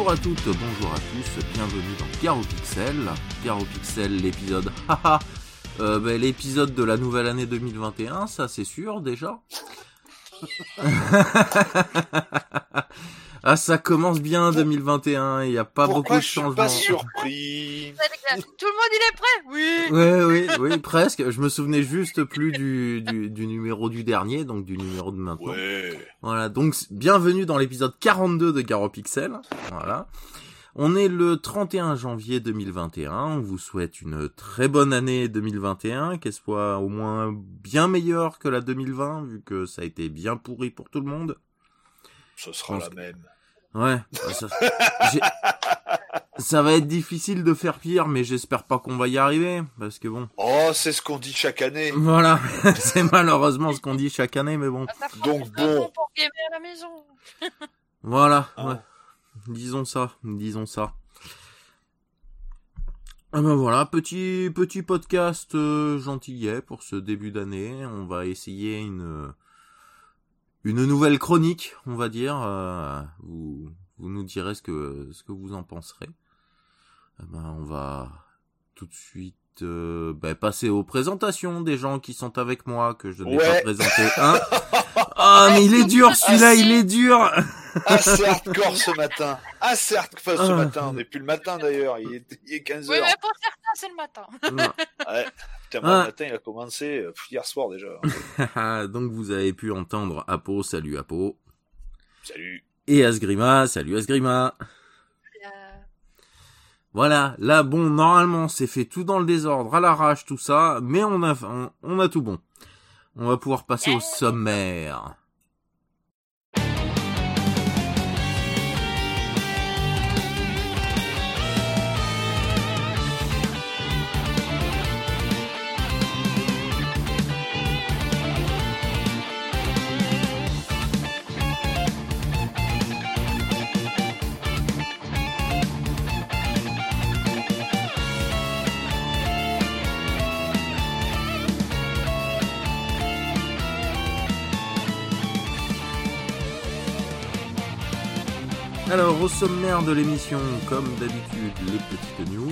Bonjour à toutes, bonjour à tous, bienvenue dans Garo Pixel. Garo Pixel, l'épisode euh, ben, l'épisode de la nouvelle année 2021, ça c'est sûr déjà. ah ça commence bien 2021, il n'y a pas Pourquoi beaucoup de je suis changements. pas surpris Tout le monde il est prêt? Oui Oui, oui, oui, presque. Je me souvenais juste plus du, du, du numéro du dernier, donc du numéro de maintenant. Ouais. Voilà, donc bienvenue dans l'épisode 42 de Garo Pixel. Voilà. On est le 31 janvier 2021. On vous souhaite une très bonne année 2021, qu'elle soit au moins bien meilleure que la 2020, vu que ça a été bien pourri pour tout le monde. Ce sera Pense la même. Ouais. Ça, j'ai- ça va être difficile de faire pire, mais j'espère pas qu'on va y arriver, parce que bon. Oh, c'est ce qu'on dit chaque année. Voilà, c'est malheureusement ce qu'on dit chaque année, mais bon. Ça Donc bon. temps pour gamer à la maison. Voilà, Ah. ouais. Disons ça, disons ça. Ah ben voilà, petit petit podcast euh, gentillet pour ce début d'année. On va essayer une une nouvelle chronique, on va dire. Euh, vous vous nous direz ce que ce que vous en penserez. Eh ben on va tout de suite euh, ben, passer aux présentations des gens qui sont avec moi que je n'ai pas Ouais. présenté un. Ah mais il est dur celui-là, il est dur. Assez hardcore ce matin. Assez hardcore ce Ah. matin. On n'est plus le matin d'ailleurs. Il est, il est 15 Oui, heures. mais pour certains c'est le matin. Ouais. Putain, Ah. le matin, il a commencé euh, hier soir déjà. Donc vous avez pu entendre Apo, salut Apo, Salut. et Asgrima, salut Asgrima. Voilà, là bon, normalement c'est fait tout dans le désordre, à l'arrache, tout ça, mais on a, on, on a tout bon. On va pouvoir passer au sommaire. Alors, au sommaire de l'émission, comme d'habitude, les petites news.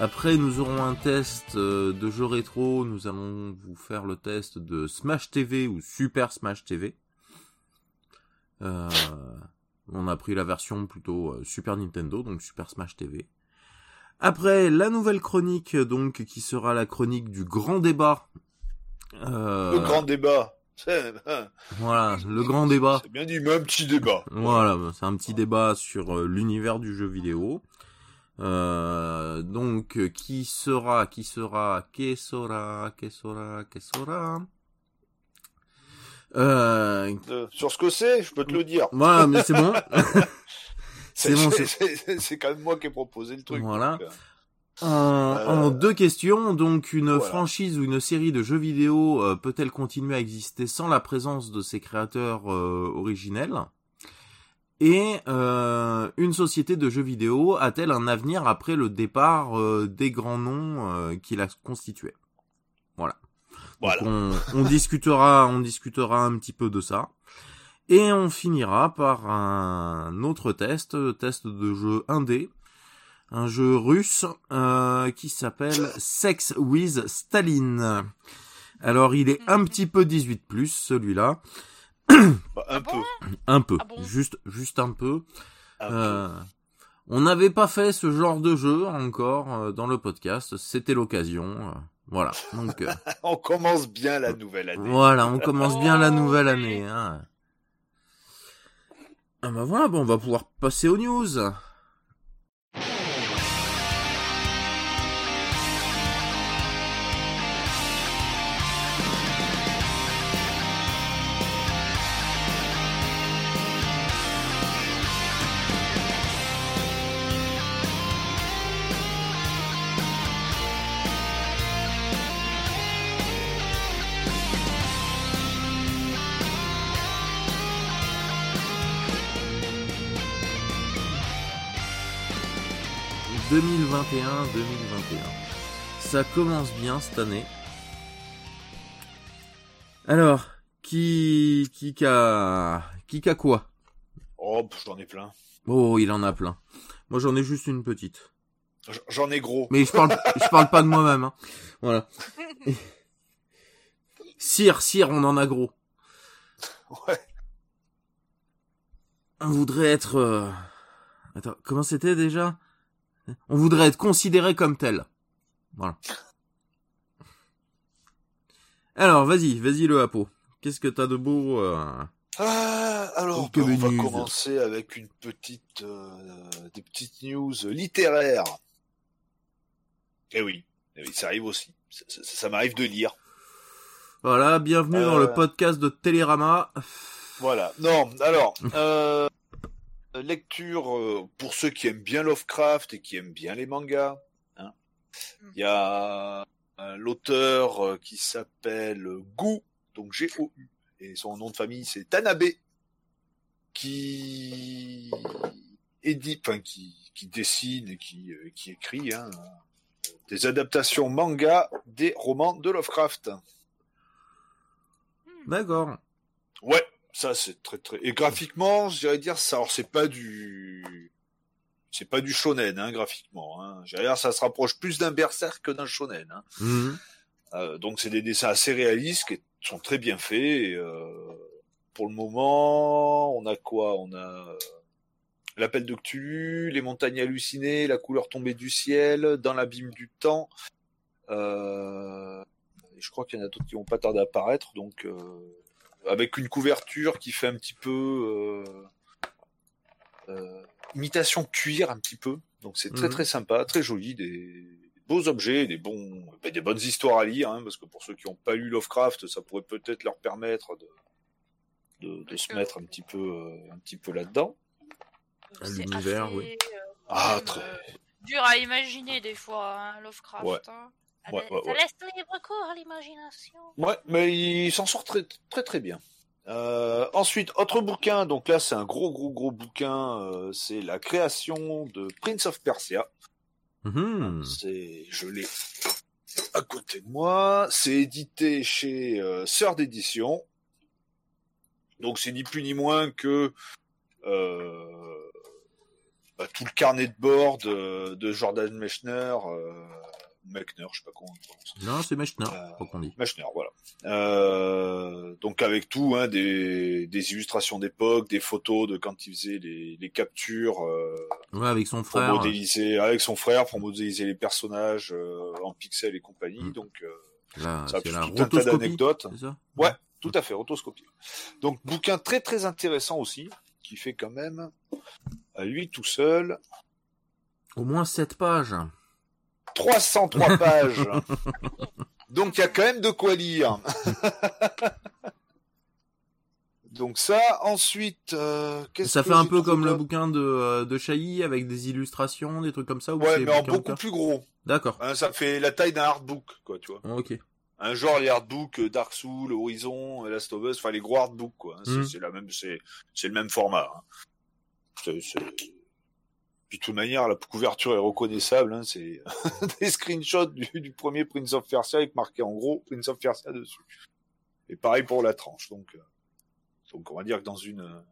Après, nous aurons un test euh, de jeu rétro. Nous allons vous faire le test de Smash TV ou Super Smash TV. Euh, on a pris la version plutôt euh, Super Nintendo, donc Super Smash TV. Après, la nouvelle chronique, donc, qui sera la chronique du grand débat. Le grand débat. C'est Voilà, le grand débat. c'est bien dit, mais un petit débat. Voilà, bah, c'est un petit débat sur euh, l'univers du jeu vidéo. Euh, donc, euh, qui sera, qui sera, que sera, que sera, que sera. Euh, Euh, sur ce que c'est, je peux te le dire. voilà, mais c'est bon. C'est bon, c'est- quand même moi qui ai proposé le truc. Voilà. donc, En, Euh, en deux questions, donc une voilà. franchise ou une série de jeux vidéo euh, peut-elle continuer à exister sans la présence de ses créateurs euh, originels? Et euh, une société de jeux vidéo a-t-elle un avenir après le départ euh, des grands noms euh, qui la constituaient? Voilà. Voilà. on, on discutera, on discutera un petit peu de ça. Et on finira par un autre test, euh, test de jeu indé, un jeu russe euh, qui s'appelle Sex with Staline. Alors il est un petit peu 18 plus celui-là, Bah, un Ah peu. bon un peu, Ah juste juste un peu. Un peu. Euh, on n'avait pas fait ce genre de jeu encore euh, dans le podcast, c'était l'occasion. euh, voilà. Donc euh, On commence bien la nouvelle année. voilà, on commence bien la Oh, nouvelle année. Hein. Ah bah voilà, bon, on va pouvoir passer aux news. « 2021, 2021. Ça commence bien cette année. Alors, qui, qui qu'a, qui qu'a quoi? Oh, j'en ai plein. Oh, il en a plein. Moi, j'en ai juste une petite. J'en ai gros. Mais je parle, je parle pas de moi-même. Hein. Voilà. Sire, sire, on en a gros. Ouais. On voudrait être... euh, Attends, comment c'était déjà? On voudrait être considéré comme tel. Voilà. Alors, vas-y, vas-y le Apo. Qu'est-ce que t'as de beau euh, Ah, alors, on va commencer avec une petite, euh, des petites news littéraires. Eh oui, eh oui, ça arrive aussi. Ça, ça- ça m'arrive de lire. Voilà, bienvenue dans Euh. le podcast de Télérama. Voilà. Non, alors, euh, lecture euh, pour ceux qui aiment bien Lovecraft et qui aiment bien les mangas. hein. Il y a euh, l'auteur euh, qui s'appelle Gu, donc G-O-U, et son nom de famille c'est Tanabe, qui édite, enfin qui, qui dessine et qui, euh, qui écrit hein, des adaptations manga des romans de Lovecraft. D'accord. Ouais, ça c'est très très. Et graphiquement, j'irais dire ça. Alors c'est pas du, c'est pas du shonen hein, graphiquement. Hein. Dire ça se rapproche plus d'un berserk que d'un shonen. Hein. Mhm. Euh, donc c'est des dessins assez réalistes qui sont très bien faits. Et, euh, pour le moment, on a quoi? On a euh, l'appel de Cthulhu, les montagnes hallucinées, la couleur tombée du ciel, dans l'abîme du temps. Euh, et je crois qu'il y en a d'autres qui vont pas tarder à apparaître. Donc euh, avec une couverture qui fait un petit peu euh, euh, imitation cuir un petit peu. Donc c'est très Mhm. très sympa, très joli, des beaux objets, des bons, ben, des bonnes histoires à lire, hein, parce que pour ceux qui n'ont pas lu Lovecraft, ça pourrait peut-être leur permettre de de, de se mettre un petit peu euh, un petit peu là-dedans. L'univers, oui. euh, Ah très. euh, dur à imaginer des fois, hein, Lovecraft. Ouais. hein. Ouais, Ça ouais, ouais. laisse libre cours à l'imagination. Ouais, mais il s'en sort très très très bien. Euh, ensuite, autre bouquin, donc là c'est un gros gros gros bouquin, euh, c'est la création de Prince of Persia. Mhm. C'est, je l'ai à côté de moi. C'est édité chez euh, Sœur d'édition. Donc c'est ni plus ni moins que euh, bah, tout le carnet de bord de, de Jordan Mechner, euh, Mechner, je sais pas comment on prononce. Non, c'est Mechner, Euh, qu'on dit. Mechner, voilà. Euh, donc avec tout, hein, des, des illustrations d'époque, des photos de quand il faisait les, les captures. euh, Ouais, avec son pour frère. modéliser avec son frère pour modéliser les personnages euh, en pixels et compagnie Mm. donc euh, Là, ça a c'est tout la un tas d'anecdotes C'est ça? Ouais. tout à fait rotoscopie donc bouquin très très intéressant aussi qui fait quand même à lui tout seul Au moins 7 pages. 303 pages donc il y a quand même de quoi lire donc ça ensuite euh, qu'est-ce Ça que fait un peu comme le bouquin de, euh, de Chailly avec des illustrations, des trucs comme ça ou ouais mais en beaucoup plus gros D'accord. Hein, ça fait la taille d'un hardbook quoi tu vois Ok. un genre les hardbooks euh, Dark Souls, Horizon, Last of Us, enfin les gros hardbooks quoi. hein. C'est Mhm. c'est la même, c'est c'est le même format. hein. C'est- c'est- Puis de toute manière, la couverture est reconnaissable. Hein, c'est des screenshots du, du premier Prince of Persia avec marqué en gros Prince of Persia dessus. Et pareil pour la tranche. Donc, euh, donc on va dire que dans une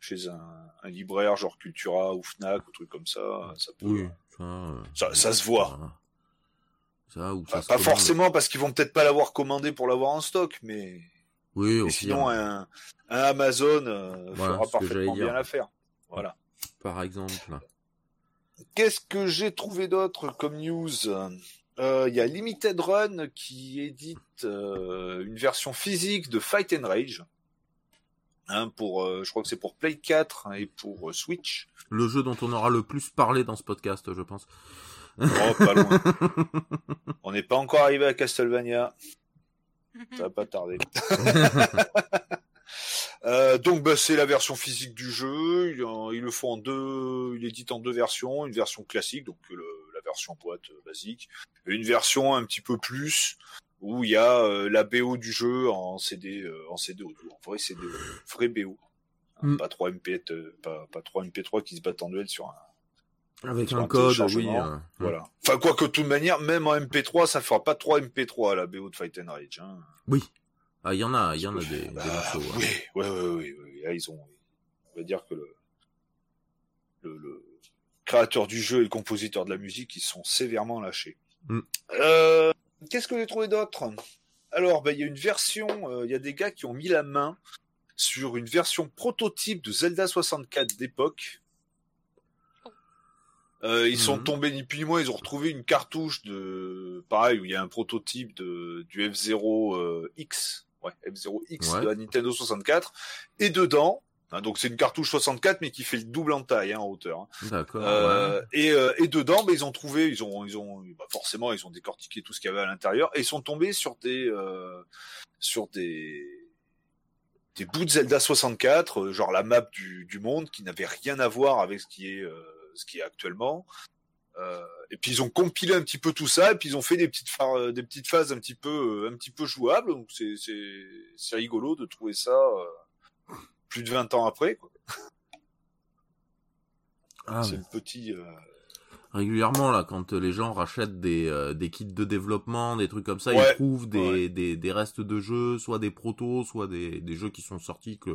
chez un, un libraire genre Cultura ou Fnac ou truc comme ça, ça peut. Oui. Ça, euh, Ça- ça se voit. Ça, ou ça pas commande. forcément parce qu'ils vont peut-être pas l'avoir commandé pour l'avoir en stock, mais Oui, pire, sinon, un, un Amazon euh, Voilà, fera parfaitement bien l'affaire. Voilà. par exemple. Qu'est-ce que j'ai trouvé d'autre comme news? Euh, Il y a Limited Run qui édite euh, une version physique de Fight and Rage. Hein, pour, euh, je crois que c'est pour Play 4 et pour euh, Switch. Le jeu dont on aura le plus parlé dans ce podcast, je pense. Oh, pas loin. On n'est pas encore arrivé à Castlevania. Ça va pas tarder. Euh, donc bah, c'est la version physique du jeu. Il, en- il le font en deux, il édite en deux versions, une version classique, donc le- la version boîte euh, basique, et une version un petit peu plus où il y a euh, la BO du jeu en CD, euh, en CD audio, en vrai CD, euh, vrai BO, Hein, Mm. pas 3 MP, euh, pas, pas 3 MP3 qui se battent en duel sur un, Avec un un code, oui. euh, voilà. Enfin quoi que de toute manière, même en MP3, ça fera pas 3 MP3 la BO de Fight and Rage. Hein. Oui. Ah, il y en a, il y en a des, des bah, hein. Oui, oui, oui, oui, oui. Là, ils ont, on va dire que le, le, le créateur du jeu et le compositeur de la musique, ils sont sévèrement lâchés. Mm. Euh, Qu'est-ce que j'ai trouvé d'autre? Alors, bah, il y a une version, euh, il y a des gars qui ont mis la main sur une version prototype de Zelda 64 d'époque. Euh, ils sont Mhm. tombés ni plus ni moins, ils ont retrouvé une cartouche de, pareil, où il y a un prototype de, du F0 euh, X, ouais, F0 X Ouais. de la Nintendo 64, et dedans, hein, donc c'est une cartouche 64 mais qui fait le double en taille, hein, en hauteur. hein. D'accord. Euh, ouais. et, euh, et dedans, bah, ils ont trouvé, ils ont, ils ont, bah, forcément, ils ont décortiqué tout ce qu'il y avait à l'intérieur et ils sont tombés sur des, euh, sur des, des bouts de Zelda 64, euh, genre la map du, du monde, qui n'avait rien à voir avec ce qui est, ce qui est actuellement. Euh, et puis ils ont compilé un petit peu tout ça, et puis ils ont fait des petites, euh, des petites phases un petit peu, euh, un petit peu jouables. Donc c'est, rigolo de trouver ça plus de 20 ans après. Quoi. Ah, c'est le petit. euh, Régulièrement, là, quand les gens rachètent des, euh, des kits de développement, des trucs comme ça, Ouais, ils trouvent des, ouais. des, des restes de jeux, soit des protos, soit des, des jeux qui sont sortis que,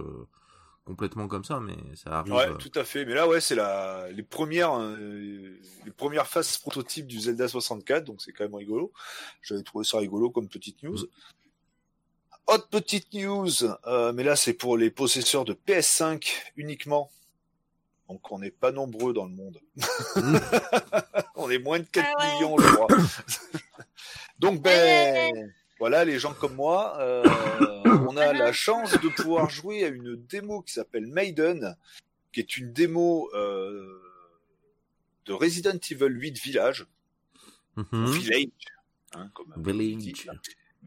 complètement comme ça, mais ça arrive. Ouais, euh, tout à fait. Mais là, ouais, c'est la les premières euh, les premières phases prototypes du Zelda 64, donc c'est quand même rigolo. J'avais trouvé ça rigolo comme petite news. Autre petite news, euh, mais là c'est pour les possesseurs de PS5 uniquement. Donc on n'est pas nombreux dans le monde. Mm. on est moins de 4 Ah ouais. millions, je crois. Donc ben voilà, les gens comme moi, euh, on a la chance de pouvoir jouer à une démo qui s'appelle Maiden, qui est une démo euh, de Resident Evil 8 Village, mhm. Village, hein, comme on Village. dit,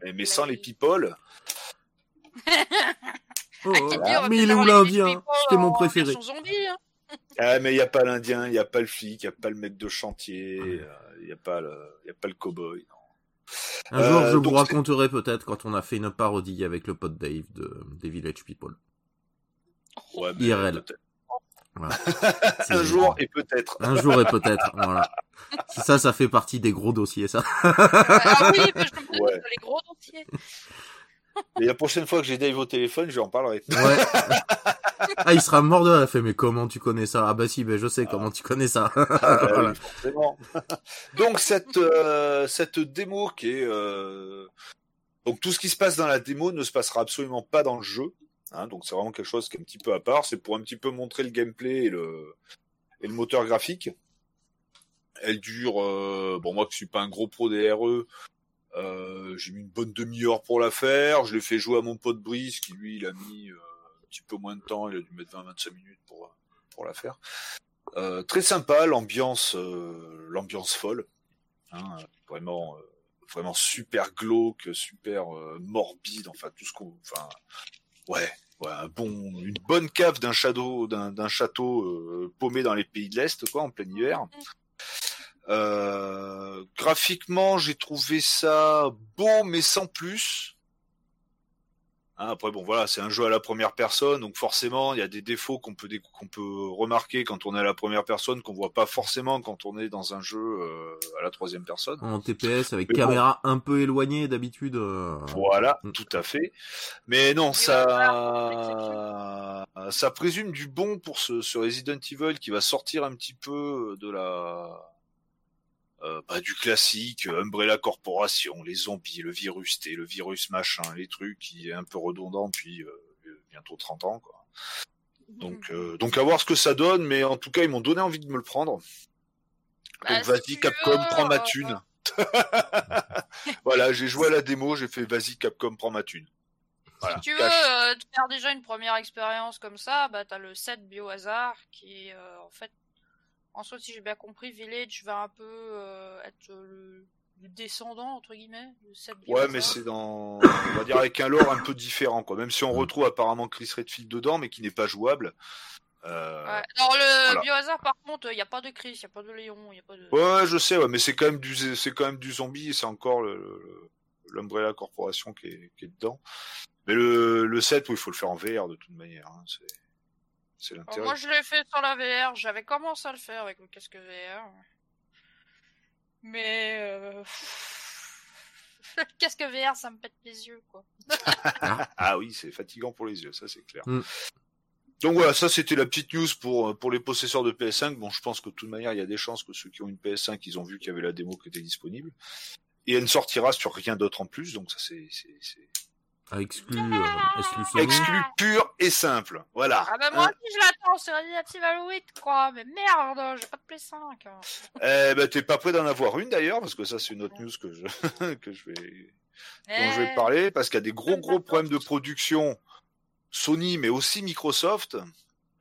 mais, mais sans les people. Oh, Ah, mais il est où l'Indien C'était mon en préféré. zombie, hein. Ah, mais il n'y a pas l'Indien, il n'y a pas le flic, il n'y a pas le mec de chantier, euh, il n'y a pas le, il y a pas le cowboy. non. Un jour, Euh, je vous raconterai peut-être quand on a fait une parodie avec le pote Dave de, des Village People. Ouais, mais IRL. Voilà. Un jour et peut-être. Un jour et peut-être, voilà. Ça, ça fait partie des gros dossiers, ça. Ah oui, mais je me Ouais. les gros dentiers. Et la prochaine fois que j'ai Dave au téléphone, je lui en parlerai. Ouais. Ah, il sera mort de. Il fait, mais comment tu connais ça? Ah bah si, ben je sais comment tu connais ça. Ah, bah Voilà. oui, forcément. Donc cette euh, cette démo qui est euh, donc tout ce qui se passe dans la démo ne se passera absolument pas dans le jeu. Hein, donc c'est vraiment quelque chose qui est un petit peu à part. C'est pour un petit peu montrer le gameplay et le et le moteur graphique. Elle dure euh, bon moi qui suis pas un gros pro des RE. Euh, j'ai mis une bonne demi-heure pour la faire. Je l'ai fait jouer à mon pote Brice qui lui il a mis euh, un petit peu moins de temps. Il a dû mettre 20-25 minutes pour pour la faire. Euh, très sympa, l'ambiance, euh, l'ambiance folle, hein, vraiment, euh, vraiment super glauque, super morbide, enfin tout ce qu'on, enfin, ouais, ouais, un bon, une bonne cave d'un château, d'un, d'un château paumé dans les pays de l'est, quoi, en plein hiver. Euh, graphiquement, j'ai trouvé ça beau, mais sans plus. Hein, après, bon, voilà, c'est un jeu à la première personne, donc forcément, il y a des défauts qu'on peut, qu'on peut remarquer quand on est à la première personne, qu'on voit pas forcément quand on est dans un jeu euh, à la troisième personne. En TPS avec Mais bon. caméra un peu éloignée d'habitude. euh, Voilà, Mm. tout à fait. Mais non, ça, ça présume du bon pour ce, ce Resident Evil qui va sortir un petit peu de la, euh, bah, du classique euh, Umbrella Corporation, les zombies, le virus T, le virus machin, les trucs qui est un peu redondant depuis euh, bientôt 30 ans, quoi. Donc, euh, donc à voir ce que ça donne, mais en tout cas, ils m'ont donné envie de me le prendre. Bah, Donc vas-y Capcom, prends ma thune. voilà, j'ai joué à la démo, j'ai fait vas-y Capcom, prends ma thune. Voilà, Si tu veux euh, te faire déjà une première expérience comme ça, bah t'as le set Biohazard qui est euh, en fait, en soi si j'ai bien compris, Village va un peu euh, être le, le descendant entre guillemets du set Ouais, mais c'est dans, on va dire avec un lore un peu différent, quoi. Même si on Mm. retrouve apparemment Chris Redfield dedans, mais qui n'est pas jouable. Euh, Ouais. Dans le voilà. Biohazard par contre, il n'y a pas de Chris, il n'y a pas de Léon, il n'y a pas de... Ouais, je sais, ouais, mais c'est quand même du, c'est quand même du zombie, et c'est encore le, le- l'Umbrella Corporation qui est, qui est dedans. Mais le, le set, oui, il faut le faire en VR de toute manière. Hein, c'est, c'est l'intérêt. moi je l'ai fait sur la VR, j'avais commencé à le faire avec le casque VR. Mais... Euh... le casque VR ça me pète les yeux quoi. Ah oui, c'est fatigant pour les yeux, ça c'est clair. Mm. Donc voilà, ça c'était la petite news pour pour les possesseurs de PS5. Bon, je pense que de toute manière, il y a des chances que ceux qui ont une PS5, ils ont vu qu'il y avait la démo qui était disponible. Et elle ne sortira sur rien d'autre en plus, donc ça c'est À exclu, euh, exclu pur et simple. Voilà. Ah bah moi Hein. aussi je l'attends, c'est Resident Evil 8 quoi, mais merde, j'ai pas de Play 5. hein. Eh ben t'es pas prêt d'en avoir une d'ailleurs, parce que ça c'est une autre news que je que je vais dont je vais Eh, parler, parce qu'il y a des gros gros problèmes de production Sony, mais aussi Microsoft,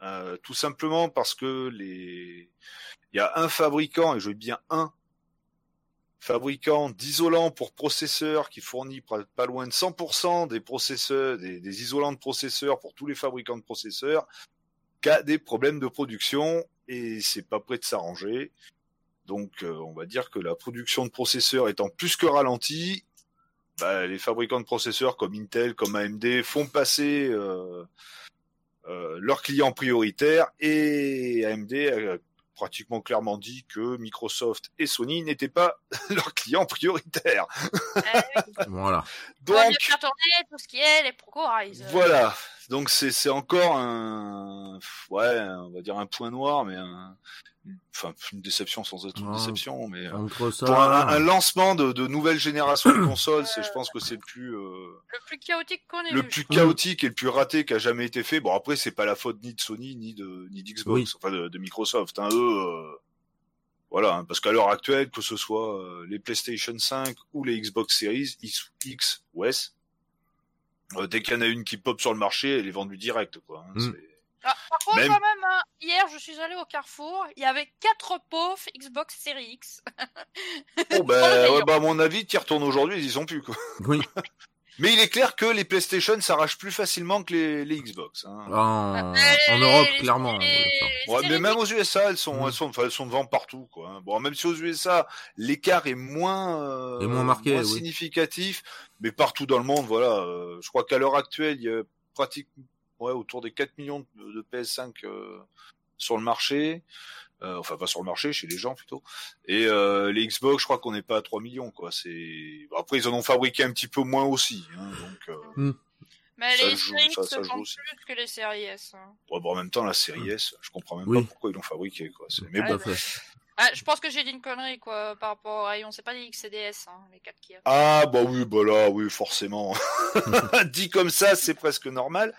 euh, tout simplement parce que les il y a un fabricant, et je dis bien un fabricant d'isolants pour processeurs qui fournit pas loin de 100% des processeurs, des, des isolants de processeurs pour tous les fabricants de processeurs, qui a des problèmes de production et c'est pas prêt de s'arranger. Donc, euh, on va dire que la production de processeurs étant plus que ralentie, bah, les fabricants de processeurs comme Intel, comme AMD font passer euh, euh, leurs clients prioritaires et AMD a pratiquement clairement dit que Microsoft et Sony n'étaient pas leurs clients prioritaires. oui. Voilà. On va Donc, mieux faire tourner tout ce qui est les ProCoreIze. voilà. Donc c'est c'est encore un ouais, on va dire un point noir, mais un, enfin une déception sans être une Ah. déception, mais euh, Entre ça, pour un, un lancement de, de nouvelles générations de consoles, c'est, je pense que c'est le plus euh, Le plus chaotique qu'on ait le vu. plus chaotique et le plus raté qui a jamais été fait. Bon après c'est pas la faute ni de Sony ni de ni d'Xbox, Oui. enfin de, de Microsoft. Hein, eux, euh, voilà, hein, parce qu'à l'heure actuelle, que ce soit euh, les PlayStation 5 ou les Xbox Series X, X ou S, euh, dès qu'il y en a une qui pop sur le marché, elle est vendue direct, quoi. hein, Mm. Ah, par contre, Même- quand même, hein, hier, je suis allé au Carrefour, il y avait quatre pauvres Xbox Series X. Bon, ben, ouais, bah, à mon avis, tu y retournes aujourd'hui, ils y sont plus, quoi. oui, Mais il est clair que les PlayStation s'arrachent plus facilement que les, les Xbox. Hein. en, Euh, en Europe, clairement. Ouais, mais même aux USA, elles sont, Mm. elles sont, enfin, elles sont devant partout, quoi. hein. Bon, même si aux USA, l'écart est moins, euh, Et moins marqué, oui. significatif, mais partout dans le monde, voilà. euh, je crois qu'à l'heure actuelle, il y a pratiquement, ouais, autour des 4 millions de, de PS5 euh, sur le marché. Euh, enfin, pas sur le marché, chez les gens plutôt. Et euh, les Xbox, je crois qu'on n'est pas à 3 millions, quoi. C'est bon, après ils en ont fabriqué un petit peu moins aussi. Hein, donc, euh, Mais ça les joue, Series ça- ça joue aussi. plus que les Series S. hein. ouais, bon, en même temps, la série S, je comprends même Oui. pas pourquoi ils l'ont fabriqué, quoi. C'est- Mais bon. à. Ah, je pense que j'ai dit une connerie, quoi, par rapport au rayon. C'est pas des XCDS, hein, les 4 qui Ah bah oui, bah là, oui, forcément. Dit comme ça, c'est presque normal.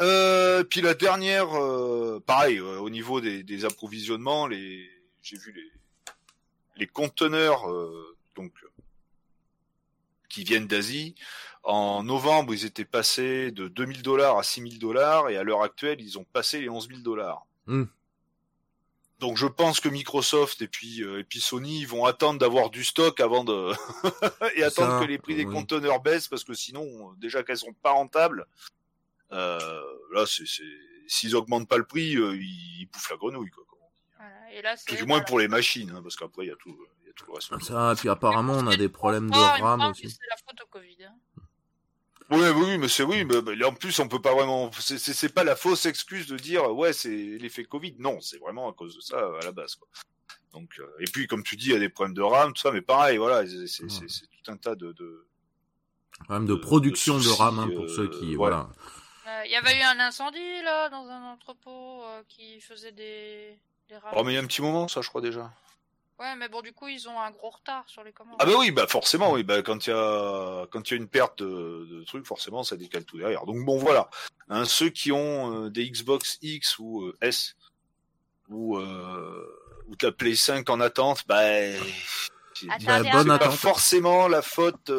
Euh, puis la dernière, euh, pareil, euh, au niveau des, des approvisionnements, les, j'ai vu les, les conteneurs, euh, donc qui viennent d'Asie. En novembre, ils étaient passés de 2000 dollars à 6000 dollars, et à l'heure actuelle, ils ont passé les 11 000 dollars. Hmm. Donc je pense que Microsoft et puis euh, et puis Sony vont attendre d'avoir du stock avant de et attendre Ça, que les prix des conteneurs baissent parce que sinon déjà qu'elles sont pas rentables là c'est c'est s'ils augmentent pas le prix euh, ils, ils bouffent la grenouille quoi. comme on dit. Voilà. Et là, c'est. Du moins voilà. pour les machines hein, parce qu'après il y a tout il y a tout le reste. Ça, puis apparemment, on a des problèmes de me RAM aussi. C'est la faute au Covid. hein. Oui, oui, oui, mais c'est oui, mais, mais en plus on peut pas vraiment. C'est c'est- c'est pas la fausse excuse de dire ouais c'est l'effet Covid. Non, c'est vraiment à cause de ça à la base. Quoi. Donc euh, et puis comme tu dis, il y a des problèmes de RAM, tout ça, mais pareil, voilà, c'est c'est- c'est- c'est tout un tas de. de... Problème de de- production de de RAM, hein, soucis, pour euh, ceux qui, voilà. voilà. Euh, Il y avait eu un incendie, là, dans un entrepôt euh, qui faisait des. des. Oh mais il y a un petit moment, ça, je crois déjà. Ouais, mais bon, du coup, ils ont un gros retard sur les commandes. Ah bah oui, bah forcément, oui, bah quand il y a quand il y a une perte de, de trucs, forcément, ça décale tout derrière. Donc bon, voilà. Hein, ceux qui ont euh, des Xbox X ou euh, S ou euh, ou de la Play 5 en attente, bah Bah, bonne pas attente. forcément la faute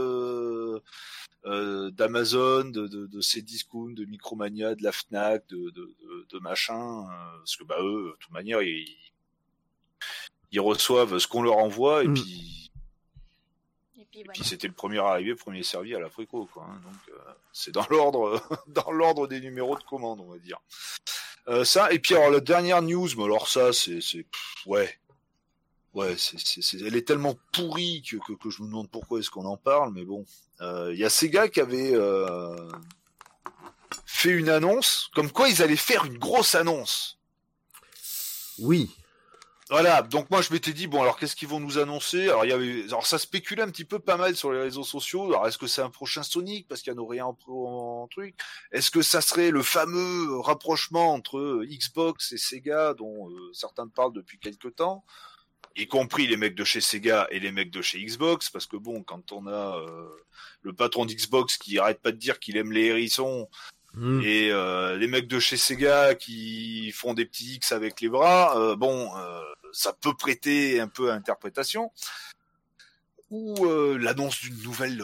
euh, d'Amazon, de, de, de Cdiscount, de Micromania, de la Fnac, de, de, de, de machin, euh, parce que bah eux, de toute manière, ils, ils reçoivent ce qu'on leur envoie et Mm. puis Et puis, et voilà. puis c'était le premier arrivé, premier servi à l'apricot, quoi. hein. Donc euh, c'est dans l'ordre, dans l'ordre des numéros de commande, on va dire. Euh, ça et puis alors la dernière news, mais alors ça c'est, c'est pff, ouais, elle est tellement pourrie que, que, que je me demande pourquoi est-ce qu'on en parle, mais bon, Euh, il y a ces gars qui avaient euh, fait une annonce, comme quoi ils allaient faire une grosse annonce. Oui. Voilà, donc moi je m'étais dit bon alors qu'est-ce qu'ils vont nous annoncer? Alors il y avait alors ça spéculait un petit peu pas mal sur les réseaux sociaux. Alors est-ce que c'est un prochain Sonic? Parce qu'il y en aurait un en, en truc Est-ce que ça serait le fameux rapprochement entre Xbox et Sega dont euh, certains parlent depuis quelque temps? Y compris les mecs de chez Sega et les mecs de chez Xbox, parce que bon, quand on a euh, le patron d'Xbox qui arrête pas de dire qu'il aime les hérissons, Hmm. et euh, les mecs de chez Sega qui font des petits X avec les bras, euh, bon, ça peut prêter un peu à interprétation. Ou l'annonce d'une nouvelle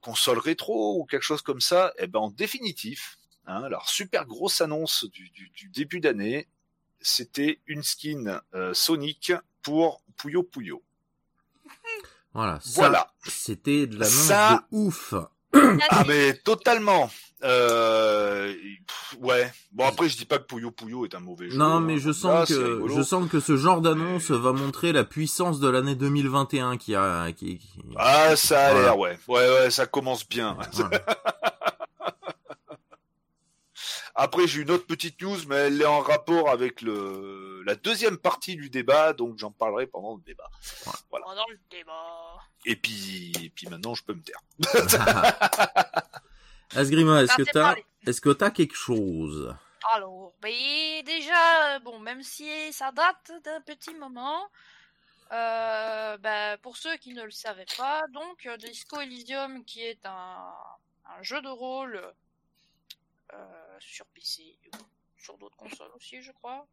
console rétro ou quelque chose comme ça. Et ben en définitif, hein, alors super grosse annonce du, du, du début d'année, c'était une skin Sonic pour Puyo Puyo. Voilà. Ça, Voilà. C'était de l'annonce Ça- de ouf. Ah mais totalement. Euh, pff, ouais. Bon après je dis pas que Puyo Puyo est un mauvais jeu. Non, hein. mais je Là, sens c'est que je sens que ce genre d'annonce va montrer la puissance de l'année 2021 qui a qui, qui- Ah ça a Voilà. l'air ouais. Ouais ouais ça commence bien. voilà. Après j'ai une autre petite news mais elle est en rapport avec le la deuxième partie du débat donc j'en parlerai pendant le débat. Pendant le débat. Et puis et puis maintenant je peux me taire. Asgrima, est-ce que t'as est-ce que t'as quelque chose? Alors, ben, déjà, bon, même si ça date d'un petit moment, euh, ben, pour ceux qui ne le savaient pas, donc Disco Elysium, qui est un, un jeu de rôle euh, sur PC, sur d'autres consoles aussi, je crois,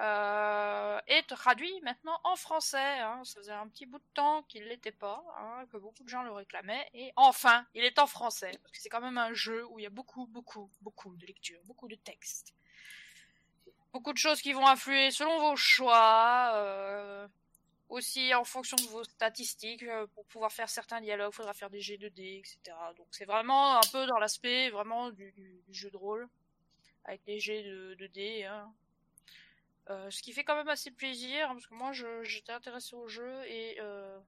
euh, est traduit maintenant en français. Hein. Ça faisait un petit bout de temps qu'il l'était pas, hein, que beaucoup de gens le réclamaient, et enfin, il est en français, parce que c'est quand même un jeu où il y a beaucoup, beaucoup, beaucoup de lecture, beaucoup de texte, beaucoup de choses qui vont influer selon vos choix. euh, aussi en fonction de vos statistiques, euh, pour pouvoir faire certains dialogues, il faudra faire des G2D, etc. Donc c'est vraiment un peu dans l'aspect vraiment du, du- du jeu de rôle, avec les G de, de dés. hein. Euh, ce qui fait quand même assez plaisir, hein, parce que moi j'étais intéressé au jeu, et euh,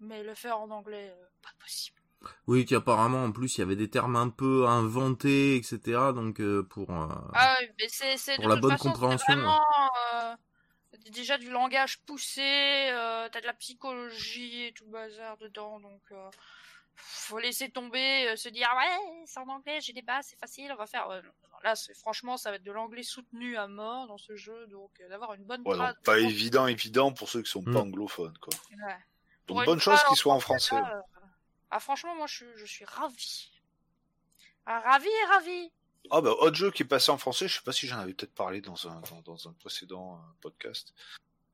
mais le faire en anglais, euh, pas possible. Oui, qu'apparemment en plus il y avait des termes un peu inventés, etc. Donc pour Pour la bonne façon, compréhension, vraiment déjà du langage poussé, euh, t'as de la psychologie et tout le bazar dedans, donc euh, faut laisser tomber, euh, se dire ouais c'est en anglais, j'ai des bases, c'est facile, on va faire. euh, non, non, là, c'est franchement, ça va être de l'anglais soutenu à mort dans ce jeu, donc euh, d'avoir une bonne Ouais, donc, pas évident évident pour ceux qui sont Mm. pas anglophones quoi. Ouais. Donc une bonne chose qu'il soit en français. euh, Ah franchement, moi je suis, je suis ravi. Ah, ravi et ravi. Ah bah autre jeu qui est passé en français, je sais pas si j'en avais peut-être parlé dans un dans, dans un précédent euh, podcast.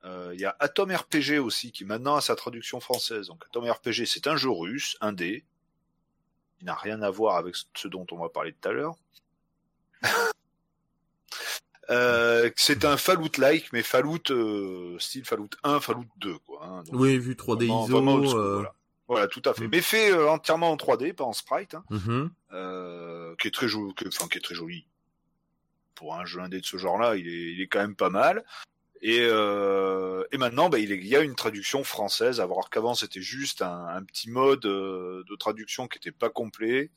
Euh, Il y a Atom RPG aussi qui maintenant a sa traduction française. Donc Atom RPG, c'est un jeu russe, un dé. Il n'a rien à voir avec ce dont on va parler tout à l'heure. Euh, c'est un Fallout-like, mais Fallout euh, style Fallout 1, Fallout 2 quoi. hein. Donc, oui, vu 3D vraiment- ISO. vraiment school, euh, voilà. Voilà, tout à fait. Mm. Mais fait entièrement en 3D, pas en sprite. Hein mhm. Qui est très joli, enfin qui est très joli. Pour un jeu indé de ce genre-là, il est, il est quand même pas mal. Et, euh, et maintenant, bah, il, est- il y a une traduction française. Voir qu'avant c'était juste un, un petit mode euh, de traduction qui était pas complet.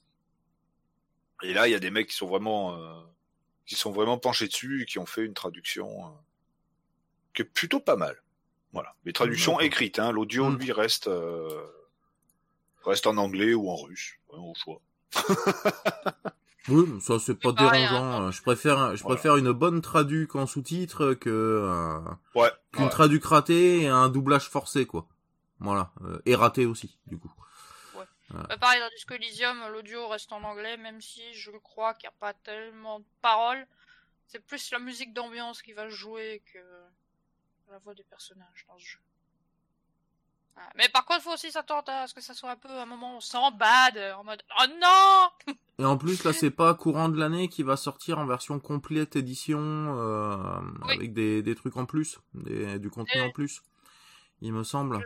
Et là, il y a des mecs qui sont vraiment, euh, qui sont vraiment penchés dessus et qui ont fait une traduction euh, qui est plutôt pas mal. Voilà, les traductions écrites. Hein, L'audio Mm. lui reste euh, reste en anglais ou en russe, ouais, au choix. Oui, ça c'est pas C'est pareil, dérangeant. Je préfère, je Voilà. préfère une bonne traduc en sous-titres que euh, Ouais. qu'une ouais. traduc ratée et un doublage forcé, quoi. Voilà, euh, et raté aussi, du coup. Euh, pareil, dans Disco Elysium, l'audio reste en anglais, même si je crois qu'il n'y a pas tellement de paroles. C'est plus la musique d'ambiance qui va jouer que la voix des personnages dans ce jeu. Ah, Mais par contre, faut aussi s'attendre à ce que ça soit un peu un moment sans bad, en mode Oh non Et en plus, là, c'est pas courant de l'année qui va sortir en version complète édition, euh, Oui. avec des, des trucs en plus, des, du contenu Et- en plus. Il me semble.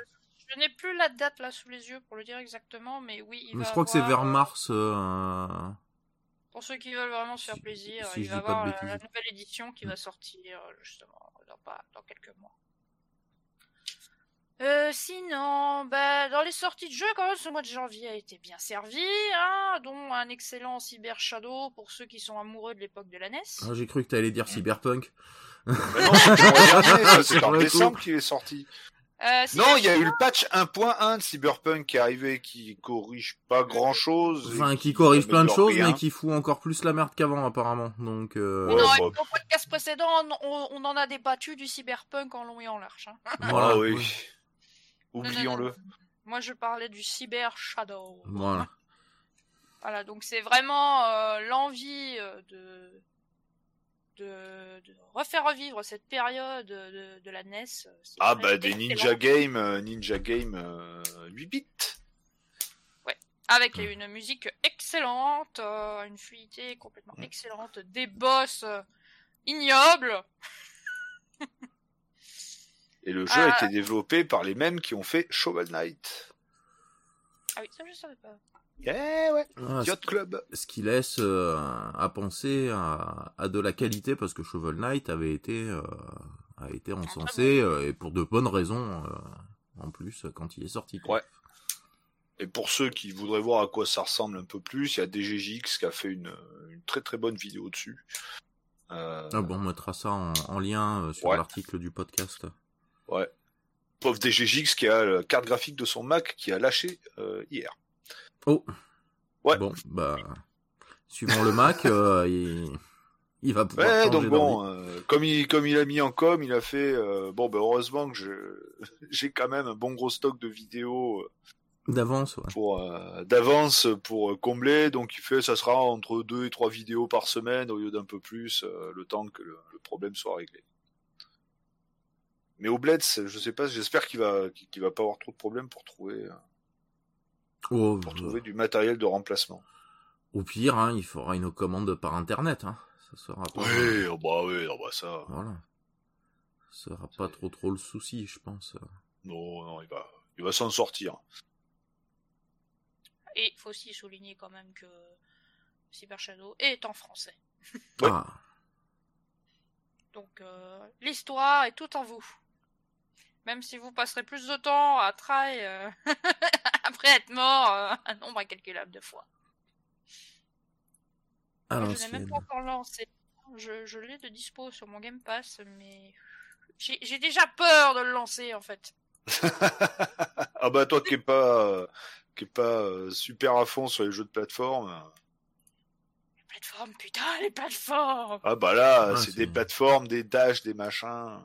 Je n'ai plus la date là sous les yeux pour le dire exactement, mais oui, il Mais va je crois que c'est vers euh, mars. euh, Pour ceux qui veulent vraiment se faire Si- plaisir, si il va de avoir la, la nouvelle édition qui va sortir justement dans, pas, dans quelques mois. Euh, sinon, bah, dans les sorties de jeux, quand même, ce mois de janvier a été bien servi, hein, dont un excellent Cyber Shadow pour ceux qui sont amoureux de l'époque de la NES. ah, J'ai cru que t'allais dire Cyberpunk. Bah non, c'est en décembre qu'il est sorti. Euh, Non, il y a eu le patch 1.1 de Cyberpunk qui est arrivé, qui corrige pas grand chose. Enfin, qui corrige plein de choses, mais qui fout encore plus la merde qu'avant, apparemment. Donc, euh, Ouais, non, bah. avec le podcast précédent, on, on en a débattu du cyberpunk en long et en large. hein. voilà. ah oui. ouais. Oublions-le. Moi, je parlais du cyber shadow. Voilà. Voilà, donc c'est vraiment euh, l'envie euh, de, de de refaire revivre cette période de, de la NES. euh, c'est Ah bah des excellent. Ninja Game, euh, Ninja Game euh, 8 bits. Avec une musique excellente, euh, une fluidité complètement Mm. excellente, des boss euh, ignobles. Et le jeu Ah. a été développé par les mêmes qui ont fait Shovel Knight. Ah oui, ça je savais pas. Eh ouais, Ah, Yacht Club. ce qui laisse euh, à penser à, à de la qualité parce que Shovel Knight avait été euh, a été encensé euh, et pour de bonnes raisons euh, en plus quand il est sorti. quoi. Ouais. Et pour ceux qui voudraient voir à quoi ça ressemble un peu plus, il y a DGJX qui a fait une, une très très bonne vidéo dessus. Euh, Ah bon, on mettra ça en, en lien euh, sur Ouais. l'article du podcast. Ouais. Pauvre DGJX qui a la carte graphique de son Mac qui a lâché euh, hier. Oh. Ouais. Bon, bah suivant le Mac, euh, il, il va pouvoir Ouais, donc bon, euh, comme il comme il a mis en com, il a fait euh, bon ben heureusement que je j'ai quand même un bon gros stock de vidéos euh, d'avance. Ouais. pour euh, d'avance pour euh, combler, donc il fait ça sera entre deux et trois vidéos par semaine au lieu d'un peu plus, euh, le temps que le, le problème soit réglé. Mais au Bled, c'est- je sais pas, j'espère qu'il va qu'il va pas avoir trop de problèmes pour trouver euh, Oh, pour euh, trouver du matériel de remplacement. Au pire, hein, il fera une commande par internet. Hein. Ça sera pas. Oui, oh bah oui, oh bah ça. Voilà. Ça sera pas trop trop le souci, je pense. Non, non, il va il va s'en sortir. Et il faut aussi souligner quand même que Cyber Shadow est en français. Ouais. Ah, Donc euh, l'histoire est toute en vous. Même si vous passerez plus de temps à try euh, après être mort euh, un nombre incalculable de fois. Moi, je n'ai même pas encore lancé. Je, je l'ai de dispo sur mon Game Pass, mais j'ai déjà peur de le lancer en fait. ah bah toi qui est pas euh, qui est pas euh, super à fond sur les jeux de plateforme. euh, Les plateformes, putain, les plateformes Ah bah là, Ah, c'est c'est- des plateformes, des dashs, des machins.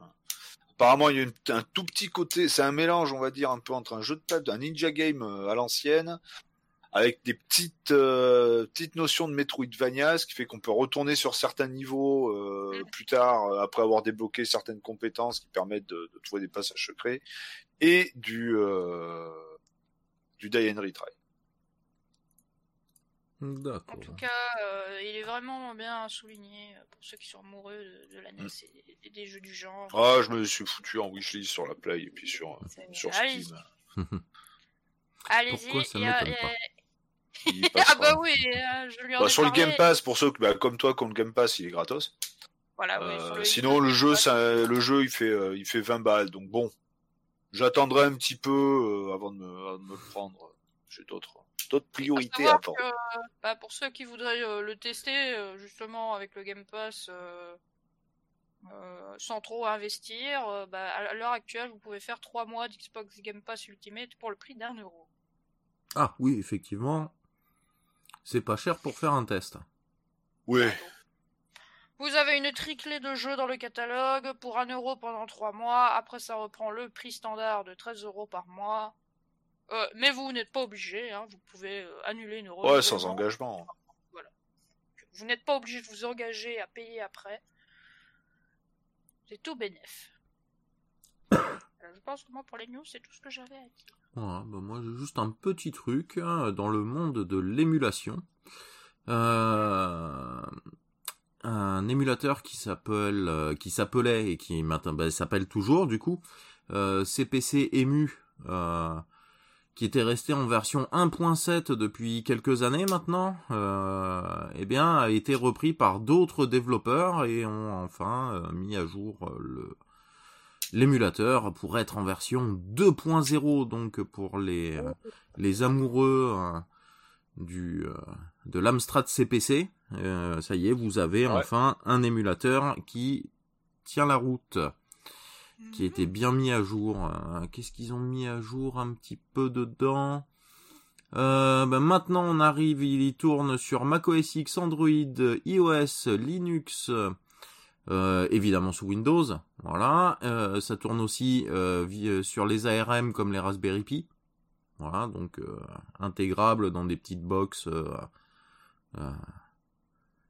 Apparemment, il y a une- un tout petit côté, c'est un mélange, on va dire, un peu entre un jeu de plate, un ninja game euh, à l'ancienne, avec des petites euh, petites notions de Metroidvania, ce qui fait qu'on peut retourner sur certains niveaux euh, Mhm. plus tard, après avoir débloqué certaines compétences qui permettent de, de trouver des passages secrets, et du euh, du Die and Retry. En tout cas, euh, il est vraiment bien souligné euh, pour ceux qui sont amoureux de, de la NES et, et des jeux du genre. Ah, je me suis foutu en wishlist sur la Play et puis sur C'est- sur Steam. allez-y. Pourquoi ça m'étonne pas Ah bah oui, euh, je lui en Bah, ai sur le. Game Pass, pour ceux que, bah, comme toi, qui ont le Game Pass, il est gratos. Voilà, Euh, le sinon, le jeu, ça, le jeu, il fait, euh, il fait 20 balles. Donc bon, j'attendrai un petit peu euh, avant de me, avant de me le prendre. J'ai d'autres, d'autres priorités à que, bah, pour ceux qui voudraient euh, le tester, euh, justement, avec le Game Pass, euh, euh, sans trop investir, euh, bah, à l'heure actuelle, vous pouvez faire 3 mois d'Xbox Game Pass Ultimate pour le prix d'un euro. Ah oui, effectivement. C'est pas cher pour faire un test. Oui. Vous avez une triclée de jeux dans le catalogue pour 1 euro pendant 3 mois. Après, ça reprend le prix standard de 13 euros par mois. Euh, mais vous n'êtes pas obligé, hein, vous pouvez euh, annuler une euro. Ouais, sans engagement. Vous n'êtes pas obligé de vous engager à payer après. C'est tout bénef. Euh, Je pense que moi, pour les news, c'est tout ce que j'avais à dire. Voilà, bah moi j'ai juste un petit truc hein, dans le monde de l'émulation. Euh, un émulateur qui s'appelle, euh, qui s'appelait et qui maintenant bah, s'appelle toujours du coup euh, CPC Emu, euh, qui était resté en version 1.7 depuis quelques années maintenant, euh, eh bien a été repris par d'autres développeurs et ont enfin euh, mis à jour euh, le l'émulateur pour être en version 2.0 donc pour les euh, les amoureux euh, du de l'Amstrad CPC ça y est vous avez enfin un émulateur qui tient la route, qui était bien mis à jour. Qu'est-ce qu'ils ont mis à jour un petit peu dedans? Euh, ben maintenant on arrive, il tourne sur macOS X, Android, iOS, Linux, euh, évidemment sous Windows, voilà. Euh, ça tourne aussi sur les ARM comme les Raspberry Pi, voilà, donc intégrable dans des petites box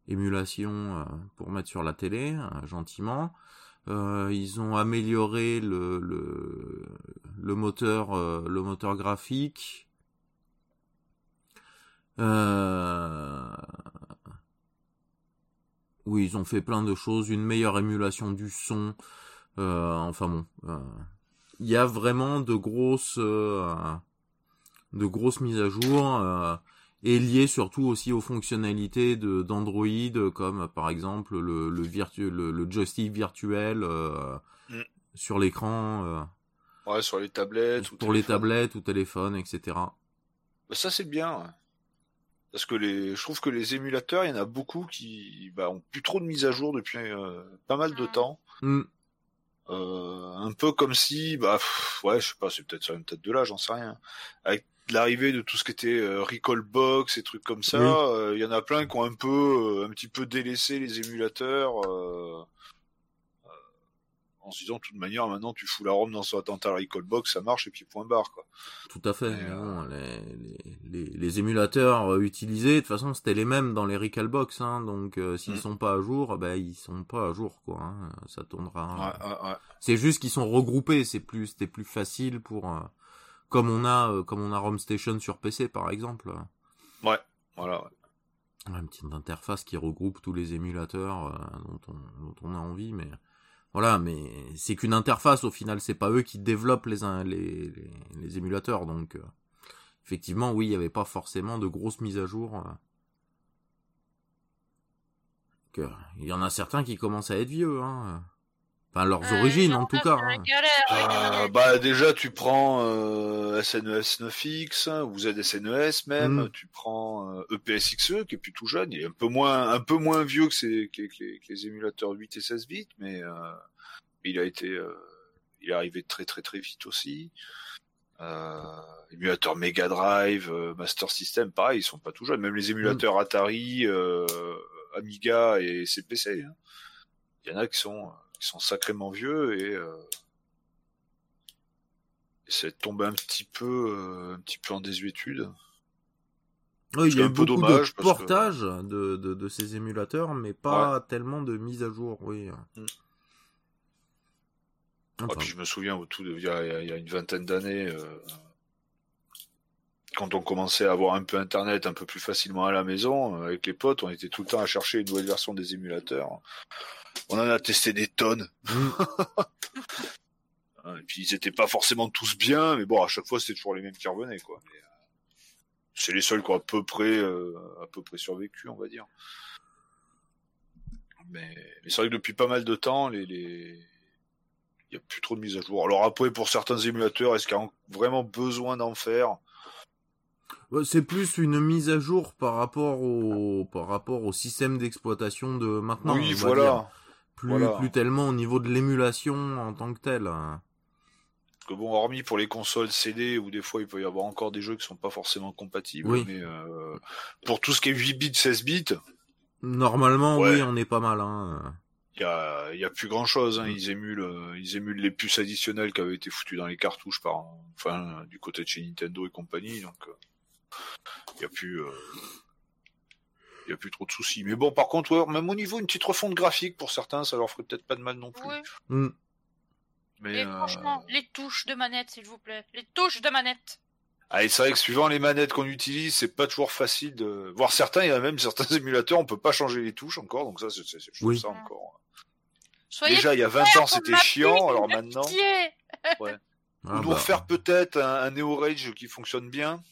émulation pour mettre sur la télé, gentiment. Ils ont amélioré le, le, moteur, le moteur graphique. Euh... Oui, ils ont fait plein de choses, une meilleure émulation du son. Euh, enfin bon, euh, il y a vraiment de grosses, euh, de grosses mises à jour et liées surtout aussi aux fonctionnalités de d'Android, comme par exemple le le, virtu le, le joystick virtuel mm. sur l'écran. ouais, sur les tablettes. Pour les tablettes ou téléphones, etc. Bah, ça c'est bien. Parce que les, je trouve que les émulateurs, il y en a beaucoup qui bah, ont plus trop de mise à jour depuis euh, pas mal de temps. Mm. Euh, un peu comme si, bah, ouais, je sais pas, c'est peut-être ça, peut-être de là, j'en sais rien. Avec l'arrivée de tout ce qui était euh, Recall Box et trucs comme ça, il y en a plein qui ont un peu, un petit peu délaissé les émulateurs en se disant de toute manière maintenant tu fous la ROM dans, dans ta recall box ça marche et puis point barre quoi. Tout à fait. Euh, les, les, les, émulateurs euh, utilisés de toute façon c'était les mêmes dans les recall box hein, donc euh, s'ils mm. sont pas à jour ben ils sont pas à jour quoi. Hein, ça tournera. Ouais, ouais, C'est juste qu'ils sont regroupés c'est plus c'était plus facile pour comme on a comme on a ROM Station sur PC par exemple. Ouais voilà. Ouais. Une petite interface qui regroupe tous les émulateurs dont, on, dont on a envie mais voilà, mais c'est qu'une interface au final, c'est pas eux qui développent les, les, les, émulateurs, donc euh, effectivement, oui, il n'y avait pas forcément de grosses mises à jour. Euh. il y en a certains qui commencent à être vieux, hein. Enfin, leurs origines, en tout cas. Hein. bah déjà, tu prends euh, SNES 9X ou ZSNES même. Mm. Tu prends euh, EPSXE e, qui est plus tout jeune. Il est un peu moins, un peu moins vieux que, ces, que, les, émulateurs 8 et 16 bits, mais euh, il a été, euh, il est arrivé très très très vite aussi. Euh, émulateurs Mega Drive, Master System, pareil, ils sont pas tout jeunes. Même les émulateurs Atari, Amiga et CPC. Hein. Il y en a qui sont sont sacrément vieux et, euh, c'est tombé un petit peu, euh, un petit peu en désuétude. Oui, il y a un peu dommage de portage de, de, ces émulateurs, mais pas tellement de mise à jour, oui. Mm. puis je me souviens au tout, il y a, il y a une vingtaine d'années, euh, quand on commençait à avoir un peu internet un peu plus facilement à la maison, euh, avec les potes, on était tout le temps à chercher une nouvelle version des émulateurs. On en a testé des tonnes. Et puis ils étaient pas forcément tous bien, mais bon, à chaque fois c'était toujours les mêmes qui revenaient, quoi. Euh, c'est les seuls qui ont à peu près, euh, à peu près survécu, on va dire. Mais, c'est vrai que depuis pas mal de temps, les, les... il y a plus trop de mise à jour. Alors après, pour certains émulateurs, est-ce qu'il y a vraiment besoin d'en faire? C'est plus une mise à jour par rapport au par rapport au système d'exploitation de maintenant. Oui, voilà. Plus plus tellement au niveau de l'émulation en tant que telle. Parce que bon, hormis pour les consoles CD où des fois il peut y avoir encore des jeux qui sont pas forcément compatibles, mais euh, pour tout ce qui est 8 bits, 16 bits. Normalement, oui, on est pas mal. Hein. Il y a, y a plus grand chose. Hein. Ils émulent, euh, ils émulent les puces additionnelles qui avaient été foutues dans les cartouches par, enfin, du côté de chez Nintendo et compagnie. Donc, euh, il y a plus, euh, il a plus trop de soucis. Mais bon, par contre, même au niveau une petite refonte graphique pour certains, ça leur ferait peut-être pas de mal non plus. Mm. Mais euh, franchement, les touches de manette, s'il vous plaît, les touches de manette. Ah, c'est vrai que suivant les manettes qu'on utilise, c'est pas toujours facile de voir certains. Il y a même certains émulateurs, on peut pas changer les touches encore, donc ça, c'est oui. ça encore. Déjà, il y a 20 ans, c'était chiant, alors maintenant. Ouais. Ah Ou nous bah. refaire peut-être un, un Neo Rage qui fonctionne bien.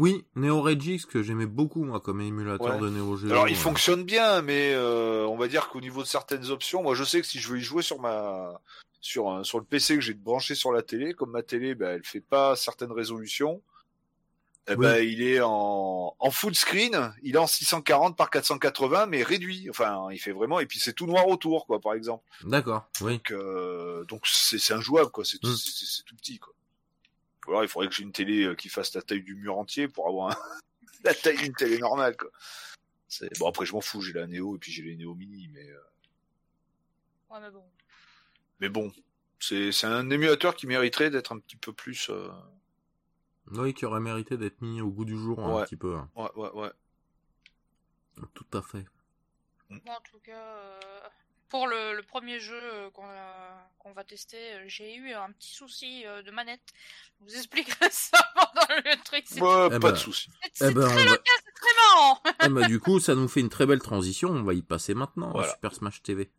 Oui, Neo Regix que j'aimais beaucoup moi comme émulateur de Neo Geo. Alors il fonctionne bien, mais euh, on va dire qu'au niveau de certaines options, moi je sais que si je veux y jouer sur ma sur sur le PC que j'ai branché sur la télé, comme ma télé, ben, elle fait pas certaines résolutions, eh Oui. ben, il est en, en full screen, il est en 640 par 480, mais réduit. Enfin, il fait vraiment, et puis c'est tout noir autour, quoi, par exemple. D'accord, oui. Donc, euh, donc c'est c'est injouable, quoi. C'est Mm. c'est- c'est- c'est tout petit, quoi. Ou alors, il faudrait que j'ai une télé euh, qui fasse la taille du mur entier pour avoir un- la taille d'une télé normale, quoi. C'est- Bon, après, je m'en fous, j'ai la Néo et puis j'ai les Néo Mini, mais, euh, Ouais, mais bon. mais bon. C'est c'est un émulateur qui mériterait d'être un petit peu plus, euh, Oui, qui aurait mérité d'être mis au goût du jour un Ouais. petit peu. hein. ouais, ouais, ouais. Tout à fait. Moi, en tout cas, euh, pour le, le premier jeu euh, qu'on a- qu'on va tester, euh, j'ai eu un petit souci euh, de manette. Je vous expliquerai ça pendant le truc. C'est Ouais, Eh pas ben, de souci. c'est Eh ben, très va... local, c'est très marrant. eh ben, du coup, ça nous fait une très belle transition. On va y passer maintenant à. Super Smash TV.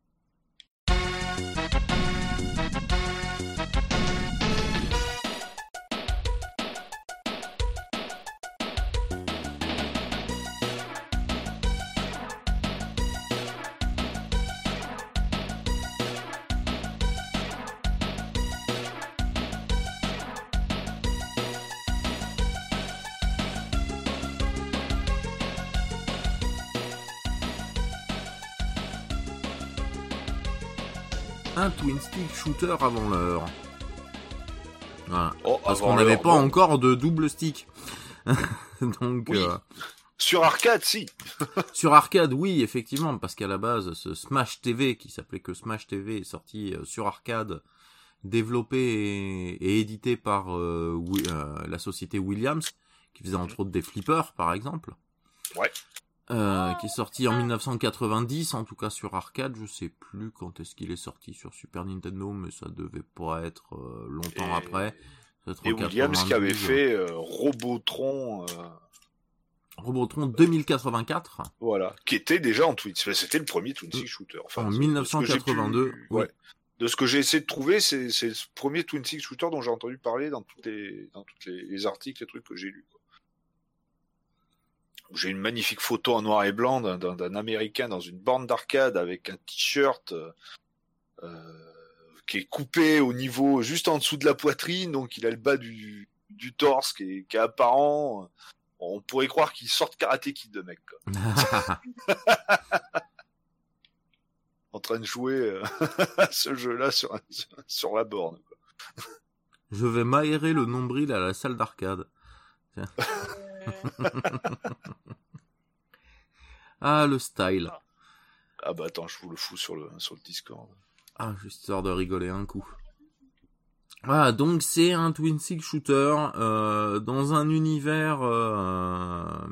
Un twin stick shooter avant l'heure. Voilà. Oh, Parce qu'on n'avait pas encore de double stick. Donc, Oui. euh, Sur arcade, si. sur arcade, oui, effectivement, parce qu'à la base, ce Smash TV, qui s'appelait que Smash TV, est sorti euh, sur arcade, développé et, et édité par euh, euh, la société Williams, qui faisait entre autres des flippers, par exemple. Ouais. Euh, qui est sorti en 1990, en tout cas sur arcade. Je sais plus quand est-ce qu'il est sorti sur Super Nintendo, mais ça devait pas être euh, longtemps Et- après. Et Williams qui avait 92. fait euh, Robotron, euh, Robotron 2084. voilà, qui était déjà en Twin. C'était le premier Twin Stick Shooter. Enfin, En de ce que j'ai 1982, pu- oui. ouais. De ce que j'ai essayé de trouver, c'est le premier Twin Stick Shooter dont j'ai entendu parler dans toutes les dans toutes les, les articles, les trucs que j'ai lus. quoi. J'ai une magnifique photo en noir et blanc d'un- Américain dans une borne d'arcade avec un t-shirt euh, euh, qui est coupé au niveau juste en dessous de la poitrine, donc il a le bas du, du torse qui est, qui est apparent. On pourrait croire qu'il sort de karaté kid de mec, quoi. en train de jouer euh, à ce jeu-là sur, sur la borne. quoi. Je vais m'aérer le nombril à la salle d'arcade. Ah, le style. Ah bah attends, je vous le fous sur le sur le Discord. Ah, juste histoire de rigoler un coup. Voilà, donc c'est un twin stick shooter euh, dans un univers. euh,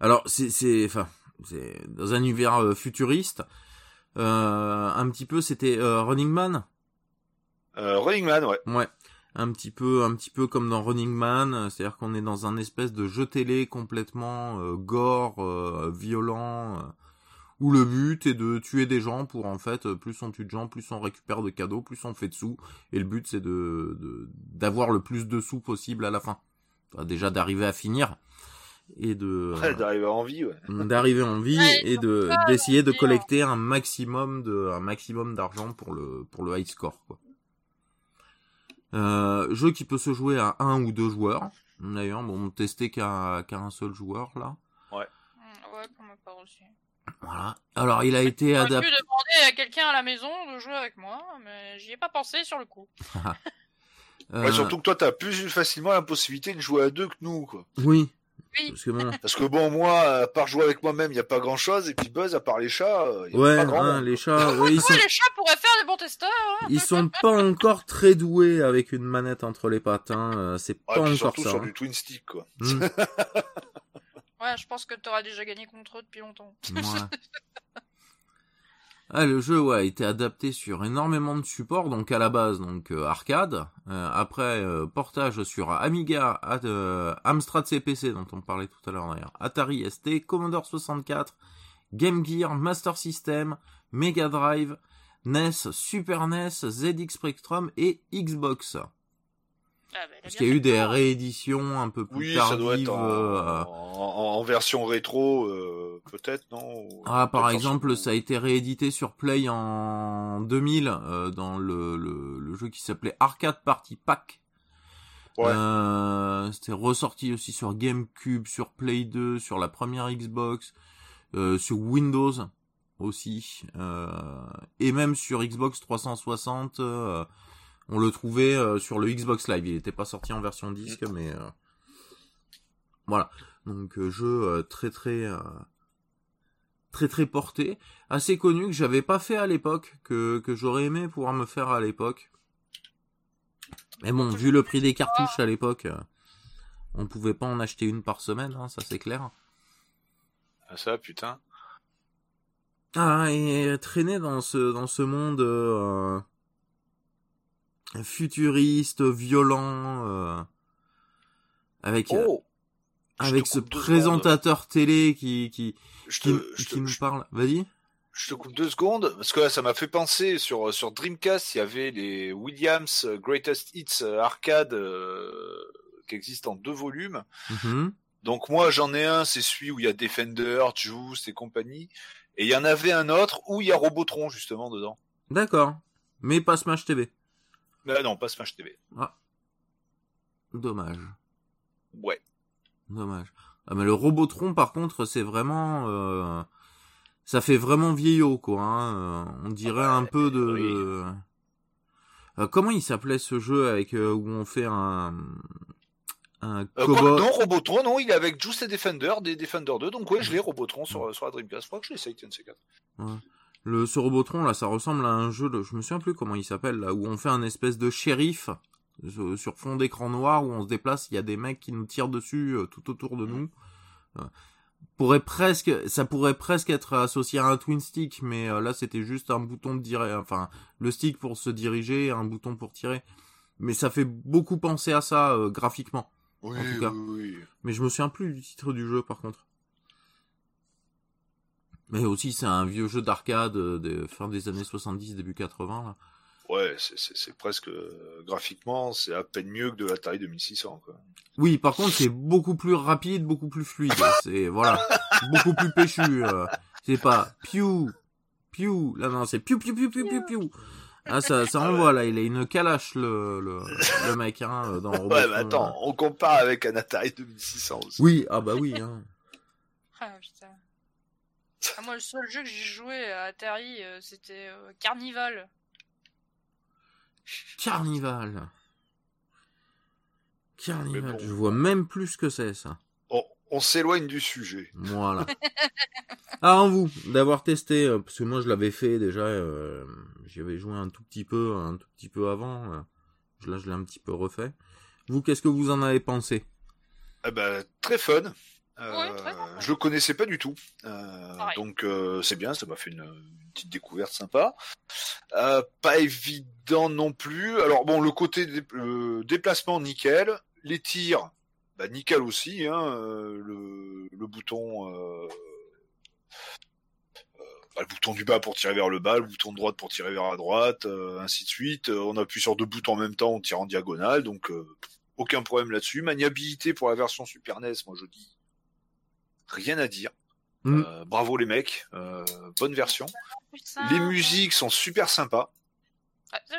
Alors c'est c'est enfin c'est dans un univers euh, futuriste. Un petit peu, c'était Running Man? Running Man, ouais. Ouais, un petit peu, un petit peu comme dans Running Man, euh, c'est-à-dire qu'on est dans un espèce de jeu télé complètement euh, gore, euh, violent, euh, où le but est de tuer des gens pour en fait, euh, plus on tue de gens, plus on récupère de cadeaux, plus on fait de sous, et le but c'est de de- d'avoir le plus de sous possible à la fin. Enfin, déjà d'arriver à finir et de Ouais, d'arriver en vie, ouais. d'arriver en vie Ouais, et de d'essayer de collecter un maximum de un maximum d'argent pour le pour le high score quoi. Euh, jeu qui peut se jouer à un ou deux joueurs. D'ailleurs, bon, testé qu'à qu'à un seul joueur là. hmm, Ouais, pour ma part aussi. Voilà. Alors, il a été J'aurais pu adapté. demander à quelqu'un à la maison de jouer avec moi, mais j'y ai pas pensé sur le coup. euh, Ouais, surtout que toi, t'as plus facilement la possibilité de jouer à deux que nous, quoi. Oui. Oui. Parce que bon, Parce que bon, moi, à part jouer avec moi-même, il y a pas grand-chose, et puis Buzz, à part les chats, euh, y a ouais, pas grand hein, les chats, ouais, ils sont les chats pourraient faire des bons testeurs. hein. ils sont pas encore très doués avec une manette entre les pattes. Hein. euh, C'est Ouais, pas encore surtout ça. sur hein. du twin stick, quoi. Hmm. Ouais, je pense que t'auras déjà gagné contre eux depuis longtemps. Ouais. Ah, le jeu a été adapté sur énormément de supports, donc à la base donc euh, arcade, euh, après euh, portage sur Amiga, euh, Amstrad CPC dont on parlait tout à l'heure d'ailleurs, Atari ST, Commodore 64, Game Gear, Master System, Mega Drive, NES, Super NES, ZX Spectrum et Xbox. Ah, bah, Parce qu'il y a eu des tour. rééditions un peu plus Oui, tardives. ça doit être en, euh, en, en version rétro, euh, peut-être, non Ou- Ah, par exemple, ça a été réédité sur Play en 2000 euh, dans le, le, le jeu qui s'appelait Arcade Party Pack. Ouais. Euh, c'était ressorti aussi sur GameCube, sur Play 2, sur la première Xbox, euh, sur Windows aussi, euh, et même sur Xbox 360. On le trouvait euh, sur le Xbox Live. Il n'était pas sorti en version disque, mais euh, voilà. Donc euh, jeu euh, très très euh, très très porté, assez connu que j'avais pas fait à l'époque, que que j'aurais aimé pouvoir me faire à l'époque. Mais bon, vu le prix des cartouches à l'époque, on pouvait pas en acheter une par semaine, hein, ça c'est clair. Ah, ça, putain. Ah, et traîner dans ce dans ce monde euh, futuriste, violent, euh, avec Oh avec ce présentateur télé qui qui Je qui, te, je qui te- nous je- parle. Vas-y. je te coupe deux secondes, parce que là, ça m'a fait penser, sur, sur Dreamcast, il y avait les Williams Greatest Hits Arcade euh, qui existent en deux volumes. Mhm. Donc moi, j'en ai un, c'est celui où il y a Defender, Juice et compagnie. Et il y en avait un autre où il y a Robotron, justement, dedans. D'accord. Mais pas Smash TV. Ah non, pas Smash TV. Dommage. Ouais. Dommage. Ah, mais le Robotron, par contre, c'est vraiment, euh, ça fait vraiment vieillot, quoi. Hein. euh, On dirait Ah un peu de. oui. de- Euh, comment il s'appelait ce jeu avec où on fait un un non, Robotron, non, il est avec Juice et Defender, des Defender 2. Donc ouais, je l'ai Robotron sur, sur la Dreamcast. Je crois que je l'essaye, tiens, de ces quatre. Le ce Robotron là, ça ressemble à un jeu de, je me souviens plus comment il s'appelle là, où on fait un espèce de shérif euh, sur fond d'écran noir où on se déplace, il y a des mecs qui nous tirent dessus euh, tout autour de nous. Euh, pourrait presque, ça pourrait presque être associé à un twin stick, mais euh, là c'était juste un bouton de diriger, enfin le stick pour se diriger, et un bouton pour tirer. Mais ça fait beaucoup penser à ça graphiquement. Oui, En tout cas. oui, oui. Mais je me souviens plus du titre du jeu par contre. Mais aussi c'est un vieux jeu d'arcade euh, de fin des années 70, début 80 là. Ouais, c'est- c'est c'est presque euh, graphiquement, c'est à peine mieux que de l'Atari 2600 quoi. Oui, par contre c'est beaucoup plus rapide, beaucoup plus fluide. C'est voilà, beaucoup plus péchu. euh. C'est pas piou, piou. Là non, c'est piou piou piou piou piou piou. Ah ça, ça envoie là. Il a une calache le le, le mec hein dans Ouais, Robotron, mais attends, là. on compare avec un Atari 2600 aussi. Oui, ah bah oui. Hein. Ah, moi, le seul jeu que j'ai joué à Atari, euh, c'était euh, Carnival. Carnival. Carnival. Bon. Je vois même plus ce que c'est ça. On, on s'éloigne du sujet. Voilà. ah, en vous, d'avoir testé, euh, parce que moi je l'avais fait déjà, euh, j'y avais joué un tout petit peu, un tout petit peu avant, euh, là je l'ai un petit peu refait. Vous, qu'est-ce que vous en avez pensé? Eh ben, très fun. Euh, Ouais, je le connaissais pas du tout, Euh, donc euh, c'est bien, ça m'a fait une, une petite découverte sympa. Euh, pas évident non plus. Alors bon, le côté dé- déplacement nickel, les tirs, bah, nickel aussi. Hein, euh, le, le bouton, bah, le bouton du bas pour tirer vers le bas, le bouton de droite pour tirer vers la droite, euh, ainsi de suite. On appuie sur deux boutons en même temps, on tire en diagonale, donc euh, aucun problème là-dessus. Maniabilité pour la version Super NES, moi je dis rien à dire. Mm. Euh, bravo les mecs, euh, bonne version. Putain. Les musiques sont super sympas. Ah, ça,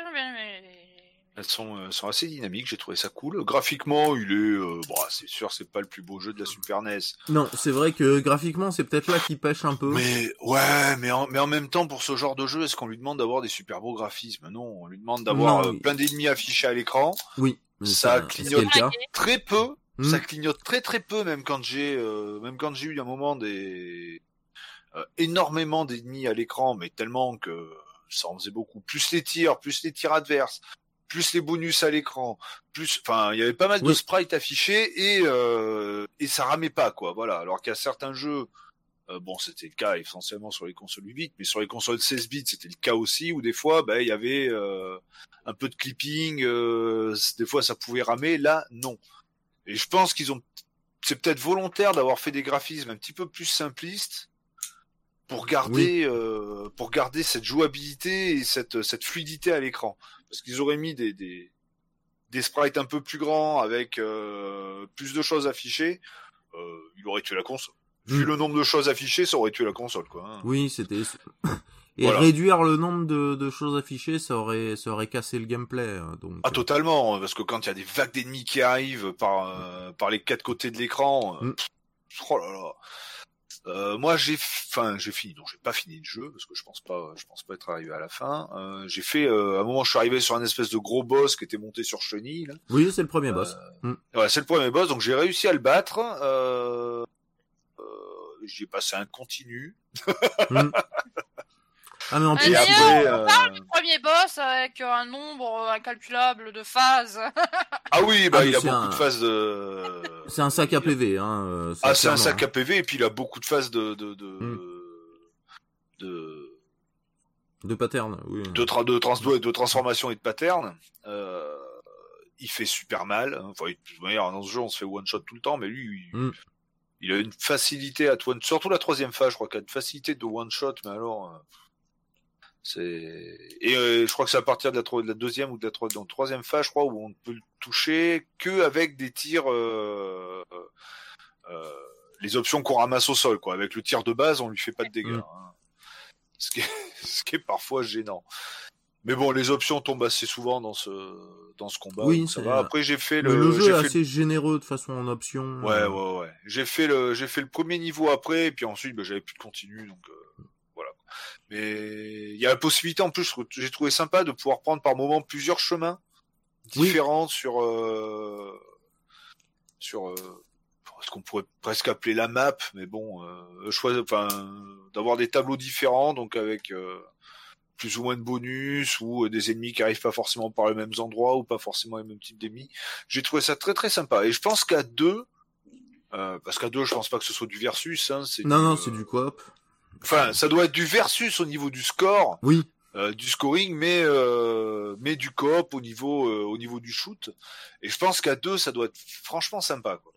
Elles sont, euh, sont assez dynamiques, j'ai trouvé ça cool. Graphiquement, il est, euh, bon, c'est sûr, c'est pas le plus beau jeu de la Super NES. Non, c'est vrai que graphiquement c'est peut-être là qui pêche un peu. Mais ouais, mais en, mais en même temps, pour ce genre de jeu, est-ce qu'on lui demande d'avoir des super beaux graphismes? Non, on lui demande d'avoir euh, oui. plein d'ennemis affichés à l'écran. Oui, Ça est-ce clignote. qu'il Très peu, Ça clignote très très peu, même quand j'ai, euh, même quand j'ai eu un moment des euh, énormément d'ennemis à l'écran, mais tellement que ça en faisait beaucoup. Plus les tirs, plus les tirs adverses, plus les bonus à l'écran, plus, enfin, il y avait pas mal de sprites affichés et euh, et ça ramait pas quoi. Voilà. Alors a certains jeux, euh, bon, c'était le cas essentiellement sur les consoles 8 bits, mais sur les consoles 16 bits, c'était le cas aussi où des fois, ben, il y avait euh, un peu de clipping, euh, des fois ça pouvait ramer. Là, non. Et je pense qu'ils ont, c'est peut-être volontaire d'avoir fait des graphismes un petit peu plus simplistes pour garder, euh, pour garder cette jouabilité et cette, cette fluidité à l'écran. Parce qu'ils auraient mis des, des, des sprites un peu plus grands avec euh, plus de choses affichées, euh, il aurait tué la console. Vu Mm. le nombre de choses affichées, ça aurait tué la console, quoi. hein. Oui, c'était. Et réduire le nombre de, de, choses affichées, ça aurait, ça aurait cassé le gameplay. Hein, donc. Ah totalement, parce que quand il y a des vagues d'ennemis qui arrivent par euh, par les quatre côtés de l'écran, euh, mm. oh là là. Euh, moi j'ai, enfin j'ai fini, non j'ai pas fini le jeu parce que je pense pas, je pense pas être arrivé à la fin. Euh, j'ai fait, euh, à un moment je suis arrivé sur un espèce de gros boss qui était monté sur chenille. Là. Oui c'est le premier boss. Mm. Ouais c'est le premier boss donc j'ai réussi à le battre. Euh, j'ai passé un continu. Mm. Ah mais en plus, après, on parle du premier boss avec un nombre incalculable de phases. ah oui, bah ah, il a beaucoup de phases de. C'est un sac à PV, hein. Euh, ah c'est un sac à PV et puis il a beaucoup de phases de de de, hmm. de... de pattern, oui. De, tra de, trans de transformation et de pattern. Euh, il fait super mal. Enfin, de toute manière, dans ce jeu, on se fait one shot tout le temps, mais lui, il, hmm. il a une facilité à one, surtout la troisième phase, je crois qu'il a une facilité de one shot, mais alors. Euh, c'est et euh, je crois que c'est à partir de la, de la deuxième ou de la troisième phase, je crois, où on ne peut le toucher que avec des tirs, euh, euh, les options qu'on ramasse au sol, quoi. Avec le tir de base, on lui fait pas de dégâts, mm. hein. ce, qui est, ce qui est parfois gênant. Mais bon, les options tombent assez souvent dans ce dans ce combat. Oui, ça va. Après, j'ai fait le. Le jeu est assez généreux de façon en option. Ouais, ouais, ouais. J'ai fait le j'ai fait le premier niveau après, et puis ensuite, ben, j'avais plus de continu, donc. Mais il y a la possibilité en plus, j'ai trouvé sympa de pouvoir prendre par moment plusieurs chemins différents sur euh, sur euh, ce qu'on pourrait presque appeler la map, mais bon, euh, choix, enfin, d'avoir des tableaux différents, donc avec euh, plus ou moins de bonus ou euh, des ennemis qui arrivent pas forcément par les mêmes endroits ou pas forcément les mêmes types d'ennemis. J'ai trouvé ça très très sympa et je pense qu'à deux, parce qu'à deux, je pense pas que ce soit du versus. Hein, non non, c'est du coop. Enfin, ça doit être du versus au niveau du score. Oui. Euh, du scoring, mais euh, mais du coop au niveau euh, au niveau du shoot. Et je pense qu'à deux, ça doit être franchement sympa. Quoi.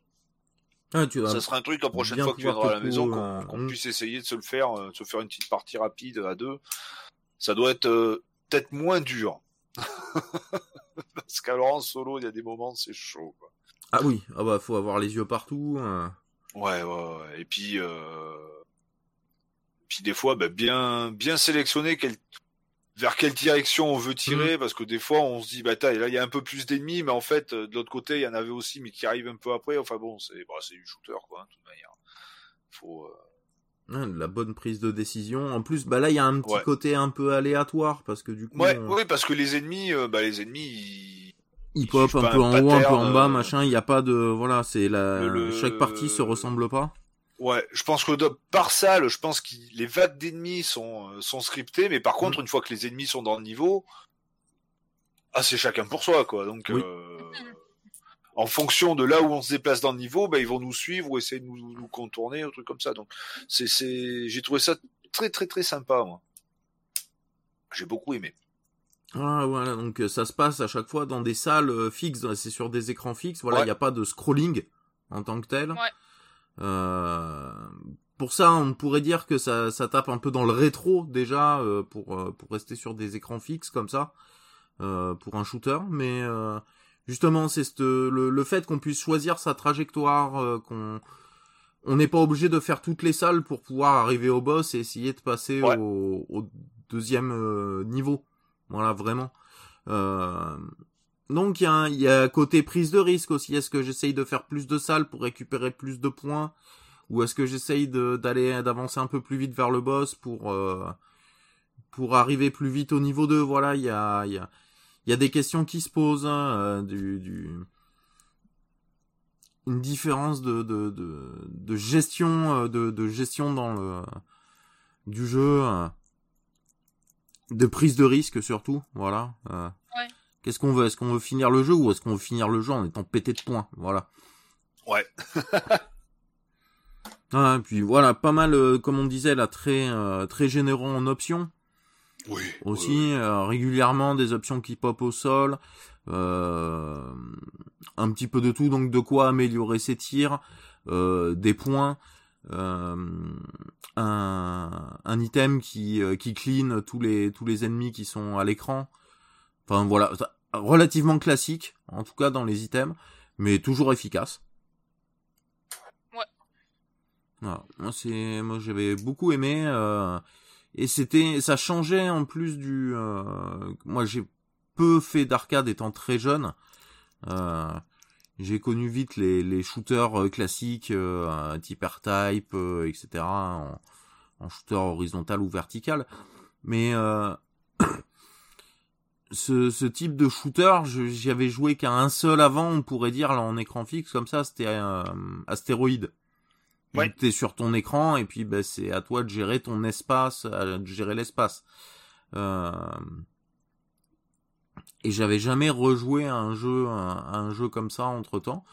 Ah, tu ça sera un truc la prochaine fois que tu viendras à la maison qu'on hmm. puisse essayer de se le faire, de se faire une petite partie rapide à deux. Ça doit être peut-être moins dur. Parce qu'alors en solo, il y a des moments c'est chaud. Quoi. Ah oui, ah bah faut avoir les yeux partout. Hein. Ouais, ouais, ouais. Et puis puis des fois, bah, bien, bien sélectionner vers quelle direction on veut tirer, mhm. parce que des fois on se dit bah là il y a un peu plus d'ennemis, mais en fait euh, de l'autre côté il y en avait aussi, mais qui arrivent un peu après. Enfin bon, c'est bah, du shooter quoi, hein, de toute manière. Faut euh, la bonne prise de décision. En plus, bah là, il y a un petit côté un peu aléatoire parce que du coup. Ouais, oui, parce que les ennemis, euh, bah les ennemis, ils, ils pop un peu en haut, un peu en bas, machin. Il n'y a pas de, voilà, c'est la, chaque partie se ressemble pas. Ouais, je pense que par ça, je pense que les vagues d'ennemis sont, euh, sont scriptées, mais par contre, mm. une fois que les ennemis sont dans le niveau, ah, c'est chacun pour soi, quoi. Donc, euh, en fonction de là où on se déplace dans le niveau, bah, ils vont nous suivre ou essayer de nous, nous contourner, un truc comme ça. Donc, c'est, c'est, j'ai trouvé ça très, très, très sympa, moi. J'ai beaucoup aimé. Ah voilà, donc euh, ça se passe à chaque fois dans des salles fixes, c'est sur des écrans fixes, voilà, il n'y a pas de scrolling en tant que tel. Ouais. Euh, pour ça, on pourrait dire que ça, ça tape un peu dans le rétro déjà euh, pour euh, pour rester sur des écrans fixes comme ça pour un shooter, mais justement c'est le, le fait qu'on puisse choisir sa trajectoire, qu'on on n'est pas obligé de faire toutes les salles pour pouvoir arriver au boss et essayer de passer au, au, deuxième niveau. Voilà, vraiment. Donc il y, a, y a côté prise de risque aussi. Est-ce que j'essaye de faire plus de salles pour récupérer plus de points? Ou est-ce que j'essaye d'aller d'avancer un peu plus vite vers le boss pour euh, pour arriver plus vite au niveau 2 Voilà, il y a il y a il y a des questions qui se posent hein, euh, du, une différence de de, de, gestion euh, de, de gestion dans le du jeu de prise de risque surtout voilà Qu'est-ce qu'on veut? Est-ce qu'on veut finir le jeu ou est-ce qu'on veut finir le jeu en étant pété de points? Voilà. Ouais. ah, puis voilà, pas mal, euh, comme on disait là, très euh, très généreux en options. Oui. Aussi euh, régulièrement des options qui pop au sol. un petit peu de tout, donc de quoi améliorer ses tirs, des points. un, un item qui qui clean tous les tous les ennemis qui sont à l'écran Enfin voilà, relativement classique, en tout cas dans les items, mais toujours efficace. Ouais. Voilà. Moi c'est, moi j'avais beaucoup aimé. Euh... et c'était, ça changeait en plus du. euh, moi, j'ai peu fait d'arcade étant très jeune. Euh, j'ai connu vite les, les shooters euh, classiques, euh, type R-Type, euh, etc. En, en shooter horizontal ou vertical. Mais euh, ce, ce type de shooter, j'y avais joué qu'à un seul avant, on pourrait dire, là, en écran fixe, comme ça, c'était euh, Astéroïde. Ouais. T'es sur ton écran, et puis bah, c'est à toi de gérer ton espace, euh, de gérer l'espace. Euh, Et j'avais jamais rejoué à un jeu, à un jeu comme ça entre temps.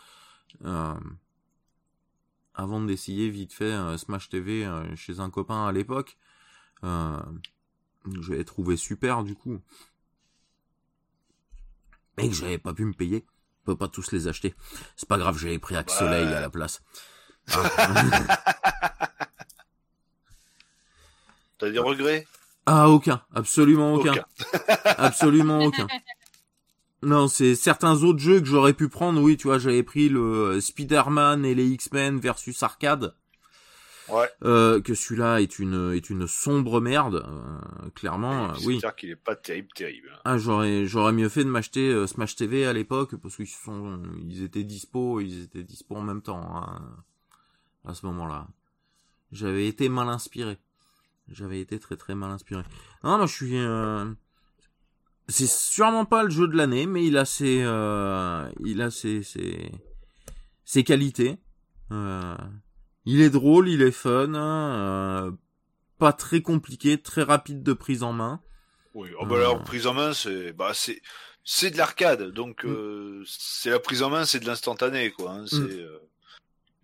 Avant d'essayer vite fait euh, Smash TV euh, chez un copain à l'époque. Euh, je l'avais trouvé super du coup. Et que j'avais pas pu me payer. Je peux pas tous les acheter. C'est pas grave, j'avais pris Axe. Soleil à la place. T'as des regrets? Ah, aucun. Absolument aucun. Aucun. Absolument aucun. Non, c'est certains autres jeux que j'aurais pu prendre. Oui, tu vois, j'avais pris le Spider-Man et les X-Men versus arcade. Ouais. Euh, que celui-là est une est une sombre merde. euh, clairement, euh, C'est oui. clair qu'il est pas terrible, terrible. hein. Ah, j'aurais j'aurais mieux fait de m'acheter euh, Smash TV à l'époque parce qu'ils sont ils étaient dispo, ils étaient dispo en même temps hein, à ce moment-là. J'avais été mal inspiré. J'avais été très très mal inspiré. Non, moi je suis euh, c'est sûrement pas le jeu de l'année, mais il a ses euh, il a ses ses ses qualités. Euh, il est drôle, il est fun, euh, pas très compliqué, très rapide de prise en main. Oui. Oh, bah, Euh. alors, prise en main, c'est, bah, c'est, c'est de l'arcade. Donc, Mm. euh, c'est la prise en main, c'est de l'instantané, quoi. hein. C'est, Mm. euh,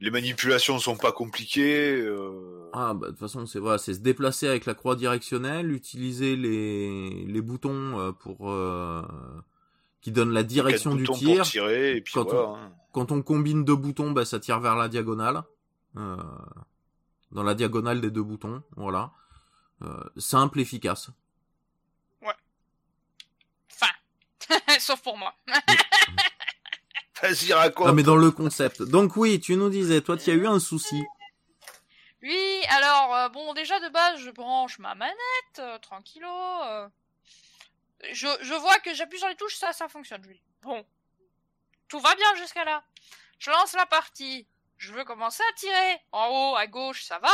les manipulations sont pas compliquées. euh, Ah bah de toute façon c'est voilà, c'est se déplacer avec la croix directionnelle, utiliser les les boutons euh, pour euh, qui donnent la direction du tir. pour tirer, et puis Quand voilà. hein. Quand on combine deux boutons, bah ça tire vers la diagonale. Euh, dans la diagonale des deux boutons, voilà. Euh, simple, efficace. Enfin. Sauf pour moi. Vas-y, raconte. Non mais dans le concept. Donc oui, tu nous disais, toi tu as eu un souci. Oui, alors, euh, bon, déjà de base, je branche ma manette, euh, tranquillo. euh. Je, je vois que j'appuie sur les touches, ça, ça fonctionne. Je dis, bon, tout va bien jusqu'à là. Je lance la partie. Je veux commencer à tirer. En haut, à gauche, ça va.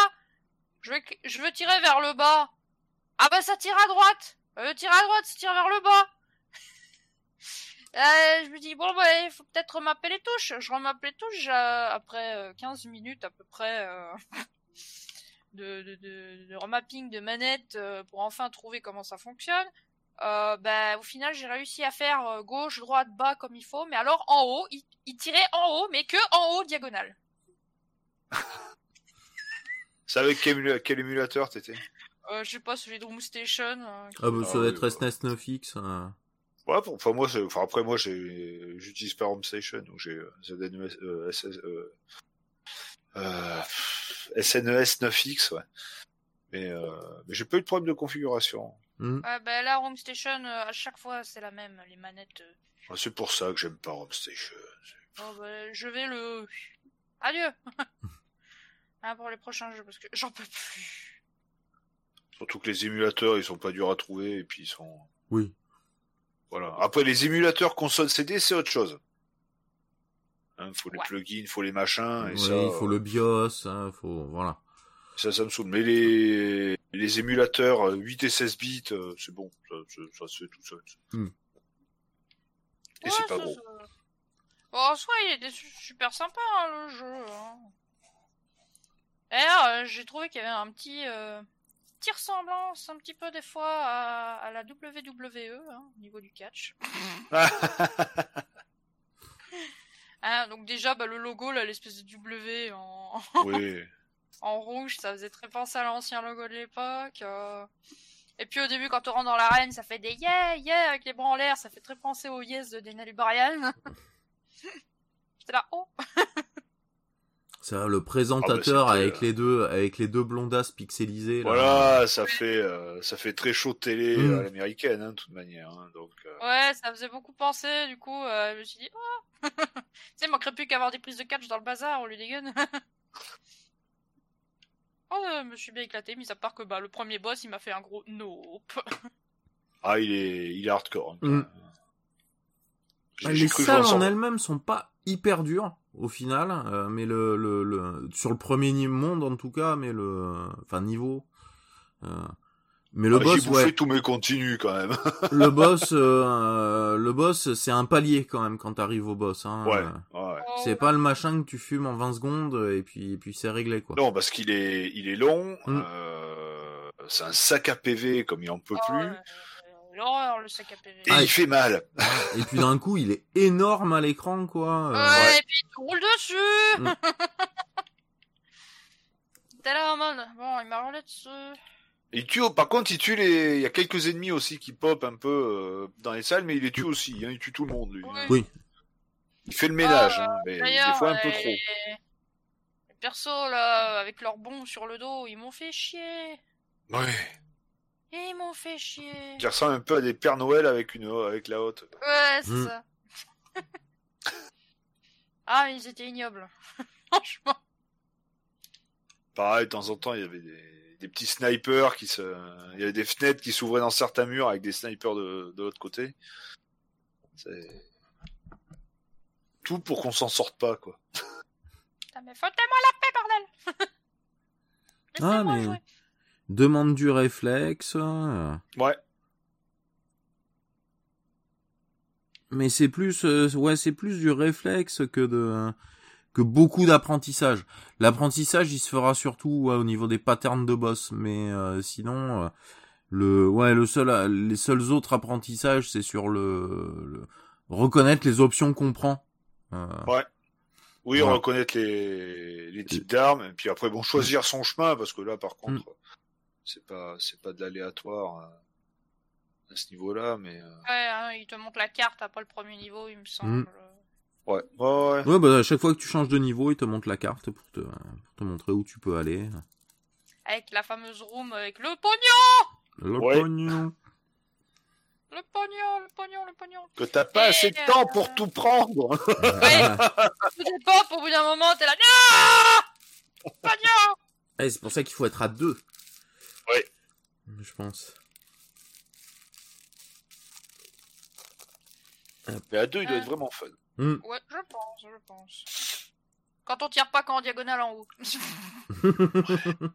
Je veux, je veux tirer vers le bas. Ah bah ça tire à droite. Euh, tire à droite, ça tire vers le bas. Euh, je me dis, bon, bah, il faut peut-être remapper les touches. Je remappe les touches euh, après euh, 15 minutes à peu près euh, de, remapping de manette pour enfin trouver comment ça fonctionne. Bah, au final, j'ai réussi à faire gauche, droite, bas comme il faut. Mais alors, en haut, il, il tirait en haut, mais que en haut, diagonale. C'est avec quel, émula- quel émulateur t'étais? Euh, je sais pas, celui de Room Station. euh, qui- Ah bah ça Ah doit oui, être. SNES 9X. euh. Ouais, pour- enfin moi, enfin après moi, j'utilise pas Home Station, donc j'ai euh, ZNES, euh, SS, euh, euh, SNES 9X, ouais. Mais, euh, mais j'ai pas eu de problème de configuration. Hmm. Ouais, bah là, Room Station, euh, à chaque fois, c'est la même, les manettes. euh. Ouais, C'est pour ça que j'aime pas Home Station. Bon, bah, je vais le... Adieu Hein, Pour les prochains jeux, parce que j'en peux plus. Surtout que les émulateurs, ils sont pas durs à trouver, et puis ils sont, Oui. voilà. Après, les émulateurs console CD, c'est autre chose. Hein, faut les Ouais. plugins, faut les machins, et ça, il faut euh, le BIOS, hein, faut voilà. ça, ça me saoule. Mais les, les émulateurs euh, 8 et 16 bits, euh, c'est bon, ça, ça, ça se fait tout seul. Hmm. Et c'est pas gros. Bon, en soi, il était su- super sympa, hein, le jeu. D'ailleurs, euh, j'ai trouvé qu'il y avait un petit... Euh... ressemblance un petit peu des fois à, à la WWE hein, au niveau du catch. Hein, donc déjà bah, le logo là l'espèce de W en, oui. en rouge ça faisait très penser à l'ancien logo de l'époque. euh. Et puis au début quand on rentre dans l'arène ça fait des yeah yeah avec les bras en l'air ça fait très penser au yes de Daniel Bryan. J'étais là oh Ça, le présentateur Ah bah, c'était, avec euh, les deux, avec les deux blondasses pixelisées. là. Voilà, ça fait, euh, ça fait très chaud télé Mm. à l'américaine, hein, de toute manière. hein, donc, euh, ouais ça faisait beaucoup penser du coup euh, je me suis dit oh tu sais il manquerait plus qu'avoir des prises de catch dans le bazar au lieu des guns. Oh, euh, je me suis bien éclaté, mis à part que bah, le premier boss, il m'a fait un gros nope. Ah, il est, il est hardcore. hein. Mm. Bah, les salles en elles-mêmes sont pas hyper dures au final, euh, mais le, le, le sur le premier monde en tout cas, mais le enfin niveau. euh, mais le Ah, boss, bouffé ouais, tous mes continus quand même. le boss, euh, le boss, c'est un palier quand même quand t'arrives au boss. Hein. ouais, Euh, ouais. C'est pas le machin que tu fumes en 20 secondes et puis et puis c'est réglé quoi. Non, parce qu'il est, il est long. Mm. euh, c'est un sac à PV comme il en peut Oh, plus. L'horreur, le sac à. Et Ah, il fait mal. Et puis d'un coup, il est énorme à l'écran quoi. euh, Ouais, et puis tu roules dessus Mm. T'es là en mode, bon, il m'a roulé dessus. Il tue, par contre, il tue les, il y a quelques ennemis aussi qui pop un peu euh, dans les salles, mais il les tue aussi. Hein, il tue tout le monde, lui. Oui. Oui. Il fait le ménage, Ah, hein, mais des fois un peu les... trop. les persos là, avec leurs bons sur le dos, ils m'ont fait chier. Ouais. Ils m'ont fait chier. Qui ressemble un peu à des Pères Noël avec une, avec la haute. Ouais, c'est Mm. ça. ah, mais ils étaient ignobles. Franchement. Pareil, de temps en temps, il y avait des, des petits snipers qui se, il y avait des fenêtres qui s'ouvraient dans certains murs avec des snipers de, de l'autre côté. C'est tout pour qu'on s'en sorte pas, quoi. Putain, mais foutez-moi la paix, bordel Ah, Laissez-moi mais- jouer. Demande du réflexe. Ouais. Mais c'est plus, euh, ouais, c'est plus du réflexe que de, que beaucoup d'apprentissage. L'apprentissage, il se fera surtout ouais, au niveau des patterns de boss, mais euh, sinon, euh, le, ouais, le seul, les seuls autres apprentissages, c'est sur le, le- reconnaître les options qu'on prend. Euh, Oui, Voilà. reconnaître les, les types d'armes, et puis après, bon, choisir son chemin, parce que là, par contre, Mm. C'est pas, c'est pas de l'aléatoire euh, à ce niveau-là, mais euh, Ouais, hein, il te montre la carte après le premier niveau, il me semble. ouais, ouais, ouais. Ouais, bah à chaque fois que tu changes de niveau, il te montre la carte pour te, pour te montrer où tu peux aller. Avec la fameuse room avec le pognon Le Ouais. pognon. Le pognon, le pognon, le pognon Que t'as pas Et, assez de euh, temps pour tout prendre. Tout dépend, au bout d'un moment, t'es là, non Pognon Eh, c'est pour ça qu'il faut être à deux. Ouais. Je pense. Mais à deux, il doit Euh. être vraiment fun. Hmm. Ouais, je pense, je pense. Quand on tire pas qu'en diagonale en haut.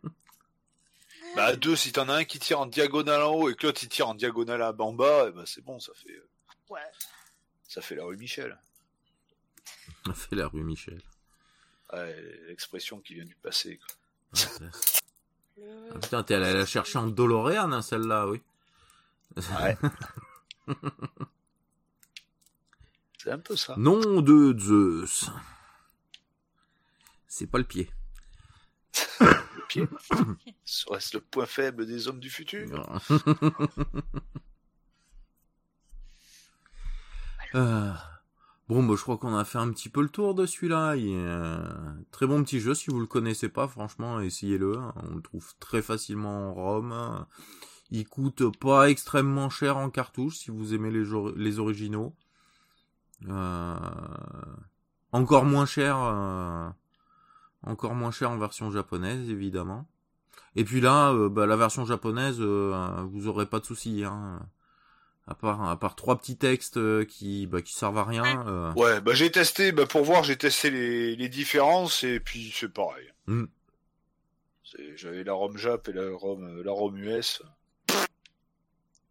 Bah, à deux, si t'en as un qui tire en diagonale en haut et que l'autre il tire en diagonale à en bas, eh ben, c'est bon, ça fait, Ouais. ça fait la rue Michel. On fait la rue Michel. Ouais, l'expression qui vient du passé, quoi. Le- Ah, putain, t'es allé la chercher en Doloréane, hein, celle-là, oui. Ouais. c'est un peu ça. Nom de Zeus. C'est pas le pied. Le pied. Serait-ce le point faible des hommes du futur Euh, Bon, bah, je crois qu'on a fait un petit peu le tour de celui-là. Il est, euh, très bon petit jeu. Si vous le connaissez pas, franchement, essayez-le. On le trouve très facilement en ROM. Il coûte pas extrêmement cher en cartouche si vous aimez les, les originaux. Euh, Encore moins cher, euh, encore moins cher en version japonaise, évidemment. Et puis là, euh, bah, la version japonaise, euh, vous aurez pas de soucis. Hein. À part, à part trois petits textes euh, qui, bah, qui servent à rien. euh, Ouais, bah j'ai testé, bah pour voir, j'ai testé les, les différences et puis c'est pareil. Mm. C'est- J'avais la ROM Jap et la ROM, la ROM US.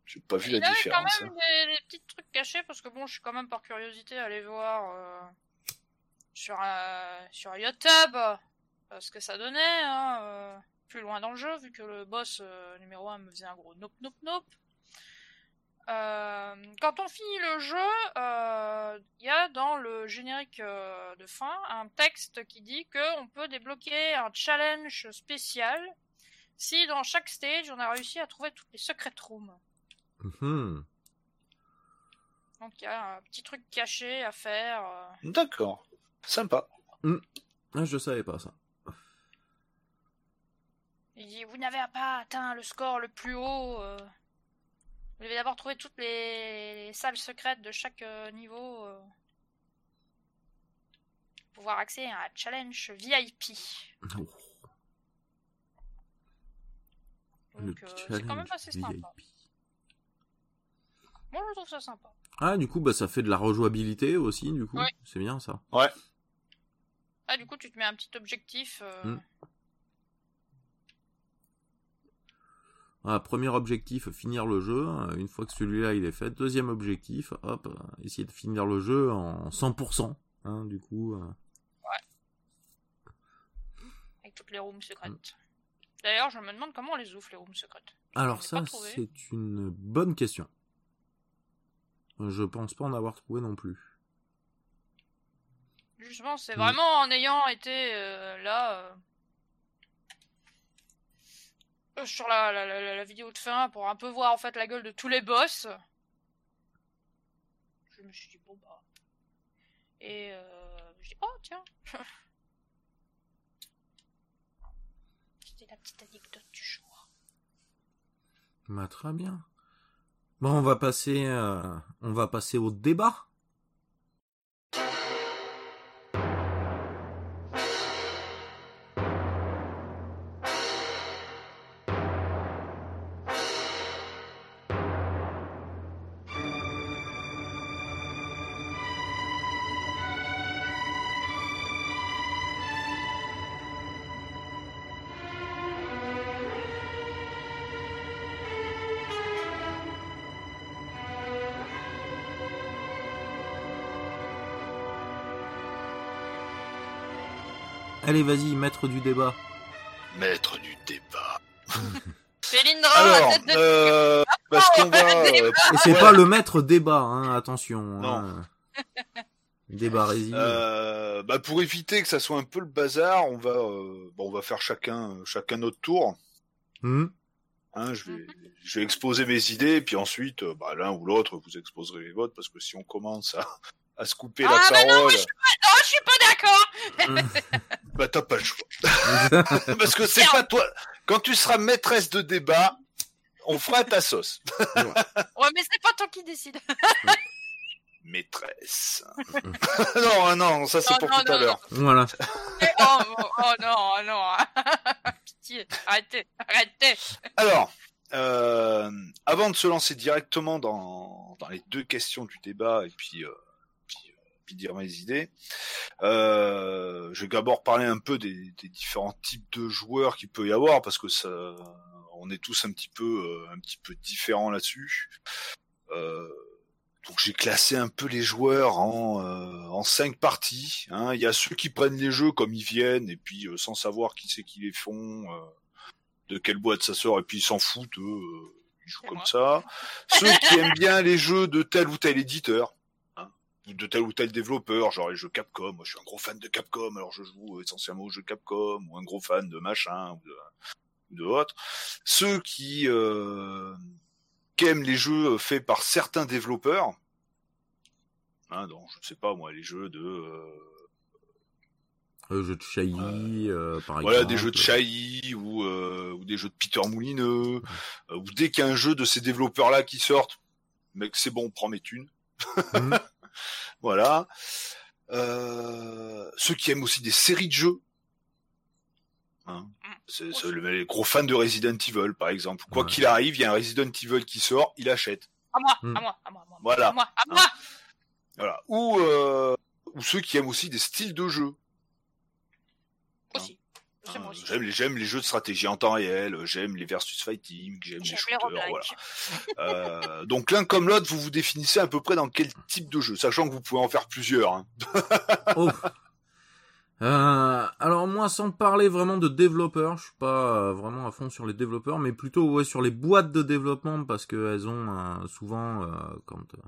J'ai pas vu Il la avait différence. quand même hein. des, des petits trucs cachés parce que bon, je suis quand même par curiosité allé voir euh, sur euh, sur YouTube euh, ce que ça donnait hein, euh, plus loin dans le jeu vu que le boss euh, numéro 1 me faisait un gros nope nope nope. Euh, quand on finit le jeu, euh, il y a dans le générique euh, de fin un texte qui dit que on peut débloquer un challenge spécial si dans chaque stage on a réussi à trouver toutes les secret rooms. mhm. Donc il y a un petit truc caché à faire. euh. D'accord. Sympa. Ah, je savais pas ça. Il dit vous n'avez pas atteint le score le plus haut. euh. Vous devez d'abord trouver toutes les... les salles secrètes de chaque euh, niveau. euh, pour pouvoir accéder à un challenge VIP. Oh. Le Donc euh, c'est quand même challenge assez sympa. VIP. Moi je trouve ça sympa. Ah, du coup, bah, ça fait de la rejouabilité aussi, du coup. Ouais. C'est bien, ça. Ah du coup tu te mets un petit objectif. euh, Mm. Ah, premier objectif, finir le jeu. Une fois que celui-là, il est fait. Deuxième objectif, hop, essayer de finir le jeu en 100%. Hein, du coup, euh. avec toutes les rooms secrètes. D'ailleurs je me demande comment on les ouvre les rooms secrètes. Alors ça, c'est une bonne question. Je pense pas en avoir trouvé non plus. Justement c'est Mm. vraiment en ayant été euh, là euh, sur la, la, la, la vidéo de fin pour un peu voir en fait la gueule de tous les boss. Je me suis dit bon bah et euh, je dis oh tiens. C'était la petite anecdote du jour. Bah, très bien. Bon, on va passer, euh, on va passer au débat. Allez, vas-y, maître du débat. Maître du débat. Célindra, Alors, euh, parce qu'on va. euh, Et c'est ouais, pas le maître débat, hein, attention. Non. hein. Débat euh, bah pour éviter que ça soit un peu le bazar, on va, euh, bon, on va faire chacun, chacun notre tour. Hmm Hein, je, vais, je vais exposer mes idées, puis ensuite, euh, bah, l'un ou l'autre, vous exposerez les vôtres, parce que si on commence à, à se couper la Ah, mais non, parole, moi, Oh, je suis pas d'accord bah t'as pas le choix. parce que c'est pas toi. Quand tu seras maîtresse de débat, on fera ta sauce. Ouais, mais c'est pas toi qui décide. Maîtresse. non, hein, non, ça c'est Non, pour non, tout à l'heure. voilà. oh, oh, oh non, oh non. Pitié, arrêtez, arrêtez. Alors, euh, avant de se lancer directement dans, dans les deux questions du débat et puis, euh, puis, dire mes idées, euh, je vais d'abord parler un peu des, des différents types de joueurs qu'il peut y avoir parce que ça, on est tous un petit peu, euh, un petit peu différents là-dessus. Euh, donc j'ai classé un peu les joueurs en, euh, en cinq parties. hein. Il y a ceux qui prennent les jeux comme ils viennent et puis euh, sans savoir qui c'est qui les font. euh, de quelle boîte ça sort et puis ils s'en foutent, eux, euh, ils jouent comme moi. ça. Ceux qui aiment bien les jeux de tel ou tel éditeur, de tel ou tel développeur, genre les jeux Capcom, moi je suis un gros fan de Capcom, alors je joue essentiellement aux jeux Capcom, ou un gros fan de machin, ou de, ou de autre. Ceux qui, euh, qui aiment les jeux faits par certains développeurs, hein, donc je sais pas moi, les jeux de... euh, Le jeu de Chailly, euh, par Voilà, exemple. des jeux de Chailly ou, euh, ou des jeux de Peter Moulineux, euh, ou dès qu'il y a un jeu de ces développeurs-là qui sortent, mec, c'est bon, prends mes thunes. Mhm. Voilà. Euh, ceux qui aiment aussi des séries de jeux. Hein, c'est, c'est le- les gros fans de Resident Evil, par exemple. Quoi Ouais. qu'il arrive, il y a un Resident Evil qui sort, il achète. À moi, Hmm. à moi, à moi, à moi. Voilà. À moi, à moi. Voilà. Ou, euh, ou ceux qui aiment aussi des styles de jeux. Hein, j'aime, les, j'aime les jeux de stratégie en temps réel, j'aime les versus fighting, j'aime les J'aime les shooters, roguelikes. voilà. Euh, donc l'un comme l'autre, vous vous définissez à peu près dans quel type de jeu, sachant que vous pouvez en faire plusieurs. hein. Oh. Euh, alors moi, sans parler vraiment de développeurs, je suis pas euh, vraiment à fond sur les développeurs, mais plutôt ouais sur les boîtes de développement parce que elles ont euh, souvent, euh, quand euh,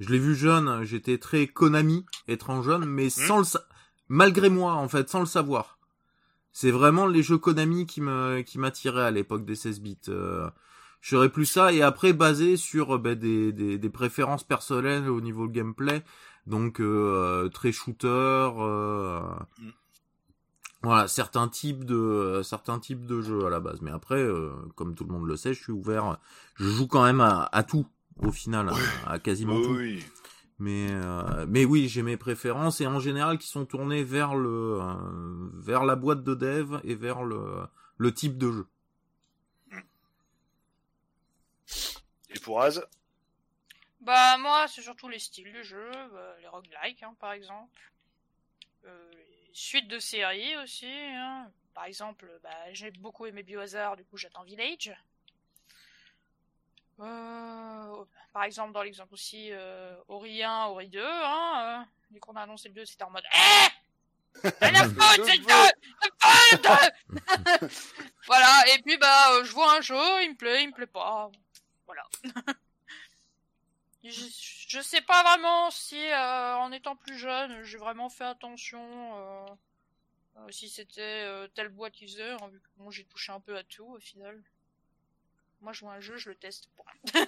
je l'ai vu jeune, j'étais très Konami, étant jeune, mais sans le sa- malgré moi en fait, sans le savoir. C'est vraiment les jeux Konami qui me qui m'attiraient à l'époque des 16 bits. Euh, je serais plus ça et après basé sur ben, des, des des préférences personnelles au niveau gameplay donc euh, très shooter euh, Mm. voilà certains types de certains types de jeux à la base mais après euh, comme tout le monde le sait je suis ouvert je joue quand même à, à tout au final à, à quasiment Oui, tout oui. Mais euh, mais oui j'ai mes préférences et en général qui sont tournées vers le euh, vers la boîte de dev et vers le le type de jeu Et pour Az? Bah moi, c'est surtout les styles de jeu, bah, les roguelikes hein, par exemple. Euh, les suites de séries aussi. Hein. Par exemple, bah, j'ai beaucoup aimé Biohazard, du coup j'attends Village. Euh, par exemple, dans l'exemple aussi, euh, Ori 1, Ori 2, hein, euh, dès qu'on a annoncé le 2, c'était en mode Eh C'est la faute, c'est le 2 C'est le 2 Voilà, et puis bah, euh, je vois un jeu, il me plaît, il me plaît pas. Voilà. je, je sais pas vraiment si, euh, en étant plus jeune, j'ai vraiment fait attention euh, si c'était telle boîte qui faisait, hein, vu que bon, j'ai touché un peu à tout au final. Moi, je vois un jeu, je le teste.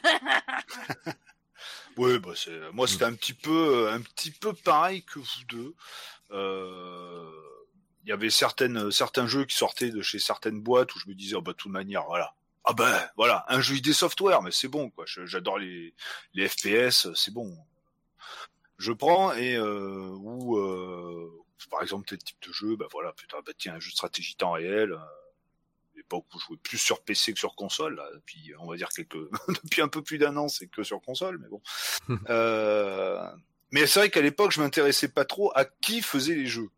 Oui, bah moi c'était un petit peu un petit peu pareil que vous deux. Euh, Il y avait certaines certains jeux qui sortaient de chez certaines boîtes où je me disais oh, bah de toute manière voilà ah ben voilà un jeu ID Software mais c'est bon quoi. J'adore les FPS c'est bon. Je prends et euh, euh, par exemple tel type de jeu bah voilà putain bah tiens un jeu de stratégie temps réel. L'époque où je jouais plus sur PC que sur console, là, depuis on va dire quelques depuis un peu plus d'un an, c'est que sur console, mais bon. euh... Mais c'est vrai qu'à l'époque, je m'intéressais pas trop à qui faisait les jeux.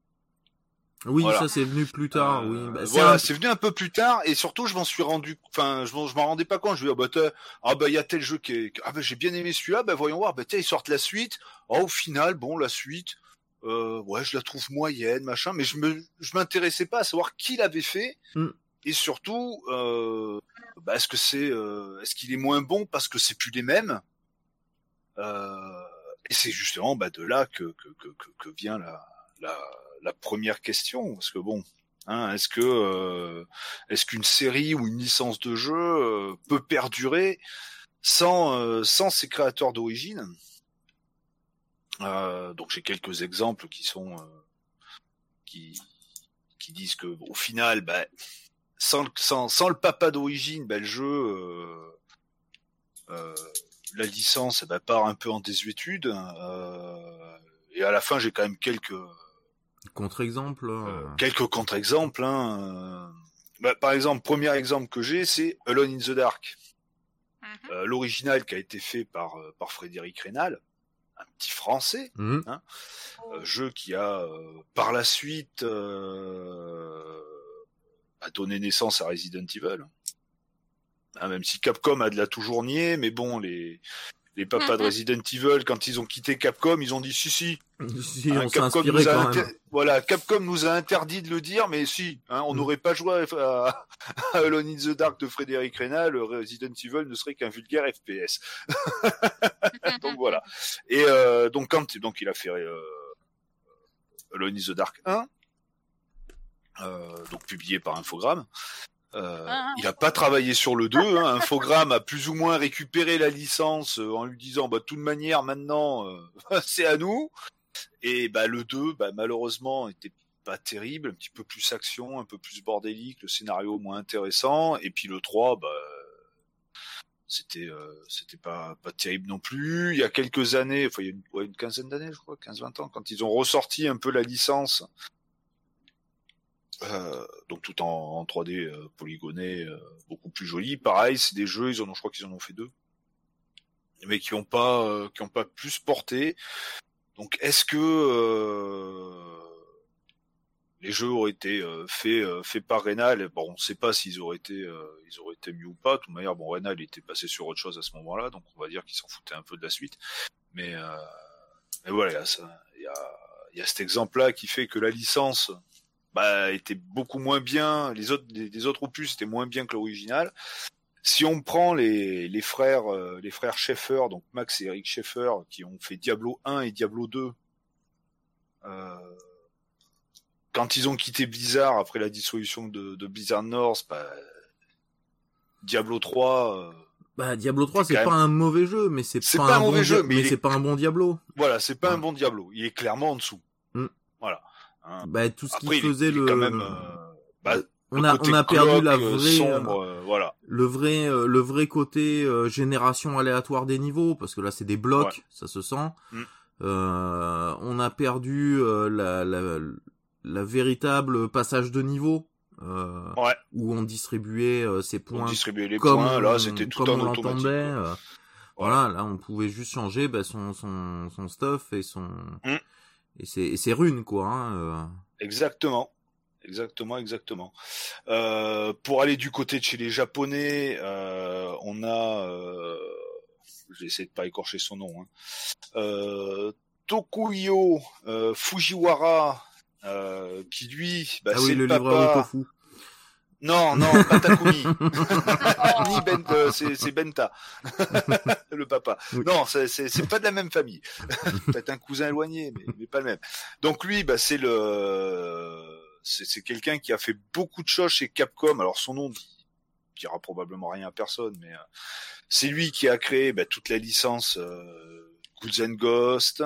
Oui, Voilà. ça c'est venu plus tard. Euh, oui, Bah, c'est voilà, un- c'est venu un peu plus tard et surtout je m'en suis rendu, enfin je m'en je m'en rendais pas compte. Je me dis ah bah ah bah il y a tel jeu qui est, ah bah j'ai bien aimé celui-là, bah voyons voir, bah tiens ils sortent la suite. Oh, au final bon la suite, euh, ouais je la trouve moyenne machin, mais je me je m'intéressais pas à savoir qui l'avait fait Mm. Et surtout euh, bah, est-ce que c'est euh, est-ce qu'il est moins bon parce que c'est plus les mêmes? Euh, et c'est justement bah, de là que que, que, que, vient la, la la première question parce que bon Hein, est-ce que euh, est-ce qu'une série ou une licence de jeu euh, peut perdurer sans euh, sans ses créateurs d'origine? Donc j'ai quelques exemples qui sont qui qui disent que au final, bah, sans, le- sans sans le papa d'origine, bah, le jeu euh, euh, la licence, ben, part un peu en désuétude. euh, et à la fin, j'ai quand même quelques contre-exemple. euh, euh, quelques contre-exemples. Hein. euh. Bah, par exemple, premier exemple que j'ai, c'est Alone in the Dark. Mhm. Euh, L'original qui a été fait par, par Frédéric Rénal, un petit français, mhm. euh, jeu qui a euh, par la suite euh, a donné naissance à Resident Evil. Hein, même si Capcom a de la toujours nié, mais bon, les, les papas de Mhm. Resident Evil, quand ils ont quitté Capcom, ils ont dit si si, Si, Hein, on Capcom nous a quand inter- même. Voilà, Capcom nous a interdit de le dire, mais si, hein, on Mm. n'aurait pas joué à, à, Alone in the Dark de Frédéric Rénal, Resident Evil ne serait qu'un vulgaire FPS. donc voilà. Et euh, donc quand donc il a fait euh, Alone in the Dark 1, euh, donc publié par Infogrames. Euh, Ah. il a pas travaillé sur le 2. Hein. Infogrames a plus ou moins récupéré la licence euh, en lui disant bah de toute manière maintenant euh, c'est à nous. Et bah le 2 bah, malheureusement était pas terrible, un petit peu plus action, un peu plus bordélique, le scénario moins intéressant. Et puis le 3 bah c'était euh, c'était pas pas terrible non plus. Il y a quelques années, enfin il y a une, ouais, une quinzaine d'années je crois, 15-20 ans, quand ils ont ressorti un peu la licence. Euh, donc tout en, en 3D euh, polygoné, euh, beaucoup plus joli. Pareil, c'est des jeux, ils en ont, je crois qu'ils en ont fait deux, mais qui ont pas, euh, qui ont pas plus porté. Donc est-ce que euh, les jeux auraient été faits faits par Rénal Bon, on ne sait pas s'ils auraient été ils auraient été mieux ou pas. De toute manière, bon, Rénal était passé sur autre chose à ce moment-là, donc on va dire qu'il s'en foutait un peu de la suite. Mais, mais voilà, il y a y a cet exemple-là qui fait que la licence bah, était beaucoup moins bien. Les autres, les, les autres opus étaient moins bien que l'original. Si on prend les, les frères, euh, les frères Schaeffer, donc Max et Eric Schaeffer, qui ont fait Diablo 1 et Diablo 2, euh, quand ils ont quitté Blizzard après la dissolution de, de Blizzard North, bah, Diablo 3, euh, Bah, Diablo 3, C'est pas un mauvais jeu, mais c'est pas, pas un mauvais bon jeu, mais est- c'est pas un bon Diablo. voilà, c'est pas Ouais. un bon Diablo. Il est clairement en dessous. Mm. Voilà. Hein. Bah, tout ce Après, qui faisait il est le, quand même, euh, bah, on le a, côté on a perdu la euh, vraie, sombre, euh, voilà. le vrai, euh, le vrai côté euh, génération aléatoire des niveaux, parce que là c'est des blocs, Ouais. ça se sent. Mm. Euh, on a perdu euh, la, la, la véritable passage de niveau. euh, Ouais. où on distribuait euh, ses points distribuer les comme points, là on- c'était tout comme en on automatique. euh, voilà, là on pouvait juste changer bah, son, son, son stuff et son Mm. Et ses runes quoi. Hein, euh. Exactement. Exactement, exactement. Euh, pour aller du côté de chez les Japonais, euh, on a, euh, j'ai essayé de pas écorcher son nom, hein. euh, Tokuyo euh, Fujiwara, euh, qui lui, bah, ah c'est oui, le le papa. tofu. Non, non, pas Takumi. Ni Ben, euh, c'est c'est Benta, le papa. Oui. Non, c'est c'est c'est pas de la même famille. Peut-être un cousin éloigné, mais, mais pas le même. Donc lui, bah c'est le, c'est c'est quelqu'un qui a fait beaucoup de choses chez Capcom. Alors son nom dit- dira probablement rien à personne, mais euh, c'est lui qui a créé bah, toute la licence euh, Ghouls and Ghost,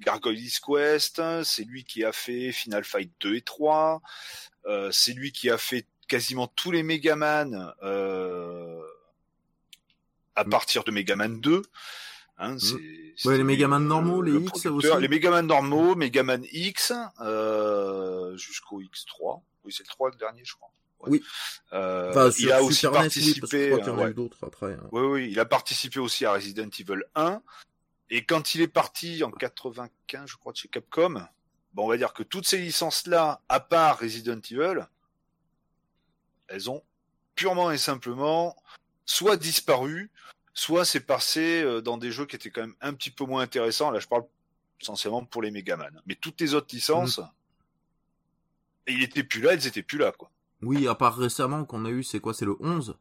Gargoyle's Quest. C'est lui qui a fait Final Fight 2 et 3. Euh, c'est lui qui a fait quasiment tous les Megaman euh, à Mm. partir de Megaman 2. Hein, c'est, Ouais, c'était les Megaman normaux, le- les le X aussi Les Megaman normaux, Megaman X, euh, jusqu'au X3. Oui, c'est le 3 le dernier, je crois. Ouais. Oui. Euh, Enfin, il a aussi oui, parce d'autres après. hein. oui, oui, il a participé aussi à Resident Evil 1. Et quand il est parti en 95, je crois, de chez Capcom, bon, on va dire que toutes ces licences-là, à part Resident Evil, elles ont purement et simplement soit disparu, soit c'est passé euh, dans des jeux qui étaient quand même un petit peu moins intéressants. Là, je parle essentiellement pour les Megaman. Mais toutes les autres licences, et il était plus là, elles étaient plus là, quoi. Oui, à part récemment qu'on a eu, c'est quoi C'est le 11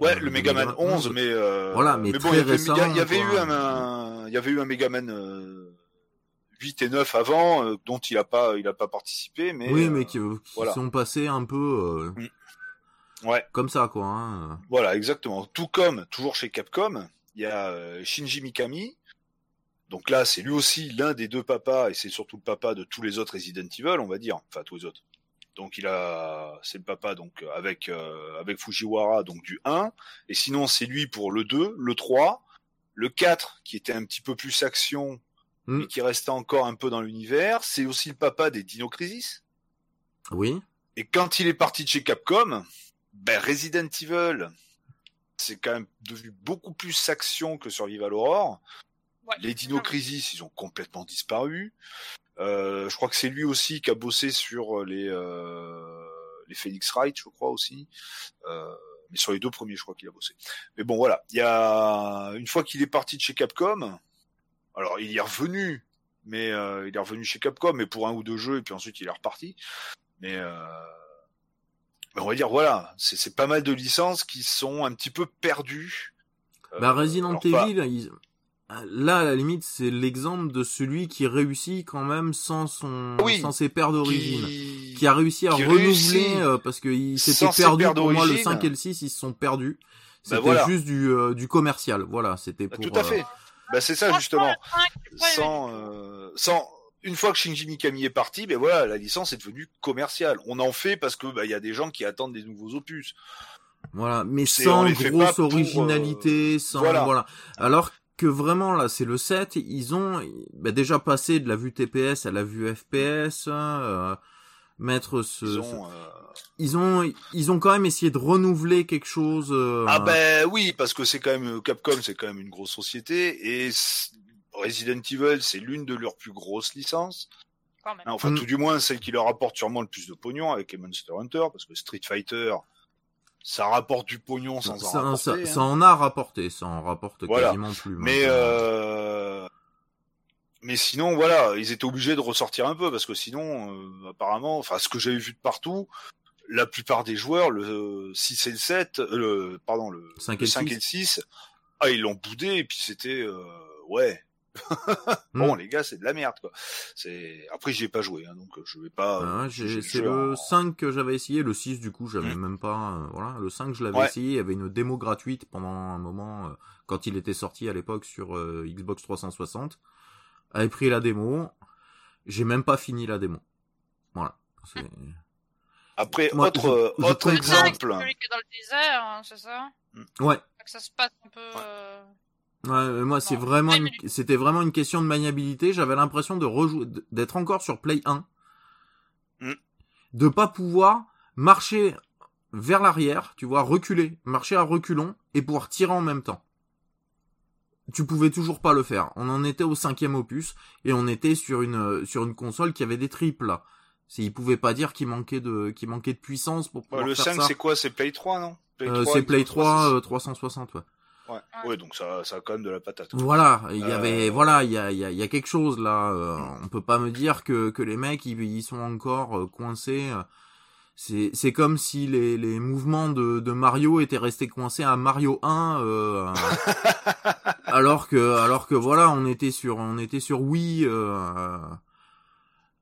Ouais, Euh, le Megaman 11, mais euh, Voilà, mais bon, très il y avait, récent, il y avait eu un, un- il y avait eu un Megaman euh, 8 et 9 avant, euh, dont il a pas, il a pas participé, mais Oui, euh, mais qui, qui voilà. sont passés un peu euh, ouais, comme ça, quoi. Hein. voilà, exactement. Tout comme toujours chez Capcom, il y a euh, Shinji Mikami. Donc là, c'est lui aussi l'un des deux papas, et c'est surtout le papa de tous les autres Resident Evil, on va dire, enfin tous les autres. Donc il a, c'est le papa donc avec euh, avec Fujiwara donc du 1, et sinon c'est lui pour le 2, le 3, le 4 qui était un petit peu plus action, Mm. mais qui restait encore un peu dans l'univers. C'est aussi le papa des Dino Crisis. Oui. Et quand il est parti de chez Capcom, ben Resident Evil, c'est quand même devenu beaucoup plus action que Survival Horror. Ouais. Les Dino Crisis, ils ont complètement disparu. Euh, je crois que c'est lui aussi qui a bossé sur les euh, les Phoenix Wright, je crois aussi. Euh, mais sur les deux premiers, je crois qu'il a bossé. Mais bon, voilà. Il y a une fois qu'il est parti de chez Capcom, alors il est revenu, mais euh, il est revenu chez Capcom, mais pour un ou deux jeux, et puis ensuite il est reparti. Mais, euh, mais on va dire voilà, c'est c'est pas mal de licences qui sont un petit peu perdues. Euh, Bah, Resident pas- Evil, ils- là, à la limite, c'est l'exemple de celui qui réussit quand même sans son, Oui. sans ses pères d'origine. qui... Qui a réussi à qui renouveler, réussit euh, parce ses perdus, pères pour moi, le d'origine. 5 et le 6, ils se sont perdus. Bah, C'était voilà. juste du, euh, du commercial, voilà, c'était Bah, pour... tout à euh, fait. Bah c'est ça justement. Sans, euh, sans une fois que Shinji Mikami est parti, ben voilà, la licence est devenue commerciale. On en fait parce que bah il y a des gens qui attendent des nouveaux opus. Voilà, mais sans grosse pour, euh, originalité, sans voilà. voilà. Alors que vraiment là, c'est le 7, ils ont bah, déjà passé de la vue TPS à la vue FPS, euh, mettre ce, Ils ont, euh, ils ont ils ont quand même essayé de renouveler quelque chose. euh, Ah ben oui, parce que c'est quand même Capcom, c'est quand même une grosse société et Resident Evil, c'est l'une de leurs plus grosses licences. Quand même. Hein, Enfin, Mm. tout du moins celle qui leur apporte sûrement le plus de pognon avec les Monster Hunter, parce que Street Fighter, ça rapporte du pognon sans en ça, rapporter. ça, hein. ça en a rapporté, ça en rapporte Voilà. quasiment plus. Mais euh... mais sinon voilà, ils étaient obligés de ressortir un peu parce que sinon euh, apparemment, enfin ce que j'avais vu de partout, la plupart des joueurs le 6 et le 7, euh, le pardon le, 5 et le le 5 et le 6, ah ils l'ont boudé et puis c'était euh, ouais. bon Mm. les gars, c'est de la merde quoi. C'est après j'y ai pas joué hein, donc je vais pas Ah ouais, euh, j'ai- c'est le en- 5 que j'avais essayé, le 6 du coup j'avais Mm. même pas euh, voilà, le 5 je l'avais Ouais. essayé, il y avait une démo gratuite pendant un moment euh, quand il était sorti à l'époque sur euh, Xbox 360. J'avais pris la démo, j'ai même pas fini la démo. Voilà, c'est Après Moi, autre je- je autre cinq, exemple. c'est celui qui est dans le désert, hein, c'est ça? Ouais, Que ça se passe un peu. euh, Ouais, mais moi c'est vraiment une- c'était vraiment une question de maniabilité, j'avais l'impression de rejouer d'être encore sur Play 1. Mm. De pas pouvoir marcher vers l'arrière, tu vois, reculer, marcher à reculons et pouvoir tirer en même temps. Tu pouvais toujours pas le faire. On en était au cinquième opus et on était sur une sur une console qui avait des triples. Là. Il pouvait pas dire qu'il manquait de qu'il manquait de puissance pour pouvoir le faire 5 ça. c'est quoi? C'est Play 3 non? Play Euh, 3, c'est Play Xbox 3 euh, 360 ouais. Ouais. ouais, donc ça, ça a quand même de la patate. Voilà, il y avait Euh, voilà, il y a, il y, a, il y a quelque chose là. euh, on peut pas me dire que que les mecs ils, ils sont encore euh, coincés. euh. C'est c'est comme si les les mouvements de de Mario étaient restés coincés à Mario 1 euh, alors que alors que voilà, on était sur on était sur Wii euh,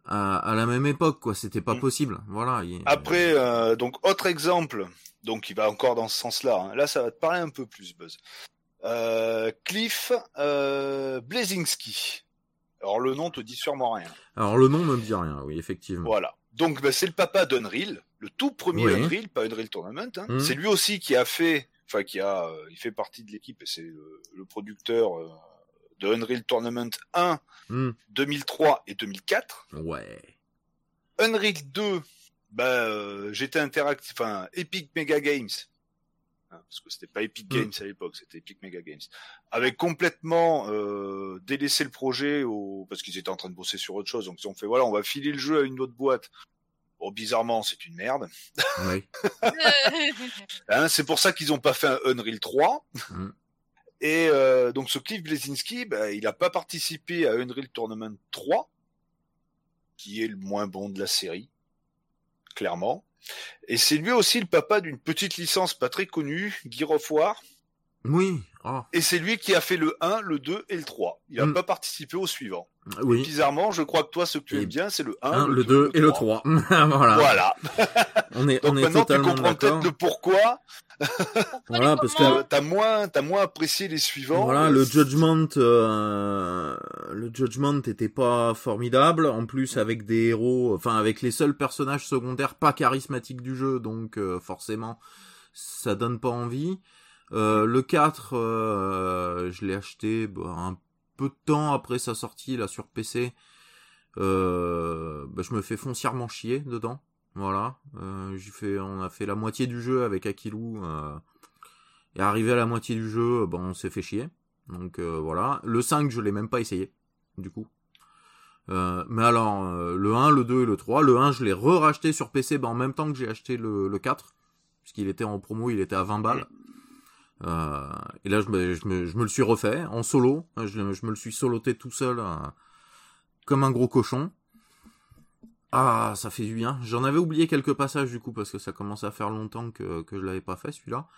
à, à la même époque quoi, c'était pas Mm. possible. Voilà. il- Après, euh, donc autre exemple, donc il va encore dans ce sens-là. hein. Là, ça va te parler un peu plus, Buzz. Euh, Cliff euh, Blazinski. Alors le nom te dit sûrement rien. Alors le nom me dit rien, oui effectivement. Voilà. Donc bah, c'est le papa d'Unreal, le tout premier Oui. Unreal, pas Unreal Tournament. hein. Mhm. C'est lui aussi qui a fait, enfin qui a, euh, il fait partie de l'équipe et c'est le, le producteur euh, de Unreal Tournament 1, Hmm, 2003 et 2004. Ouais. Unreal 2, bah, euh, j'étais interactif, enfin, Epic Mega Games. Hein, Parce que c'était pas Epic Mm. Games à l'époque, c'était Epic Mega Games. Avait complètement euh, délaissé le projet au... parce qu'ils étaient en train de bosser sur autre chose. Donc ils ont fait voilà, on va filer le jeu à une autre boîte. Bon, bizarrement, c'est une merde. Oui. Hein, c'est pour ça qu'ils ont pas fait un Unreal 3. Mm. Et euh, donc ce Cliff Blazinski, bah, il a pas participé à Unreal Tournament 3, qui est le moins bon de la série, clairement. Et c'est lui aussi le papa d'une petite licence pas très connue, of War. Oui. Ah. Et c'est lui qui a fait le 1, le 2 et le 3. Il a Mm. pas participé au suivant. Oui. Bizarrement, je crois que toi, ce que tu Et- aimes bien, c'est le 1, Un, le 2 et le 3. voilà. Voilà. On est, Donc on est maintenant, tu totalement comprends d'accord. peut-être le pourquoi. Voilà, parce que- Euh, T'as moins, t'as moins apprécié les suivants. Voilà, Euh, le Judgment, euh, le Judgment était pas formidable. En plus, avec des héros, enfin avec les seuls personnages secondaires pas charismatiques du jeu, donc euh, forcément, ça donne pas envie. Euh, le 4, euh, je l'ai acheté bah, un peu de temps après sa sortie là sur PC. Euh, bah, je me fais foncièrement chier dedans. Voilà, euh, j'ai fait, on a fait la moitié du jeu avec Akilou. Euh, et arrivé à la moitié du jeu, bon, on s'est fait chier. Donc euh, voilà. Le 5, je l'ai même pas essayé, du coup. Mais alors, le 1, le 2 et le 3. Le 1, je l'ai re-racheté sur PC bah, en même temps que j'ai acheté le, le 4. Puisqu'il était en promo, il était à 20 balles. Euh, et là, je me, le suis refait en solo. Je, je me le suis soloté tout seul, euh, comme un gros cochon. Ah, ça fait du bien. J'en avais oublié quelques passages du coup parce que ça commençait à faire longtemps que, que je l'avais pas fait celui-là.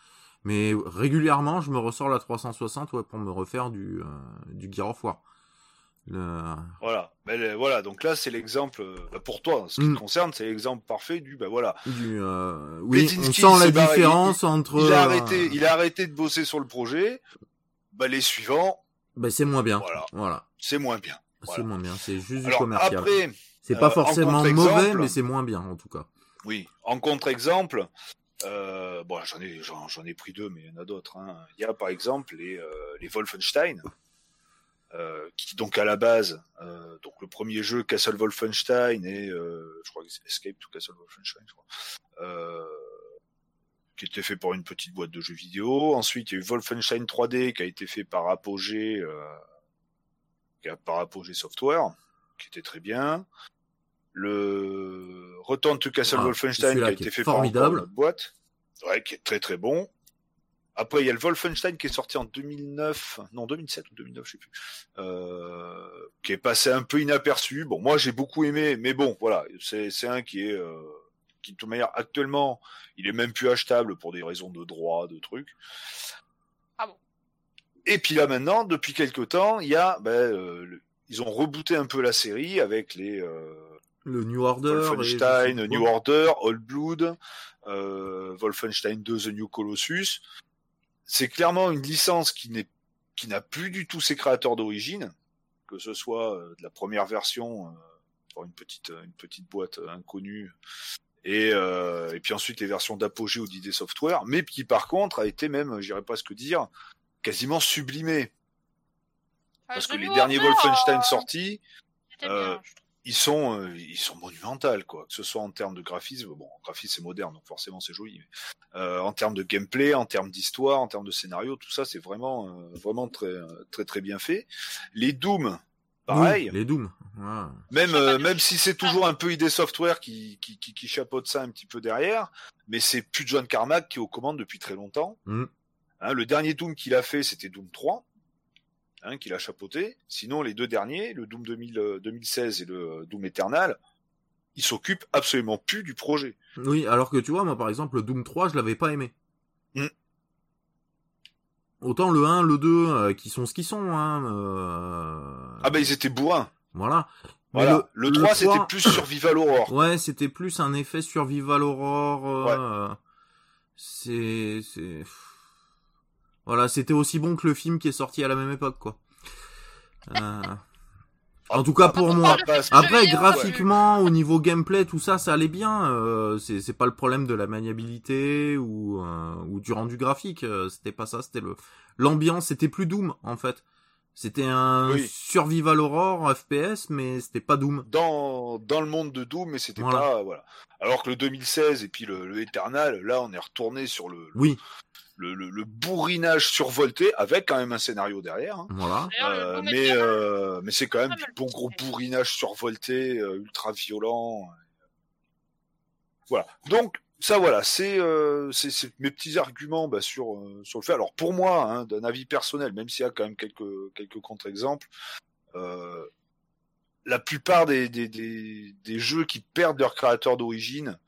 Mais régulièrement, je me ressors la 360 ouais, pour me refaire du, euh, du Gear of War. Le... Voilà. Le- voilà. Donc là, c'est l'exemple, euh, bah, pour toi, en ce qui Mm. te concerne, c'est l'exemple parfait du, bah voilà. Du, euh, Oui, on sent la c'est barré. différence Il- entre. Il a euh, arrêté, il a arrêté de bosser sur le projet. Bah, les suivants, Ben, c'est moins bien. Voilà. Voilà. c'est moins bien. C'est Voilà. moins bien. C'est juste du Alors commercial. après, C'est pas euh, en forcément mauvais, mais c'est moins bien en tout cas. oui, en contre-exemple, euh, bon, j'en ai, j'en, j'en ai pris deux, mais il y en a d'autres. Hein. Il y a par exemple les, euh, les Wolfenstein, euh, qui donc à la base, euh, donc le premier jeu Castle Wolfenstein et euh, je crois que c'est Escape to Castle Wolfenstein, je crois, euh, qui était fait par une petite boîte de jeux vidéo. Ensuite, il y a eu Wolfenstein 3D qui a été fait par Apogee, euh, par Apogee Software, qui était très bien. Le Return to Castle Ah, Wolfenstein qui a été fait formidable. par une boîte, ouais, qui est très très bon. Après, il y a le Wolfenstein qui est sorti en 2009, non 2007 ou 2009, je sais plus, euh, qui est passé un peu inaperçu. Bon, moi j'ai beaucoup aimé, mais bon, voilà, c'est c'est un qui est, euh, qui de toute manière actuellement, il est même plus achetable pour des raisons de droit, de trucs. Ah bon? Et puis là maintenant, depuis quelques temps, il y a, ben, euh, le- ils ont rebooté un peu la série avec les euh, Le New Order. Wolfenstein, New. Order, Old Blood, euh, Wolfenstein 2, The New Colossus. C'est clairement une licence qui n'est qui n'a plus du tout ses créateurs d'origine, que ce soit euh, de la première version euh, pour une petite une petite boîte euh, inconnue et euh, et puis ensuite les versions d'Apogée ou d'ID Software, mais qui par contre a été même, j'irais pas ce que dire, quasiment sublimée Euh, parce que les derniers Wolfenstein euh, sortis euh. Ils sont, euh, ils sont monumentales, quoi. Que ce soit en termes de graphisme, bon, graphisme c'est moderne, donc forcément c'est joli. Mais, euh, en termes de gameplay, en termes d'histoire, en termes de scénario, tout ça, c'est vraiment, euh, vraiment très, très, très bien fait. Les Doom, pareil. Oui, les Doom. Ouais. Même, euh, même si c'est toujours un peu ID Software qui, qui, qui, qui chapeaute ça un petit peu derrière, mais c'est plus John Carmack qui est aux commandes depuis très longtemps. Mm. Hein, le dernier Doom qu'il a fait, c'était Doom 3 hein, qu'il a chapeauté. Sinon, les deux derniers, le Doom 2000, euh, 2016 et le Doom Eternal, ils s'occupent absolument plus du projet. Oui, alors que tu vois, moi par exemple, le Doom 3, je l'avais pas aimé. Mm. Autant le 1, le 2, euh, qui sont ce qu'ils sont, hein. euh, Ah bah ils étaient bourrins. Voilà. Voilà. Le, 3, c'était plus Survival Horror. Ouais, c'était plus un effet survival horror. euh, C'est, c'est. Voilà, c'était aussi bon que le film qui est sorti à la même époque, quoi. Euh, En tout cas pour moi. Après, graphiquement, au niveau gameplay, tout ça, ça allait bien. Euh, c'est c'est pas le problème de la maniabilité ou euh, ou du rendu graphique. euh, C'était pas ça. C'était le l'ambiance. C'était plus Doom en fait. C'était un Oui. survival horror FPS, mais c'était pas Doom. dans, dans le monde de Doom, mais c'était Voilà. pas, voilà. Alors que le 2016 et puis le, le Eternal, là, on est retourné sur le, Oui, le, le, le bourrinage survolté avec quand même un scénario derrière. hein. voilà. Euh, mais Eternal, euh, mais c'est quand même du bon gros bourrinage survolté, euh, ultra violent. Voilà. Donc ça voilà, c'est euh, c'est c'est mes petits arguments bah, sur euh, sur le fait. Alors pour moi, hein, d'un avis personnel, même s'il y a quand même quelques quelques contre-exemples, euh, la plupart des, des des des jeux qui perdent leur créateur d'origine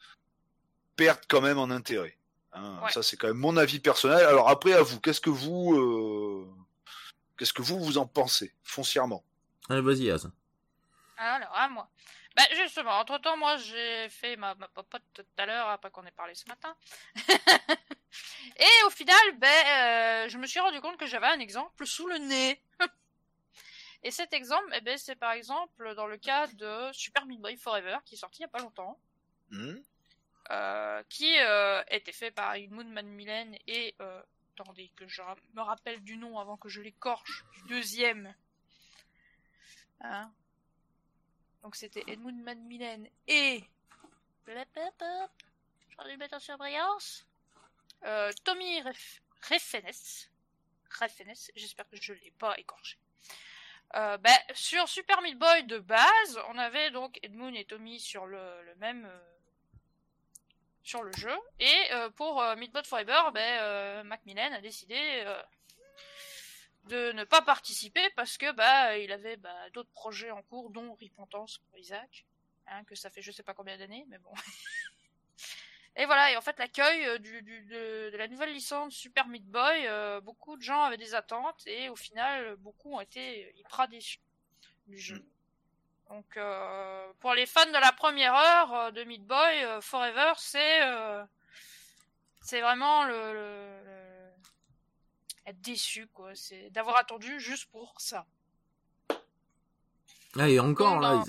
perdent quand même en intérêt. Hein. Ouais. Ça c'est quand même mon avis personnel. Alors après à vous, qu'est-ce que vous euh, qu'est-ce que vous vous en pensez foncièrement? Allez, vas-y, Az. Alors, à moi. Bah, justement, entre temps, moi, j'ai fait ma, ma popote tout à l'heure, après qu'on ait parlé ce matin. Et au final, ben, euh, je me suis rendu compte que j'avais un exemple sous le nez. Et cet exemple, eh ben, c'est par exemple dans le cas de Super Meat Boy Forever, qui est sorti il y a pas longtemps, Hmm euh, qui euh, était fait par Edmund Macmillan et, euh, attendez que je me rappelle du nom avant que je l'écorche, du deuxième. Hein? Donc c'était Edmund Macmillan et... J'aurais dû mettre en surbrillance. Tommy Ref- Refenes. Refenes, j'espère que je l'ai pas écorché. Ben, sur Super Meat Boy de base, on avait donc Edmund et Tommy sur le, même sur le jeu. Et euh, pour euh, Boy Forever, ben, euh, Macmillan a décidé euh, de ne pas participer parce que bah il avait bah, d'autres projets en cours, dont Repentance pour Isaac, hein, que ça fait je sais pas combien d'années, mais bon. Et voilà, et en fait l'accueil de, la nouvelle licence Super Meat Boy, beaucoup de gens avaient des attentes et au final beaucoup ont été hyper déçus du jeu. Donc euh, pour les fans de la première heure euh, de Meat Boy euh, Forever, c'est euh, c'est vraiment le, le- le- être déçu quoi, c'est d'avoir attendu juste pour ça. Ah, et encore, là,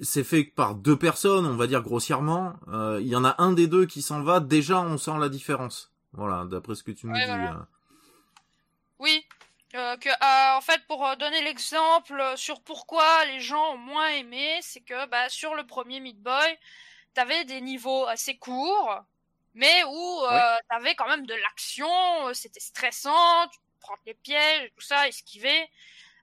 c'est fait par deux personnes, on va dire grossièrement. Il y en a un des deux qui s'en va, déjà on sent la différence. Voilà, d'après ce que tu nous Ouais, dis. voilà. Euh. Que euh, en fait pour euh, donner l'exemple euh, sur pourquoi les gens ont moins aimé, c'est que bah sur le premier Meat Boy, t'avais des niveaux assez courts, mais où euh, t'avais quand même de l'action, euh, c'était stressant, tu prends les pièges, et tout ça, esquiver.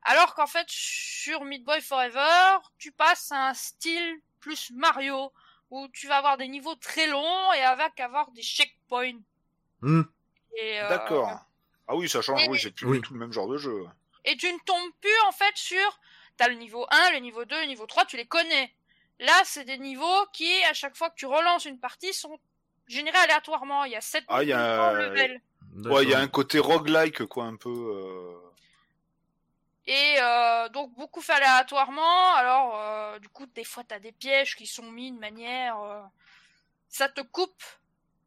Alors qu'en fait sur Meat Boy Forever, tu passes à un style plus Mario où tu vas avoir des niveaux très longs et avec avoir des checkpoints. Et, euh, D'accord. Ah oui, ça change. et- Oui, c'est plus Oui. du tout le même genre de jeu. et tu ne tombes plus en fait sur t'as le niveau 1, le niveau 2, le niveau 3, tu les connais. Là, c'est des niveaux qui à chaque fois que tu relances une partie sont générés aléatoirement, il y a 7 Ah, il y a- levels. Ouais, il y a un côté roguelike, quoi, un peu. euh, Et euh, donc beaucoup fait aléatoirement. Alors euh, du coup, des fois t'as des pièges qui sont mis de manière euh, ça te coupe.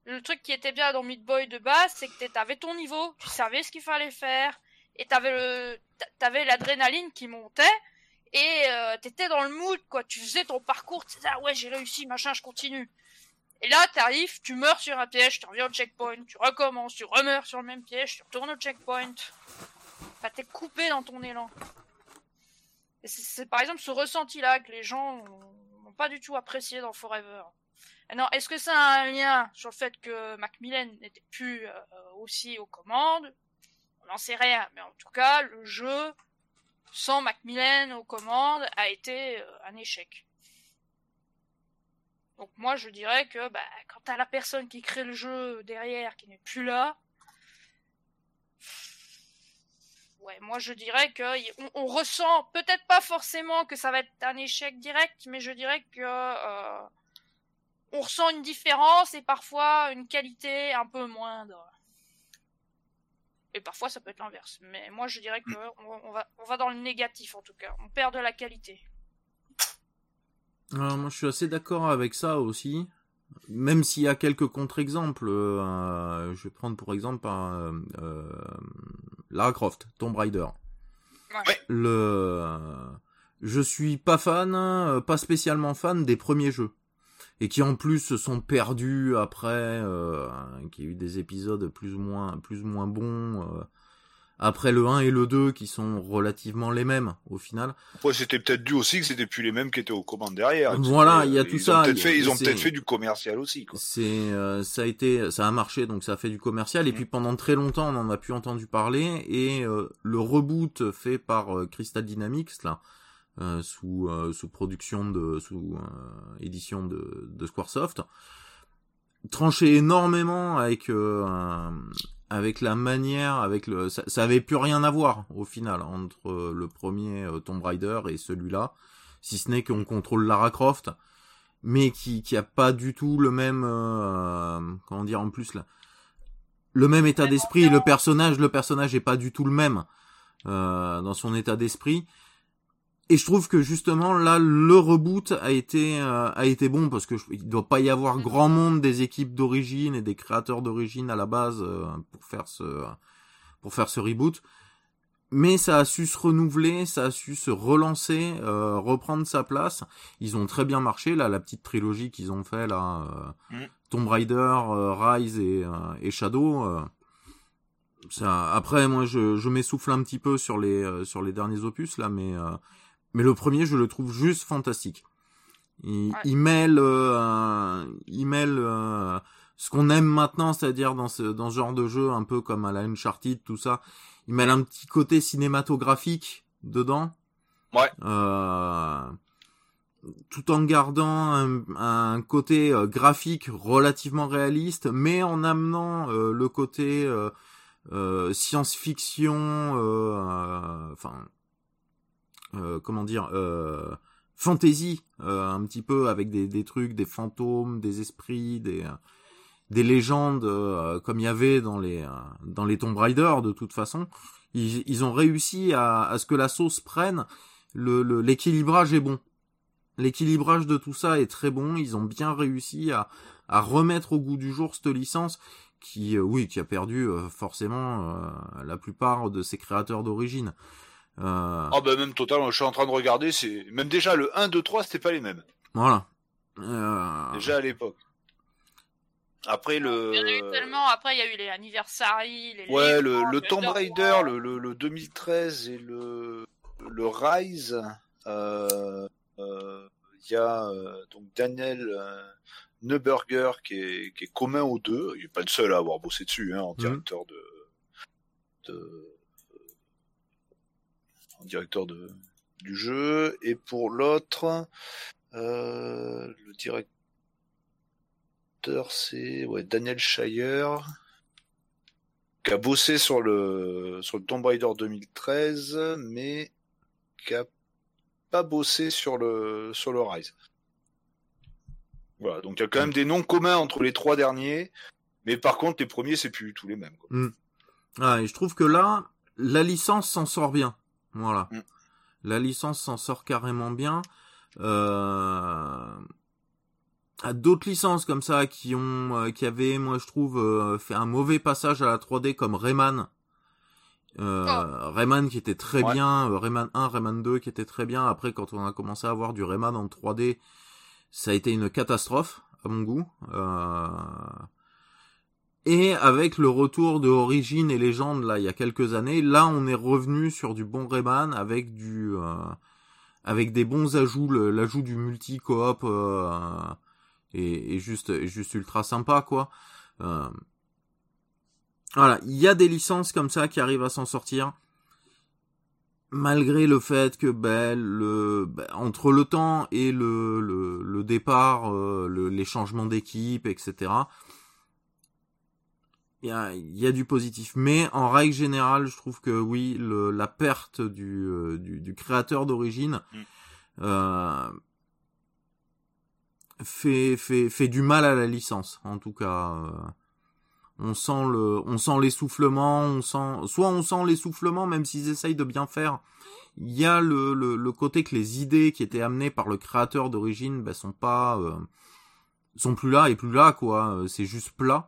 Le truc qui était bien dans Meat Boy de base, c'est que t'avais ton niveau, tu savais ce qu'il fallait faire, et t'avais le, t'avais l'adrénaline qui montait, et euh, t'étais dans le mood quoi. Tu faisais ton parcours, tu ah ouais j'ai réussi, machin, je continue. Et là t'arrives, tu meurs sur un piège, tu reviens au checkpoint, tu recommences, tu remeurs sur le même piège, tu retournes au checkpoint. Enfin t'es coupé dans ton élan. C'est par exemple ce ressenti-là que les gens n'ont pas du tout apprécié dans Forever. Alors, est-ce que ça a un lien sur le fait que Macmillan n'était plus euh, aussi aux commandes? On n'en sait rien, mais en tout cas, le jeu sans Macmillan aux commandes a été euh, un échec. Donc moi, je dirais que bah, quand t'as la personne qui crée le jeu derrière qui n'est plus là, ouais, moi je dirais que on, ressent peut-être pas forcément que ça va être un échec direct, mais je dirais que euh, on ressent une différence et parfois une qualité un peu moindre. Et parfois ça peut être l'inverse. Mais moi je dirais que on, va, on va dans le négatif en tout cas. On perd de la qualité. Alors, moi je suis assez d'accord avec ça aussi. Même s'il y a quelques contre-exemples, euh, je vais prendre pour exemple euh, euh, Lara Croft, Tomb Raider. Ouais. Le, je suis pas fan, pas spécialement fan des premiers jeux et qui en plus se sont perdus après, euh, qui a eu des épisodes plus ou moins, plus ou moins bons. Euh, après le 1 et le 2 qui sont relativement les mêmes au final. Ouais, c'était peut-être dû aussi que c'était plus les mêmes qui étaient aux commandes derrière. Voilà, il y a tout ils ça. Ont fait, ils ont peut-être fait du commercial aussi. C'est, euh, ça a été, ça a marché, donc ça a fait du commercial. Et mm. puis pendant très longtemps, on en a plus entendu parler. Et euh, le reboot fait par Crystal Dynamics là, euh, sous euh, production de sous euh, édition de, de Squaresoft. Tranché énormément avec avec la manière avec le ça, ça, avait plus rien à voir au final entre le premier Tomb Raider et celui-là. Si ce n'est qu'on contrôle Lara Croft mais qui qui a pas du tout le même comment dire en plus là le même état d'esprit. Le personnage le personnage est pas du tout le même dans son état d'esprit et je trouve que justement là le reboot a été euh, a été bon parce que il doit pas y avoir grand monde des équipes d'origine et des créateurs d'origine à la base euh, pour faire ce pour faire ce reboot mais ça a su se renouveler, ça a su se relancer, euh, reprendre sa place. Ils ont très bien marché là, la petite trilogie qu'ils ont fait là, mm. Tomb Raider, Rise et, et Shadow. ça, après, moi, je, je m'essouffle un petit peu sur les sur les derniers opus là, mais mais le premier, je le trouve juste fantastique. Il, il mêle, euh, il mêle euh, ce qu'on aime maintenant, c'est-à-dire dans ce dans ce genre de jeu, un peu comme à la Uncharted, tout ça. Il mêle un petit côté cinématographique dedans. Ouais. Euh, tout en gardant un, un côté euh, graphique relativement réaliste, mais en amenant euh, le côté science-fiction, enfin euh, comment dire euh, fantasy euh, un petit peu avec des, des trucs, des fantômes, des esprits, des des légendes comme il y avait dans les dans les Tomb Raider de toute façon. Ils, ils ont réussi à, à ce que la sauce prenne. Le l'équilibrage est bon. L'équilibrage de tout ça est très bon. Ils ont bien réussi à, à remettre au goût du jour cette licence qui, oui, qui a perdu forcément la plupart de ses créateurs d'origine. Euh... Ah ben même totalement, je suis en train de regarder, c'est même déjà le 1, 2, 3, c'était pas les mêmes. Voilà. Euh... Déjà à l'époque. Après le. Il y en a eu tellement. Après il y a eu les anniversaries. Les ouais, le, le Tomb Raider, le, le, le, 2013 et le le Rise. Euh, euh, il y a euh, donc Daniel euh, Neuberger qui est, qui est commun aux deux. Il est pas le seul à avoir bossé dessus hein, en mhm. directeur de, de directeur de, du jeu, et pour l'autre, euh, le directeur c'est Daniel Shire, qui a bossé sur le sur le Tomb Raider 2013, mais qui a pas bossé sur le sur le Rise. Voilà, donc il y a quand même des noms communs entre les trois derniers, mais par contre les premiers c'est plus tous les mêmes. Quoi. Mm. Ah, et je trouve que là, la licence s'en sort bien. Voilà. Mm. La licence s'en sort carrément bien. Euh... À d'autres licences comme ça qui ont, euh, qui avaient, moi je trouve, euh, fait un mauvais passage à la 3D comme Rayman. Euh, oh. Rayman qui était très bien, euh, Rayman 1, Rayman 2 qui était très bien. Après, quand on a commencé à avoir du Rayman en 3D, ça a été une catastrophe à mon goût. Euh... Et avec le retour de Origin et Légende là il y a quelques années, là on est revenu sur du bon Rayman avec du euh, avec des bons ajouts, l'ajout du multi coop euh, est, juste juste ultra sympa quoi. Euh, voilà, il y a des licences comme ça qui arrivent à s'en sortir malgré le fait que ben, le, ben, entre le temps et le, le, départ, euh, les changements d'équipe, etc., il y a, y a, du positif. Mais en règle générale, je trouve que oui, le, la perte du, euh, du, du, créateur d'origine mm. euh, fait, fait, fait du mal à la licence, en tout cas. Euh, on sent le, on sent l'essoufflement, on sent, soit on sent l'essoufflement, même s'ils essayent de bien faire. Il y a le, le, le, côté que les idées qui étaient amenées par le créateur d'origine, ben, sont pas, euh, sont plus là et plus là, quoi. C'est juste plat.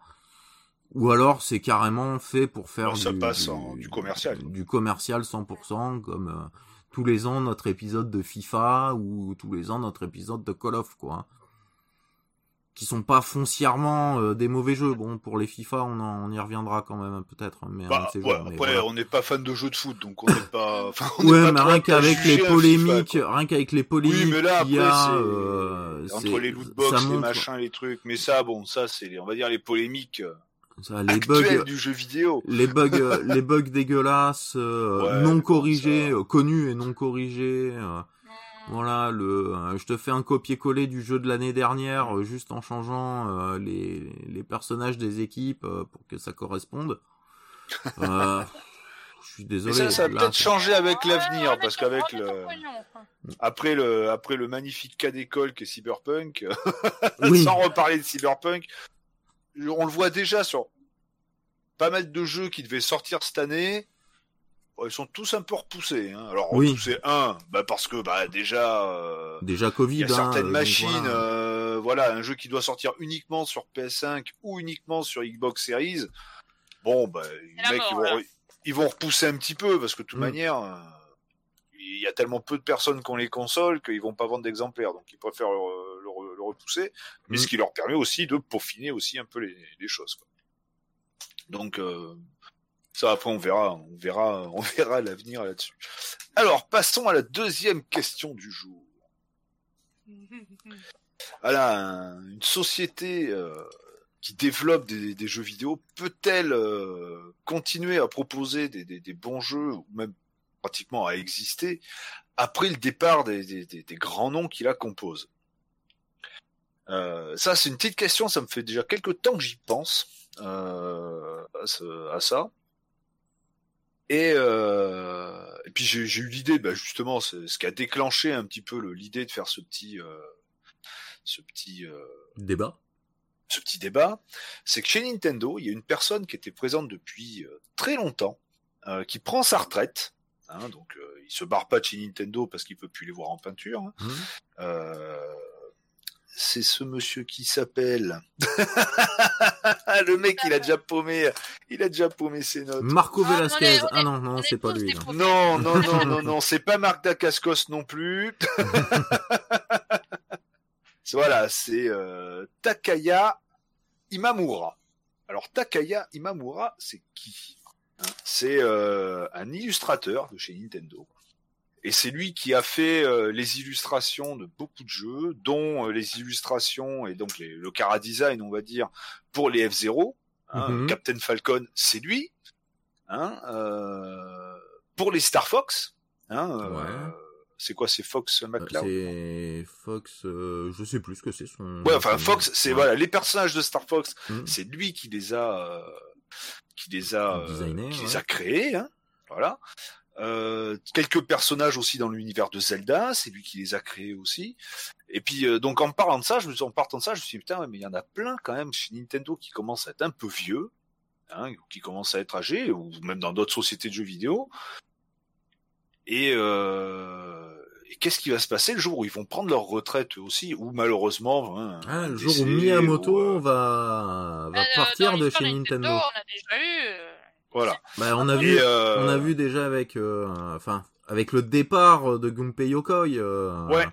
Ou alors c'est carrément fait pour faire ça du, passe du, commercial. Du commercial 100%, comme euh, tous les ans notre épisode de FIFA ou tous les ans notre épisode de Call of, quoi qui sont pas foncièrement euh, des mauvais jeux. Bon, pour les FIFA, on, on y reviendra quand même peut-être. Mais, bah, après, on n'est pas fan de jeux de foot, donc on n'est pas. Enfin, ouais, mais rien qu'avec les polémiques, rien qu'avec les polémiques, oui, mais là, après, a, euh, entre les lootbox, les machins, les trucs. Mais ça, bon, ça, c'est, on va dire les polémiques. Euh, ça, les bugs du jeu vidéo. Les bugs, euh, les bugs dégueulasses, non corrigés, connus et non corrigés. Voilà, le, euh, je te fais un copier-coller du jeu de l'année dernière, euh, juste en changeant euh, les, les personnages des équipes pour que ça corresponde. je suis désolé. ça, ça va peut-être changer avec l'avenir, parce qu'avec le, après le, après le magnifique cas d'école qui est Cyberpunk, sans reparler de Cyberpunk, on le voit déjà sur pas mal de jeux qui devaient sortir cette année ils sont tous un peu repoussés. Hein. Alors repoussés un, bah parce que bah déjà euh, déjà Covid. Il y a certaines hein, machines, euh, voilà. un jeu qui doit sortir uniquement sur PS5 ou uniquement sur Xbox Series. Bon, bah les mecs ils, vont, ils vont repousser un petit peu parce que de toute mm. manière, euh, il y a tellement peu de personnes qui ont les consoles qu'ils vont pas vendre d'exemplaires, donc ils préfèrent repousser. Mais mm. ce qui leur permet aussi de peaufiner aussi un peu les, les choses. Quoi. Donc euh, ça, après, on verra, on verra, on verra l'avenir là-dessus. Alors, passons à la deuxième question du jour. Voilà, une société euh, qui développe des, jeux vidéo peut-elle euh, continuer à proposer des, bons jeux ou même pratiquement à exister après le départ des, grands noms qui la composent? Euh, Ça, c'est une petite question. Ça me fait déjà quelques temps que j'y pense à, ça. Et, euh, et puis j'ai eu l'idée, bah justement, ce qui a déclenché un petit peu l'idée de faire ce petit, euh, ce petit euh, débat. Ce petit débat, c'est que chez Nintendo, il y a une personne qui était présente depuis euh, très longtemps, euh, qui prend sa retraite. Hein, donc, il se barre pas de chez Nintendo parce qu'il peut plus les voir en peinture. Hein. Mmh c'est ce monsieur qui s'appelle. le mec, il a déjà paumé, il a déjà paumé ses notes. Marco ah, Velasquez. ah non, non, c'est pas lui. Non, non, non, non, non, c'est pas Marc Dacascos non plus. voilà, c'est euh, Takaya Imamura. Alors Takaya Imamura, c'est qui hein? C'est euh, un illustrateur de chez Nintendo. Et c'est lui qui a fait euh, les illustrations de beaucoup de jeux, dont euh, les illustrations et donc le cara design, on va dire, pour les F0. Hein, mhm. Captain Falcon, c'est lui. Hein, euh, pour les Star Fox, hein, c'est quoi, c'est Fox McCloud C'est Fox, je sais plus ce que c'est son. Ouais, enfin Fox, c'est voilà les personnages de Star Fox, mhm. c'est lui qui les a, qui les a, qui les a créés, hein, voilà. Euh, quelques personnages aussi dans l'univers de Zelda, c'est lui qui les a créés aussi. Et puis euh, donc en parlant de ça, je me suis, en partant de ça, je me suis dit putain, mais il y en a plein quand même chez Nintendo qui commencent à être un peu vieux, hein, qui commencent à être âgés, ou même dans d'autres sociétés de jeux vidéo. Et, euh, et qu'est-ce qui va se passer le jour où ils vont prendre leur retraite aussi, ou malheureusement, hein, ah, le jour où Miyamoto va, va partir de chez Nintendo. On a déjà eu voilà. Bah, on a vu, euh, on a vu déjà avec, euh, enfin, avec le départ de Gunpei Yokoi. Euh, ouais.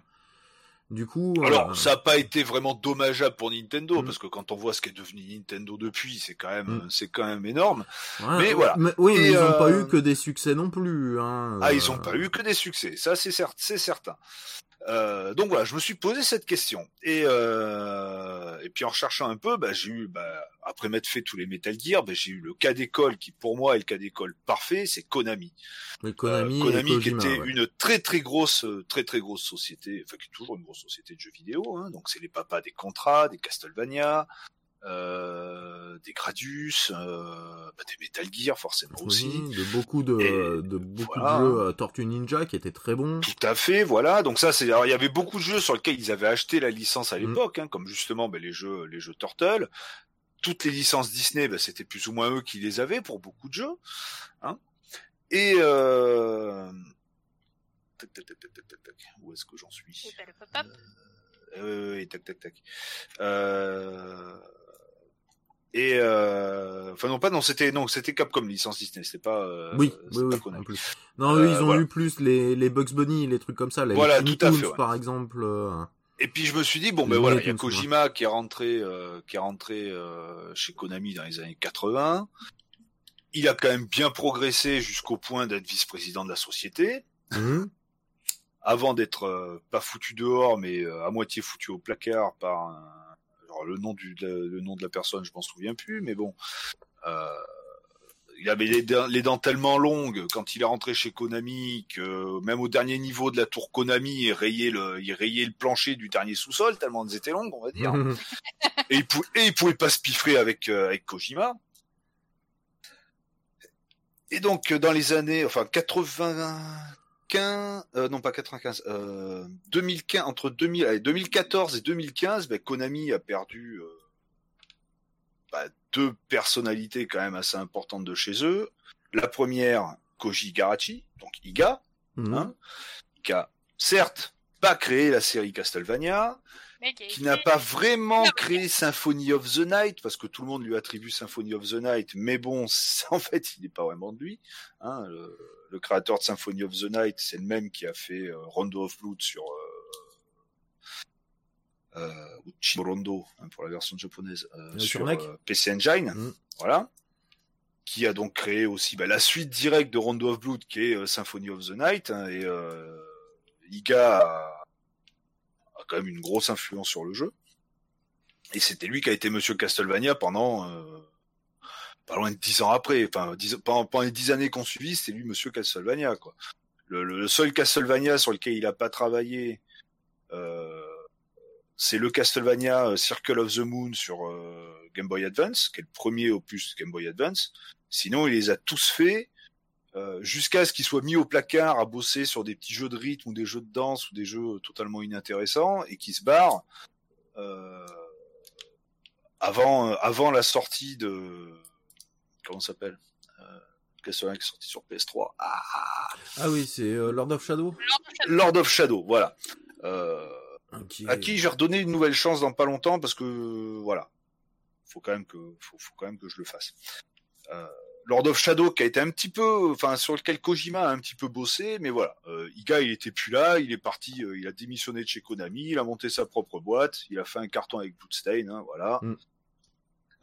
Du coup, Alors, euh, ça n'a pas été vraiment dommageable pour Nintendo Mm. parce que quand on voit ce qu'est devenu Nintendo depuis, c'est quand même, Mm. c'est quand même énorme. ouais, mais voilà. oui, mais ils ont pas eu que des succès non plus. Hein, Ah, ils ont euh, pas eu que des succès, ça c'est certain, c'est certain. Euh, donc voilà, je me suis posé cette question et euh, et puis en recherchant un peu, bah, j'ai eu bah, après m'être fait tous les Metal Gear, bah, j'ai eu le cas d'école qui pour moi est le cas d'école parfait, c'est Konami. mais Konami, Euh, Konami qui était ouais. une très très grosse, euh, très très grosse société, enfin qui est toujours une grosse société de jeux vidéo. Hein, donc c'est les papas des Contra, des Castlevania, euh, des Gradius, euh, bah, des Metal Gear forcément aussi. Oui, de beaucoup de, Et de beaucoup voilà. de jeux euh, Tortue Ninja qui étaient très bons. Tout à fait, voilà. Donc ça, c'est. alors, il y avait beaucoup de jeux sur lesquels ils avaient acheté la licence à Mm. l'époque, hein, comme justement ben, les jeux, les jeux Turtle. Toutes les licences Disney, ben, c'était plus ou moins eux qui les avaient pour beaucoup de jeux. Hein. Et euh... tac, tac, tac, tac, tac, tac, tac. où est-ce que j'en suis? Euh, oui, tac, tac, tac. Euh... Et euh... enfin non pas non c'était non c'était Capcom licence Disney c'était pas euh, oui, oui, pas oui, en plus. Non, Euh, eux, ils ont voilà. eu plus les, les Bugs Bunny, les trucs comme ça, les Voilà, tout à Tunes, fait, ouais. par exemple. Et puis je me suis dit bon ben voilà, il y a Kojima qui est rentré euh, qui est rentré euh, chez Konami dans les années 80. Il a quand même bien progressé jusqu'au point d'être vice-président de la société, hum, avant d'être euh, pas foutu dehors mais euh, à moitié foutu au placard par un- alors le nom du le, le nom de la personne, je m'en souviens plus mais bon euh, il avait les dents, les dents tellement longues quand il est rentré chez Konami que même au dernier niveau de la tour Konami, il rayait le, il rayait le plancher du dernier sous-sol tellement elles étaient longues, on va dire. et il pouvait, et il pouvait pas se piffrer avec euh, avec Kojima. Et donc euh, dans les années, enfin 95, euh, non pas 95, euh, 2015 entre 2000, allez, 2014 et 2015, ben, Konami a perdu deux personnalités quand même assez importantes de chez eux. La première, Koji Garachi, donc Iga, hum. hein, qui a certes pas créé la série Castlevania, Mais qui, n'a pas vraiment créé Symphony of the Night, parce que tout le monde lui attribue Symphony of the Night, mais bon, en fait, il n'est pas vraiment de lui. Hein, le, le créateur de Symphony of the Night, c'est le même qui a fait euh, Rondo of Blood sur euh, ou Chibo Rondo hein, pour la version japonaise euh, Euh, sur euh, PC Engine, Mm. voilà. Qui a donc créé aussi bah, la suite directe de Rondo of Blood, qui est euh, Symphony of the Night, hein, et euh, Iga a, a quand même une grosse influence sur le jeu. Et c'était lui qui a été Monsieur Castlevania pendant euh, pas loin de dix ans après. Enfin, dix- pendant, pendant les dix années qu'on suivit, c'était lui Monsieur Castlevania. Quoi. Le, le- seul Castlevania sur lequel il a pas travaillé, euh, c'est le Castlevania euh, Circle of the Moon sur euh, Game Boy Advance, qui est le premier opus Game Boy Advance. Sinon, il les a tous faits euh, jusqu'à ce qu'il soit mis au placard à bosser sur des petits jeux de rythme ou des jeux de danse ou des jeux totalement inintéressants et qui se barre euh, avant euh, avant la sortie de comment ça s'appelle euh, Castlevania qui est sorti sur PS3 ah, Ah oui, c'est euh, Lord of Shadow. Lord of Shadow voilà euh, À qui j'ai redonné une nouvelle chance dans pas longtemps parce que voilà. Faut quand même que faut, faut quand même que je le fasse. Euh, Lord of Shadow qui a été un petit peu enfin sur lequel Kojima a un petit peu bossé mais voilà. Euh, Iga il était plus là il est parti euh, il a démissionné de chez Konami il a monté sa propre boîte il a fait un carton avec Bloodstain hein, voilà. Mm.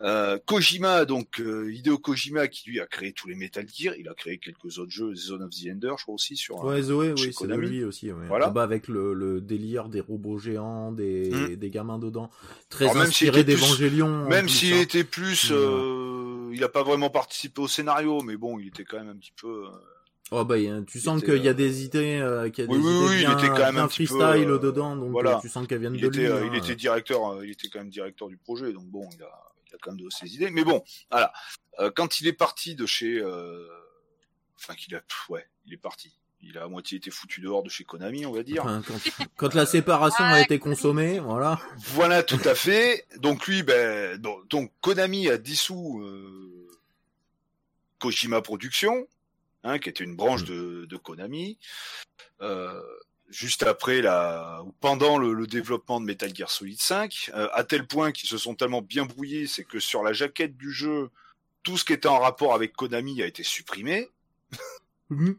Euh, Kojima, donc euh, Hideo Kojima, qui lui a créé tous les Metal Gear, il a créé quelques autres jeux, Zone of the Ender, je crois aussi sur. Ouais, Zoé, oui, c'est lui aussi. Ouais. Voilà. Ah bah, avec le, le délire des robots géants, des, Mm. des gamins dedans. Très Alors, même s'il inspiré était plus- d'Evangelion. Même s'il hein. était plus, Mais, euh, il a pas vraiment participé au scénario, mais bon, il était quand même un petit peu. euh, Oh bah, tu sens qu'il y a euh, des idées, euh, qu'il y a des Oui, idées oui, il bien, était quand même un petit peu, freestyle euh, dedans, donc voilà. euh, tu sens qu'elles viennent il de était, lui. euh, hein. il était directeur, euh, il était quand même directeur du projet, donc bon, il il a quand même de ses idées. Mais bon, voilà. Euh, quand il est parti de chez, euh, enfin qu'il a, ouais, il est parti. Il a à moitié été foutu dehors de chez Konami, on va dire. Enfin, quand, quand la séparation a été consommée, voilà. Voilà, tout à fait. Donc lui, ben, donc Konami a dissous euh, Kojima Productions, hein, qui était une branche de, de Konami. Euh, juste après la, ou pendant le, le développement de Metal Gear Solid 5, euh, à tel point qu'ils se sont tellement bien brouillés, c'est que sur la jaquette du jeu, tout ce qui était en rapport avec Konami a été supprimé. Mhm.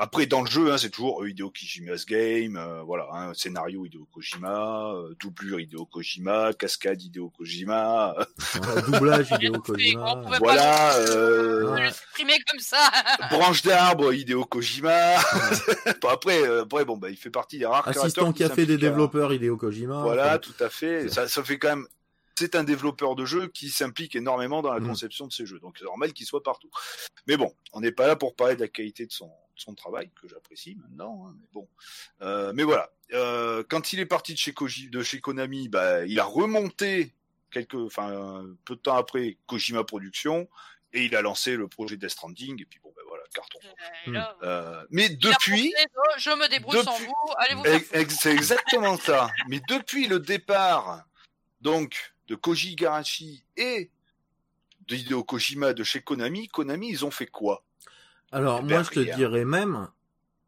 Après, dans le jeu, hein, c'est toujours euh, Hideo Kojima's game, euh, voilà, hein, scénario Hideo Kojima, euh, doublure Hideo Kojima, cascade Hideo Kojima, Voilà, doublage Hideo Kojima. voilà, euh, Ouais. le supprimer comme ça. branche d'arbre Hideo Kojima. Bon, après, euh, après, bon, bah, il fait partie des rares Assistant qui café des à- développeurs Hideo Kojima. Voilà, Enfin, tout à fait. Ça, ça fait quand même. C'est un développeur de jeux qui s'implique énormément dans la Mm. conception de ces jeux, donc c'est normal qu'il soit partout. Mais bon, on n'est pas là pour parler de la qualité de son, son travail que j'apprécie maintenant. hein, mais bon, Euh, mais voilà. Euh, quand il est parti de chez Koji, de chez Konami, bah, il a remonté quelques, enfin, peu de temps après Kojima Productions et il a lancé le projet Death Stranding et puis bon, ben voilà, carton. Là, Euh, mais depuis, pensé, oh, je me débrouille sans vous, allez vous faire C'est exactement ça. Mais depuis le départ, donc, de Koji Igarashi et de Hideo Kojima de chez Konami, Konami, ils ont fait quoi? Alors moi je te dirais même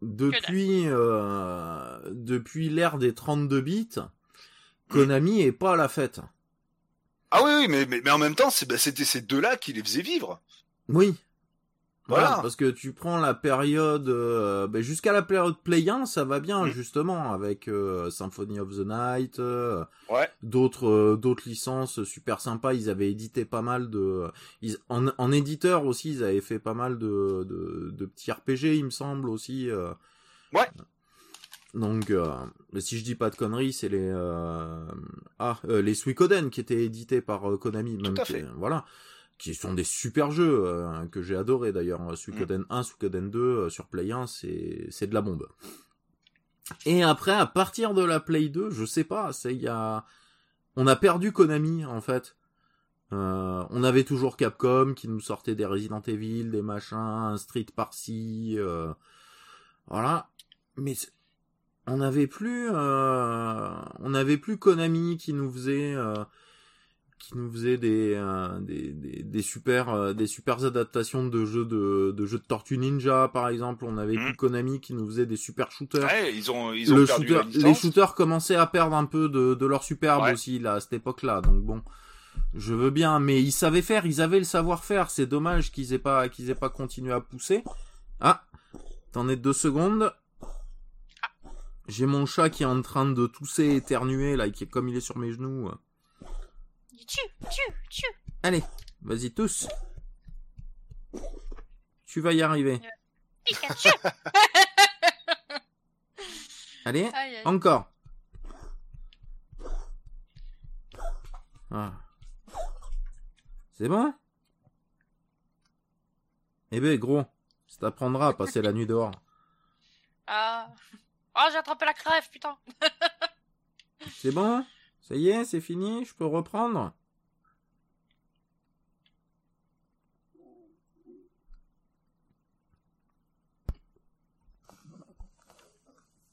depuis euh, depuis l'ère des 32 bits, Konami est pas à la fête. Ah oui, oui, mais, mais, mais en même temps, c'est- bah, c'était ces deux-là qui les faisaient vivre. Oui. Voilà, Voilà. parce que tu prends la période euh, ben, jusqu'à la période Play 1, ça va bien Mm. justement avec euh, Symphony of the Night, euh, Ouais. d'autres euh, d'autres licences super sympas. Ils avaient édité pas mal de, ils, en, en éditeur aussi, ils avaient fait pas mal de de, de petits RPG, il me semble aussi. euh. Ouais. Donc, euh, si je dis pas de conneries, c'est les euh, ah euh, les Suikoden qui étaient édités par Konami, même à qui- fait. voilà, qui sont des super jeux euh, que j'ai adoré d'ailleurs. Suikoden 1, Suikoden 2 euh, sur Play 1, c'est c'est de la bombe. Et après, à partir de la Play 2, je sais pas, c'est il y a, on a perdu Konami en fait. Euh, on avait toujours Capcom qui nous sortait des Resident Evil, des machins, Street par-ci, euh, voilà. Mais on n'avait plus, euh, on n'avait plus Konami qui nous faisait, euh, qui nous faisait des, euh, des, des, des super, euh, des super adaptations de jeux de, de jeux de Tortue Ninja par exemple. On avait plus Konami qui nous faisait des super shooters Ouais, ils ont, ils ont le perdu shooter, la licence. les shooters commençaient à perdre un peu de, de leur superbe Ouais. aussi là à cette époque-là. Donc bon, je veux bien, mais ils savaient faire, ils avaient le savoir-faire. C'est dommage qu'ils aient pas qu'ils aient pas continué à pousser. Ah, t'en es deux secondes. J'ai mon chat qui est en train de tousser, éternuer là, qui est comme il est sur mes genoux. Tu, tu, tu. Allez, vas-y tous. Tu vas y arriver. Pikachu. Allez, Aïe, aïe. Encore. Ah. C'est bon Eh ben gros, ça t'apprendra à passer la nuit dehors. Ah. Oh, j'ai attrapé la crève, putain. C'est bon Ça y est, c'est fini Je peux reprendre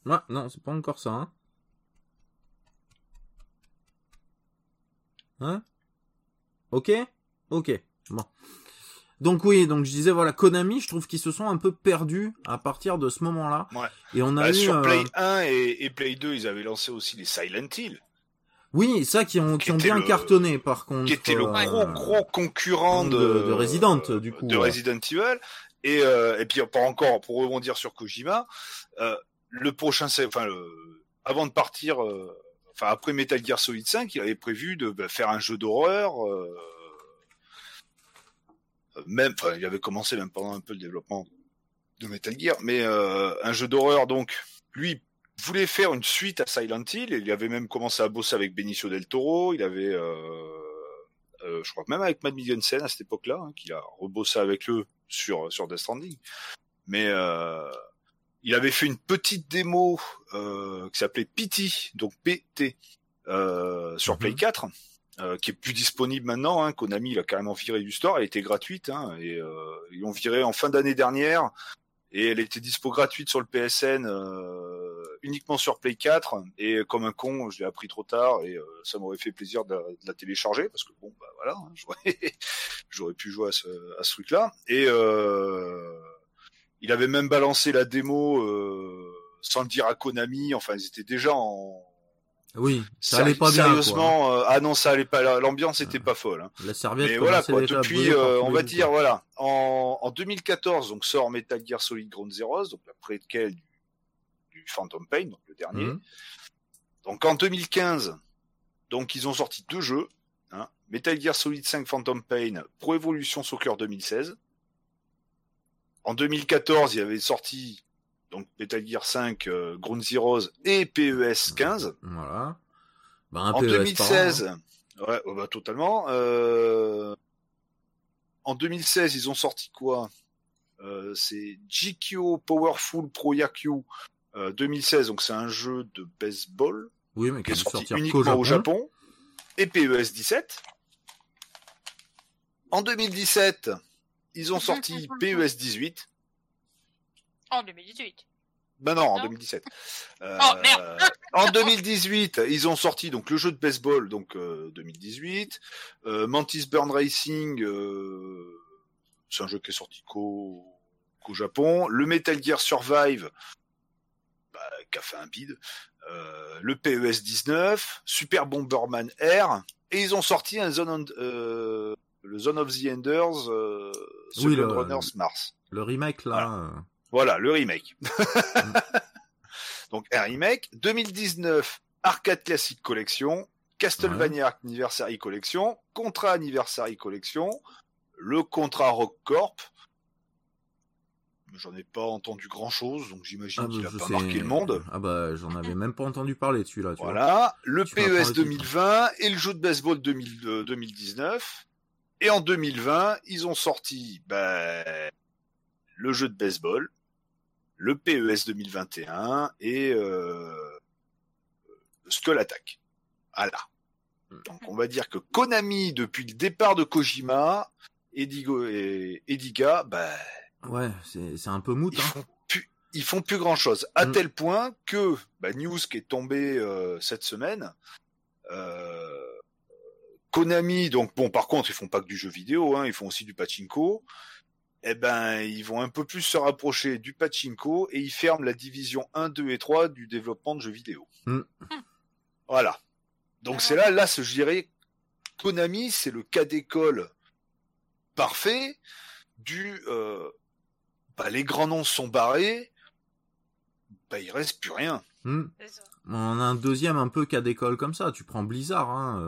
Ah, non, c'est pas encore ça, hein Hein? Ok? Ok, bon. Donc oui, donc je disais, voilà, Konami, je trouve qu'ils se sont un peu perdus à partir de ce moment-là. Ouais. Et on a Bah, eu... sur euh, Play 1 et, et Play 2, ils avaient lancé aussi les Silent Hill, Oui, ça qui ont, qui Qui ont bien le- cartonné par contre. qui était le euh, gros gros concurrent de- de, de Resident, du coup, de. Resident Evil. Et, euh, et puis pour encore pour rebondir sur Kojima, euh, le prochain, enfin le, avant de partir, euh, enfin après Metal Gear Solid 5, il avait prévu de bah, faire un jeu d'horreur. euh, même, il avait commencé même pendant un peu le développement de Metal Gear, mais euh, un jeu d'horreur donc lui voulait faire une suite à Silent Hill et il avait même commencé à bosser avec Benicio del Toro, il avait euh, euh, je crois même avec Matt Mikkelsen à cette époque-là, hein, qu'il a rebossé avec eux sur sur Death Stranding. Mais euh, il avait fait une petite démo euh, qui s'appelait PT, donc PT, euh, sur Mhm. Play 4, euh, qui est plus disponible maintenant. Hein. Konami l'a carrément viré du store, elle était gratuite, hein, et euh, ils l'ont viré en fin d'année dernière, et elle était dispo gratuite sur le PSN euh, uniquement sur Play 4. Et comme un con, je l'ai appris trop tard, et euh, ça m'aurait fait plaisir de, la- de la télécharger parce que bon, bah voilà, hein, j'aurais, pu jouer à ce, à ce truc-là. Et euh, il avait même balancé la démo euh, sans le dire à Konami. Enfin, ils étaient déjà en, Oui, ça allait pas bien. Sérieusement, euh, ah non, ça allait pas. L'ambiance était pas folle. Hein. La serviette. Mais voilà quoi. Depuis, euh, on va dire voilà, en, en 2014, donc sort Metal Gear Solid Ground Zeroes, donc après quel du, du Phantom Pain, donc le dernier. Mhm. Donc en 2015, donc ils ont sorti deux jeux, hein, Metal Gear Solid 5 Phantom Pain Pro Evolution Soccer 2016. En 2014, il y avait sorti donc Metal Gear 5, euh, Ground Zeroes et PES 15. Voilà. Bah, en 2016, hein. ouais, bah, totalement. Euh... En 2016, ils ont sorti quoi? Euh, C'est GQ Powerful Pro Yaku 2016, donc c'est un jeu de baseball. Oui, mais qui est sorti uniquement au Japon. Et PES 17. En 2017, ils ont sorti PES 18. En 2018. Ben non, en 2017. Euh, en 2018, ils ont sorti donc le jeu de baseball, donc 2018. Euh, Mantis Burn Racing, euh, c'est un jeu qui est sorti qu'au Japon. Le Metal Gear Survive, qui a fait un bide. le PES 19, Super Bomberman R, et ils ont sorti un Zone le Zone of the Enders, oui, le, Runners Mars. Le remake là. Voilà, le remake. Donc un remake. 2019, Arcade Classic Collection, Castlevania Anniversary Collection, Contra Anniversary Collection, le Contra Rock Corp. J'en ai pas entendu grand chose, donc j'imagine ah, qu'il a pas marqué le monde. Ah bah j'en avais même pas entendu parler dessus là. voilà, le PES 2020 et le jeu de baseball 2019. Et en 2020, ils ont sorti ben, le jeu de baseball, le PES 2021 et euh, Skull Attack. Voilà. Hmm. Donc on va dire que Konami, depuis le départ de Kojima, Edigo et Ediga, bah ouais, c'est un peu mout. Ils, hein. font plus, ils font plus grand chose. À hmm. tel point que bah, news qui est tombée euh, cette semaine. Euh, Konami, donc bon, par contre, ils font pas que du jeu vidéo, hein, ils font aussi du pachinko eh ben, ils vont un peu plus se rapprocher du pachinko et ils ferment la division 1, 2 et 3 du développement de jeux vidéo. Hmm. Voilà. Donc c'est là, là, je dirais, Konami, c'est le cas d'école parfait du, euh, bah, les grands noms sont barrés, bah, il reste plus rien. Hmm. On a un deuxième un peu cas d'école comme ça. Tu prends Blizzard, hein.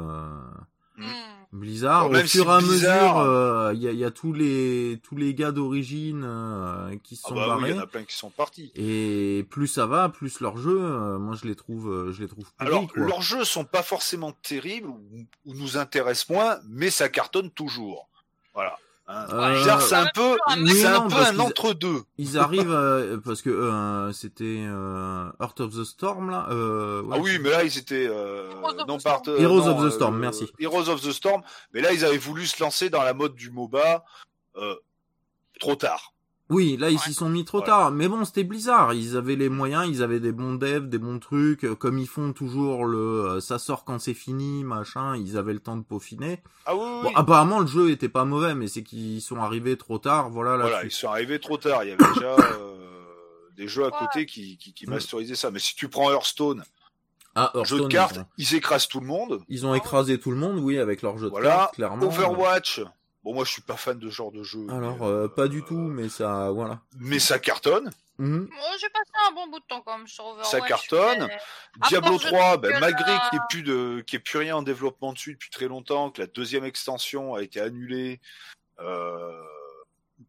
Euh... Hmm. Blizzard, au fur et à mesure, euh, il y, a, y, a, tous les tous les gars d'origine euh, qui ah sont bah barrés. Il y en a plein qui sont partis. Et plus ça va, plus leurs jeux, euh, moi je les trouve, je les trouve. Alors leurs jeux sont pas forcément terribles ou, ou nous intéressent moins, mais ça cartonne toujours. Voilà. Hein. Euh, c'est un peu, c'est un peu un entre-deux. Ils arrivent euh, parce que euh, c'était euh, Heart of the Storm là. Euh, ouais, ah oui, mais là ils étaient non part, Heroes of the Storm, merci. Heroes of the Storm, mais là ils avaient voulu se lancer dans la mode du MOBA trop tard. Oui, là ils s'y sont mis trop tard, mais bon, c'était Blizzard, ils avaient les moyens, ils avaient des bons devs, des bons trucs, euh, comme ils font toujours le euh, ça sort quand c'est fini, machin, ils avaient le temps de peaufiner. Ah oui, bon, apparemment le jeu était pas mauvais, mais c'est qu'ils sont arrivés trop tard, voilà. Là voilà, ils sont arrivés trop tard, il y avait déjà euh, des jeux à côté qui, qui, qui masterisaient ça, mais si tu prends Hearthstone, ah, jeu de cartes, ils, écrasent tout le monde. Ils ont écrasé tout le monde, oui, avec leur jeu de cartes, clairement. Overwatch, Bon, moi, je suis pas fan de ce genre de jeu. Alors, euh, pas du tout, mais ça, voilà. Mais ça cartonne. Moi, j'ai passé un bon bout de temps quand même sur Overwatch. Ça cartonne. Diablo 3, ben, malgré qu'il n'y ait plus de, qu'il ait plus rien en développement dessus depuis très longtemps, que la deuxième extension a été annulée, euh,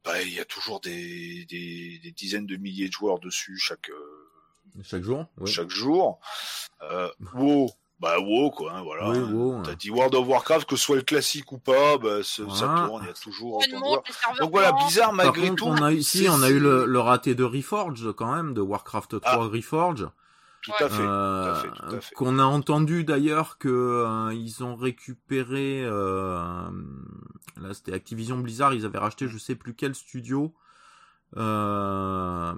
bah, il y a toujours des, des, des, dizaines de milliers de joueurs dessus chaque, euh, chaque jour. Chaque jour. Euh, wow. Bah WoW quoi, hein, voilà. Oui, T'as dit World of Warcraft, que ce soit le classique ou pas, bah, ça tourne, il y a toujours Donc voilà, bizarre malgré tout. On a ici, on a eu le, le, raté de Reforged quand même, de Warcraft 3 ah. Reforged. Tout à, fait, euh, tout à fait, Qu'on a entendu d'ailleurs que euh, ils ont récupéré, euh, là c'était Activision Blizzard, ils avaient racheté je sais plus quel studio. Euh,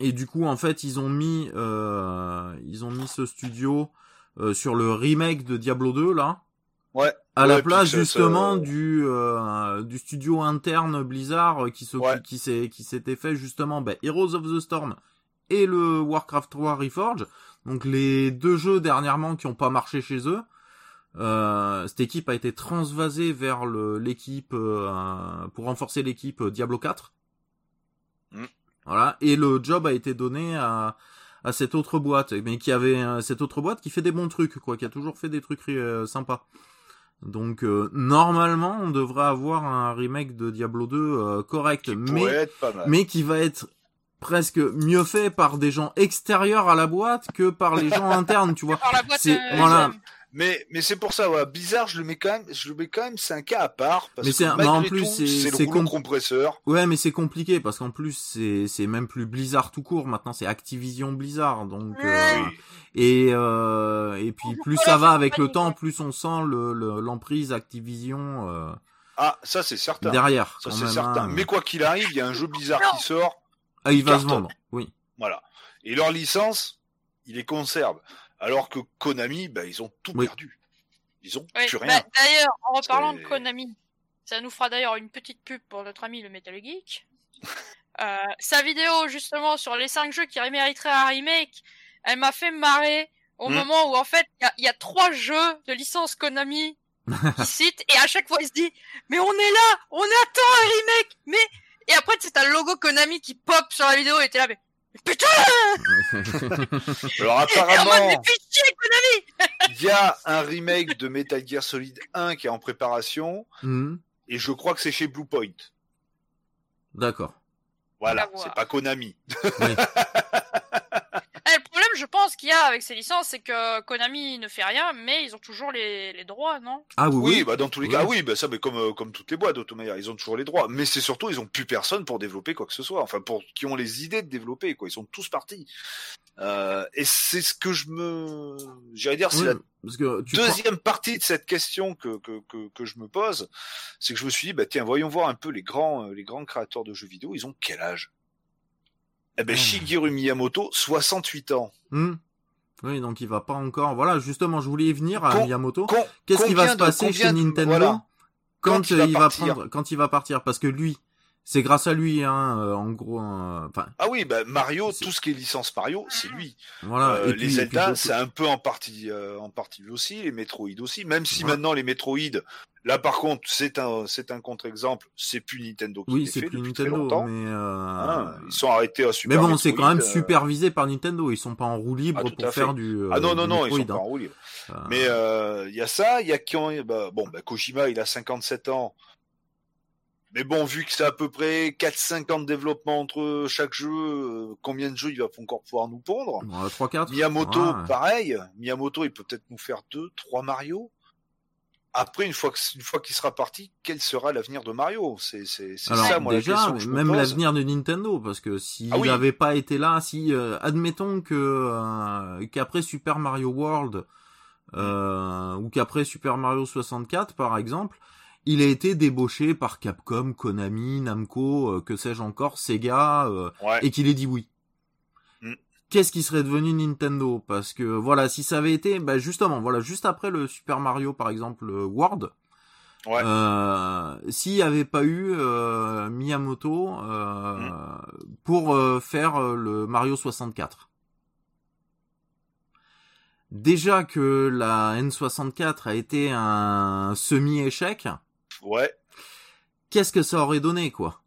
et du coup en fait ils ont mis, ils ont mis ce studio euh, sur le remake de Diablo 2 là. Ouais. À la place justement du euh, du studio interne Blizzard qui qui s'est qui s'était fait justement bah, Heroes of the Storm et le Warcraft 3 Reforge, donc les deux jeux dernièrement qui ont pas marché chez eux. Euh, cette équipe a été transvasée vers l'équipe euh, pour renforcer l'équipe Diablo 4. Mm. Voilà, et le job a été donné à à cette autre boîte, mais qui avait euh, cette autre boîte qui fait des bons trucs, quoi, qui a toujours fait des trucs euh, sympas. Donc euh, normalement, on devrait avoir un remake de Diablo 2 correct, mais mais qui va être presque mieux fait par des gens extérieurs à la boîte que par les gens internes, tu vois. C'est voilà. Mais mais c'est pour ça, voilà. bizarre, je le mets quand même, je le mets quand même, c'est un cas à part parce mais que malgré en plus c'est le com compresseur. Ouais, mais c'est compliqué parce qu'en plus c'est c'est même plus Blizzard tout court. Maintenant c'est Activision Blizzard, donc euh, et euh, et puis plus ça va avec le temps, plus on sent le l'emprise Activision. Euh, ah, ça c'est certain. Derrière, ça c'est certain. Hein. Mais quoi qu'il arrive, il y a un jeu Blizzard qui sort. Ah, il va se vendre. Oui. Voilà. Et leur licence, il les conserve. Alors que Konami, bah, ils ont tout perdu. Ils ont plus rien. Bah, d'ailleurs, en reparlant de Konami, ça nous fera d'ailleurs une petite pub pour notre ami le Metal Geek. euh, sa vidéo justement sur les 5 jeux qui mériteraient un remake, elle m'a fait marrer au hmm. moment où en fait il y, a trois jeux de licence Konami qui citent et à chaque fois il se dit mais on est là, on attend un remake, mais et après c'est un logo Konami qui pop sur la vidéo et t'es là mais Putain Alors apparemment, il y a un remake de Metal Gear Solid 1 qui est en préparation, hmm. et je crois que c'est chez Bluepoint. D'accord. Voilà, c'est pas Konami. je pense qu'il y a avec ces licences, c'est que Konami ne fait rien, mais ils ont toujours les, les droits, non? Ah oui, oui, bah dans tous les cas, oui, bah ça, mais comme euh, comme toutes les boîtes d'automatiques, ils ont toujours les droits. Mais c'est surtout, ils ont plus personne pour développer quoi que ce soit. Enfin, pour qui ont les idées de développer, quoi. Ils sont tous partis. Euh, et c'est ce que je me, j'irais dire, c'est la parce que deuxième partie de cette question que, que, que, que je me pose, c'est que je me suis dit, bah tiens, voyons voir un peu les grands, euh, les grands créateurs de jeux vidéo, ils ont quel âge? Eh ben, Shigeru Miyamoto, 68 ans. Hmm. Oui, donc il va pas encore. Voilà, justement, je voulais y venir à Miyamoto. Qu'est-ce qui va se passer chez Nintendo quand, il, va prendre, quand il va partir? Parce que lui, c'est grâce à lui, hein, euh, en gros. Enfin. ah oui, bah Mario, tout ce qui est licence Mario, c'est lui. Voilà. Euh, les Zelda, c'est un peu en partie, euh, en partie lui aussi, les Metroid aussi. Même si maintenant les Metroid, là par contre, c'est un, c'est un contre-exemple. C'est plus Nintendo qui oui, c'est plus Nintendo, mais hein, ils sont arrêtés à Super. Mais bon, c'est quand même supervisé par Nintendo. Ils sont pas en roue libre ah, pour faire du. ah non non non, ils sont pas en hein. roue libre. Mais il y a ça, il y a qui bah, bon, bah, Kojima, il a 57 ans. Mais bon, vu que c'est à peu près 4-5 ans de développement entre chaque jeu, euh, combien de jeux il va encore pouvoir nous pondre? 3 4 Miyamoto, pareil. Miyamoto, il peut peut-être nous faire 2 3 Mario. Après, une fois une fois qu'il sera parti, quel sera l'avenir de Mario? C'est c'est ça moi déjà, la question même l'avenir de Nintendo parce que s'il n'avait ah pas été là, si euh, admettons que euh, qu'après Super Mario World euh, ou qu'après Super Mario 64 par exemple, il a été débauché par Capcom, Konami, Namco, euh, que sais-je encore, Sega, euh, et qu'il ait dit oui. Mm. Qu'est-ce qui serait devenu Nintendo? Parce que voilà, si ça avait été, bah justement, voilà, juste après le Super Mario par exemple, World, ouais. euh, s'il n'y avait pas eu euh, Miyamoto mm. pour faire le Mario 64. Déjà que la N64 a été un semi-échec, Ouais. Qu'est-ce que ça aurait donné, quoi?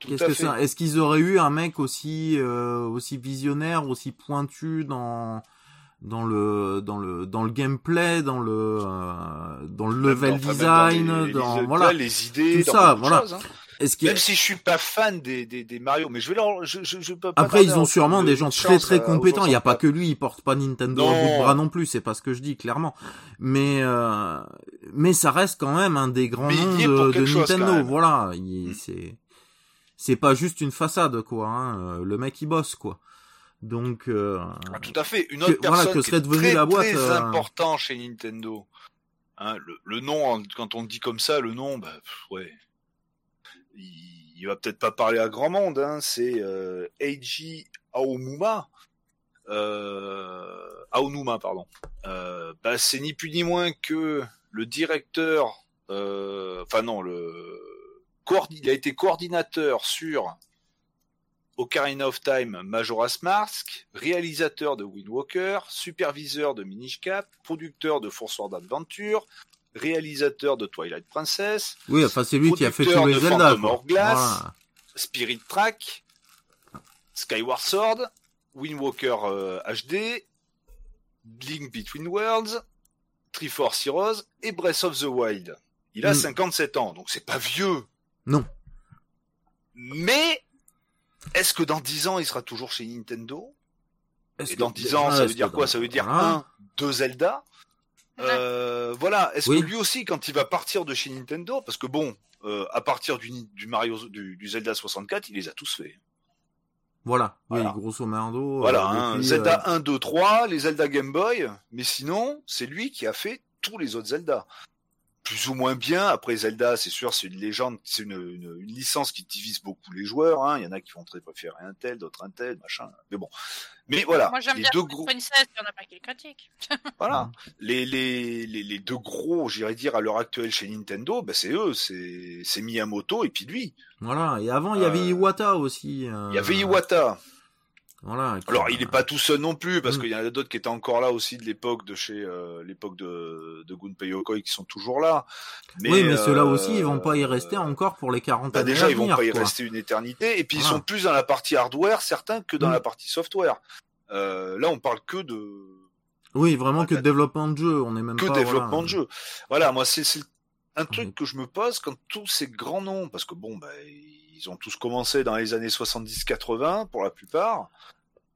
Qu'est-ce que ça Est-ce qu'ils auraient eu un mec aussi euh, aussi visionnaire, aussi pointu dans dans le dans le dans le gameplay, dans le euh, dans le level design, dans, voilà les idées, tout ça, voilà. Hein. Même si je suis pas fan des, des, des Mario, mais je vais leur, je, je, je peux pas Après, ils ont sûrement des gens très très compétents. Il n'y a pas que lui, il porte pas Nintendo au bout de bras non plus. C'est pas ce que je dis clairement. Mais euh, mais ça reste quand même un des grands noms de, de Nintendo. Voilà, mm. c'est c'est pas juste une façade quoi. Hein. Le mec il bosse quoi. Donc euh, ah, tout à fait. Une autre personne voilà, que serait devenue très, la boîte très euh... important chez Nintendo. Hein, le, le, nom, quand on le dit comme ça, le nom, bah ouais il, va peut-être pas parler à grand monde, hein, c'est euh, Eiji Aonuma. Euh, Aonuma, pardon. Euh, bah, c'est ni plus ni moins que le directeur, euh, enfin non, le il a été coordinateur sur Ocarina of Time, Majora's Mask, réalisateur de Wind Walker, superviseur de Minish Cap, producteur de Force Sword Adventure, réalisateur de Twilight Princess, Oui, enfin c'est lui qui a fait tous les Zelda. Voilà. Spirit Track, Skyward Sword, Wind Walker euh, HD, Link Between Worlds, Triforce Heroes et Breath of the Wild. Il a Mm. 57 ans, donc c'est pas vieux. Non. Mais est-ce que dans 10 ans, il sera toujours chez Nintendo? Et dans 10 ans, Ah, ça veut dire quoi? Ça veut dire Voilà. un, deux Zelda. Euh, voilà. Est-ce Oui. que lui aussi, quand il va partir de chez Nintendo, parce que bon, euh, à partir du, du Mario, du, du Zelda 64, il les a tous faits. Voilà, oui, Voilà. grosso. Voilà, euh, hein, depuis, Zelda euh, 1, 2, 3, les Zelda Game Boy, mais sinon, c'est lui qui a fait tous les autres Zelda. Plus ou moins bien, après Zelda, c'est sûr, c'est une légende, c'est une, une, une licence qui divise beaucoup les joueurs, hein. il y en a qui vont très préférer un tel, d'autres un tel, machin, mais bon. Mais voilà, Moi j'aime les bien deux gros, Princess, il y en a pas qui le voilà, les, les, les, les deux gros, j'irais dire, à l'heure actuelle chez Nintendo, ben c'est eux, c'est, c'est Miyamoto et puis lui. Voilà, et avant il y avait Euh, Iwata aussi. euh, Il y avait Iwata. Voilà. Alors, il est pas tout seul non plus, parce Mm. qu'il y en a d'autres qui étaient encore là aussi de l'époque de chez euh, l'époque de, de Gunpei Yokoi qui sont toujours là. oui, mais ceux-là euh, aussi, ils vont pas y rester encore pour les 40 bah, années déjà, ils vont venir, pas y quoi. rester une éternité. Et puis, ils sont plus dans la partie hardware, certains, que dans Mm. la partie software. Euh, là, on parle que de Oui, vraiment que de développement de jeu, on est même que pas développement voilà. de jeu. Voilà, moi, c'est un truc Oui. que je me pose quand tous ces grands noms, parce que bon, bah, ils ont tous commencé dans les années 70-80 pour la plupart.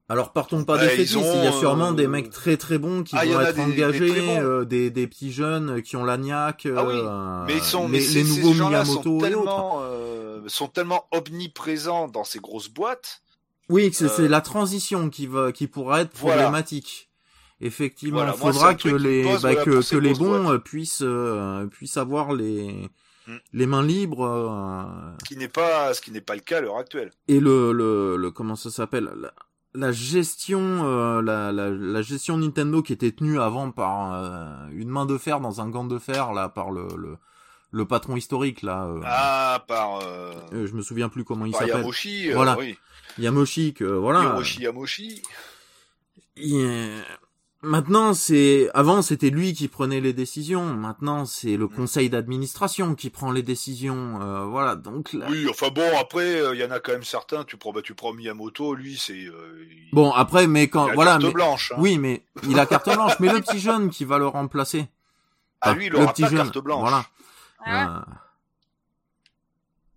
Alors partons pas Bah, des ont, il y a sûrement euh, des mecs très très bons qui Ah, vont être des- des engagés, bons. euh, des, des petits jeunes qui ont la niaque, Ah oui, euh, Mais ils sont, les, mais les ces nouveaux sont Miyamoto et autres. tellement, euh, sont tellement omniprésents dans ces grosses boîtes. Oui, c'est euh, la transition qui va, qui pourra être Voilà. problématique. Effectivement, il faudra que les, bah, que, que les bons boîtes. euh, puissent, euh, puissent avoir les, Mm. les mains libres euh, Ce qui n'est pas, ce qui n'est pas le cas à l'heure actuelle. et le, le, le comment ça s'appelle la, la gestion, euh, la, la, la gestion Nintendo qui était tenue avant par euh, une main de fer dans un gant de fer là par le, le, le patron historique là. euh, Ah, par, euh, euh, je me souviens plus comment il s'appelle. Yamoshi, euh, Voilà. oui. Yamoshi, que voilà. Hiroshi Yamoshi. Il- Maintenant, c'est avant c'était lui qui prenait les décisions. Maintenant, c'est le Mm. conseil d'administration qui prend les décisions. Euh, voilà. Donc là- Oui, enfin bon, après, euh, il y en a quand même certains. Tu prends, bah, tu prends Miyamoto, lui, c'est. euh, il- bon après, mais il quand a la voilà, carte mais blanche. hein. oui, mais il a carte blanche. mais le petit jeune qui va le remplacer. Ah, Enfin, lui, il aura pas carte blanche. Voilà. Ah Euh,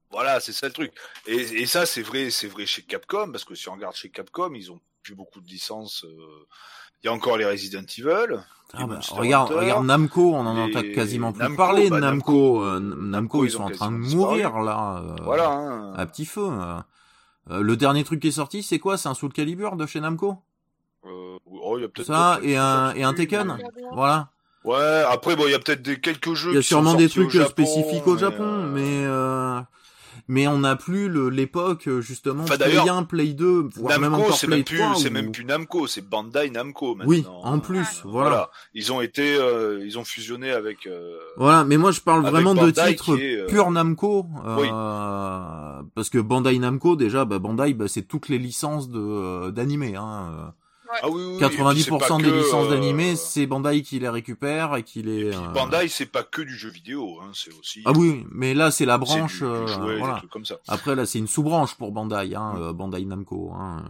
Voilà, c'est ça le truc. Et, et ça, c'est vrai, c'est vrai chez Capcom, parce que si on regarde chez Capcom, ils ont plus beaucoup de licences. Euh, Il y a encore les Resident Evil. ah bah, regarde, Hunter. regarde Namco, on en les- entend quasiment plus Namco, parler de bah, Namco. Namco, Euh, euh, Namco, Namco, ils ils sont ont en train de mourir là. euh, Voilà. hein. À petit feu. euh. Euh, le dernier truc qui est sorti, c'est quoi? C'est un Soul Calibur de chez Namco? Euh, oh, il y a peut-être Ça et un et un Tekken. Voilà. Ouais, après, bon, il y a peut-être des quelques jeux Il y a qui sont sûrement des au trucs euh, Japon, spécifiques au mais, Japon, euh, mais euh, mais on n'a plus le- l'époque euh, justement Enfin, Play d'ailleurs, 1, Play 2, voire même Namco, encore c'est Play même plus, 3. c'est même plus Namco, c'est Bandai Namco maintenant. Oui, en plus, Euh, voilà. Ils ont été, euh, ils ont fusionné avec. euh, Voilà, mais moi je parle vraiment de titres est, euh, pur Namco, euh, Oui. parce que Bandai Namco déjà, bah, Bandai, bah, c'est toutes les licences de euh, d'animé. Hein. Ah oui, oui, oui, et puis 90% c'est des que, licences euh, d'animé, c'est Bandai qui les récupère et qui les. Et puis euh, Bandai, c'est pas que du jeu vidéo, hein, c'est aussi. Ah oui, mais là c'est la branche. du, du euh, jouet, voilà. trucs comme ça. Après là c'est une sous-branche pour Bandai, hein, Bandai Namco. Hein.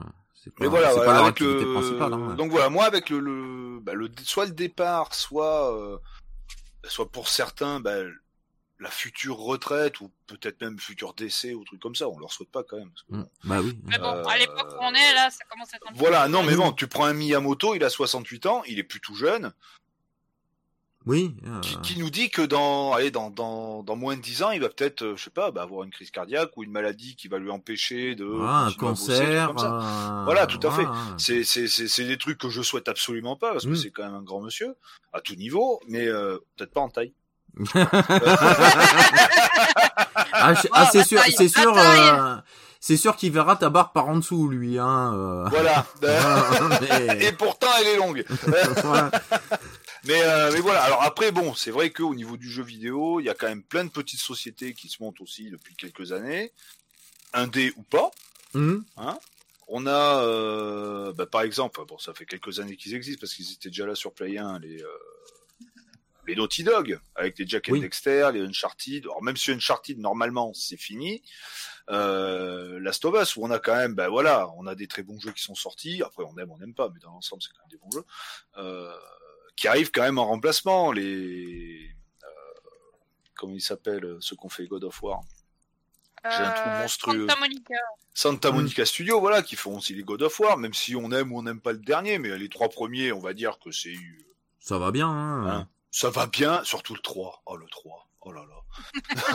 C'est pas, Mais voilà, c'est voilà, avec le... principale. Hein. donc voilà, moi avec le, le, bah, le soit le départ, soit euh, soit pour certains, bah, la future retraite ou peut-être même futur décès ou truc comme ça, on leur souhaite pas quand même. parce que Mm. Bah oui. Mais bon, Euh, à l'époque où on est, là, ça commence à être Voilà, non mais bon, tu prends un Miyamoto, il a 68 ans, il est plus tout jeune. Oui. euh, Qui, qui nous dit que dans, allez, dans, dans, dans moins de 10 ans, il va peut-être, euh, je sais pas, bah, avoir une crise cardiaque ou une maladie qui va lui empêcher de. voilà, un bosser, cancer. comme ça. euh, Voilà, tout à fait. voilà. C'est, c'est, c'est, c'est des trucs que je souhaite absolument pas parce que Mm. c'est quand même un grand monsieur à tout niveau, mais euh, peut-être pas en taille. Ah, Ah, c'est sûr, c'est sûr, euh, c'est sûr qu'il verra ta barre par en dessous, lui. Hein, euh. Voilà. Mais- Et pourtant, elle est longue. Voilà. Mais, euh, mais voilà. Alors après, bon, c'est vrai qu'au niveau du jeu vidéo, il y a quand même plein de petites sociétés qui se montent aussi depuis quelques années, indé ou pas. Hum, On a, euh, bah, par exemple, bon, ça fait quelques années qu'ils existent parce qu'ils étaient déjà là sur Play 1, les, euh, les Naughty Dog, avec les Jack and Oui. Dexter, les Uncharted. Alors, même si Uncharted, normalement, c'est fini, euh, Last of Us, où on a quand même, ben voilà, on a des très bons jeux qui sont sortis. Après, on aime, on n'aime pas, mais dans l'ensemble, c'est quand même des bons jeux. Euh, qui arrivent quand même en remplacement. Les, euh, comment ils s'appellent, ceux qu'on fait God of War? J'ai un trou Euh, monstrueux. Santa Monica. Santa Mm. Monica Studio, voilà, qui font aussi les God of War, même si on aime ou on n'aime pas le dernier, mais les trois premiers, on va dire que c'est, ça va bien. Hein. Hein. Ça va bien, surtout le 3. Oh, le 3. Oh là là.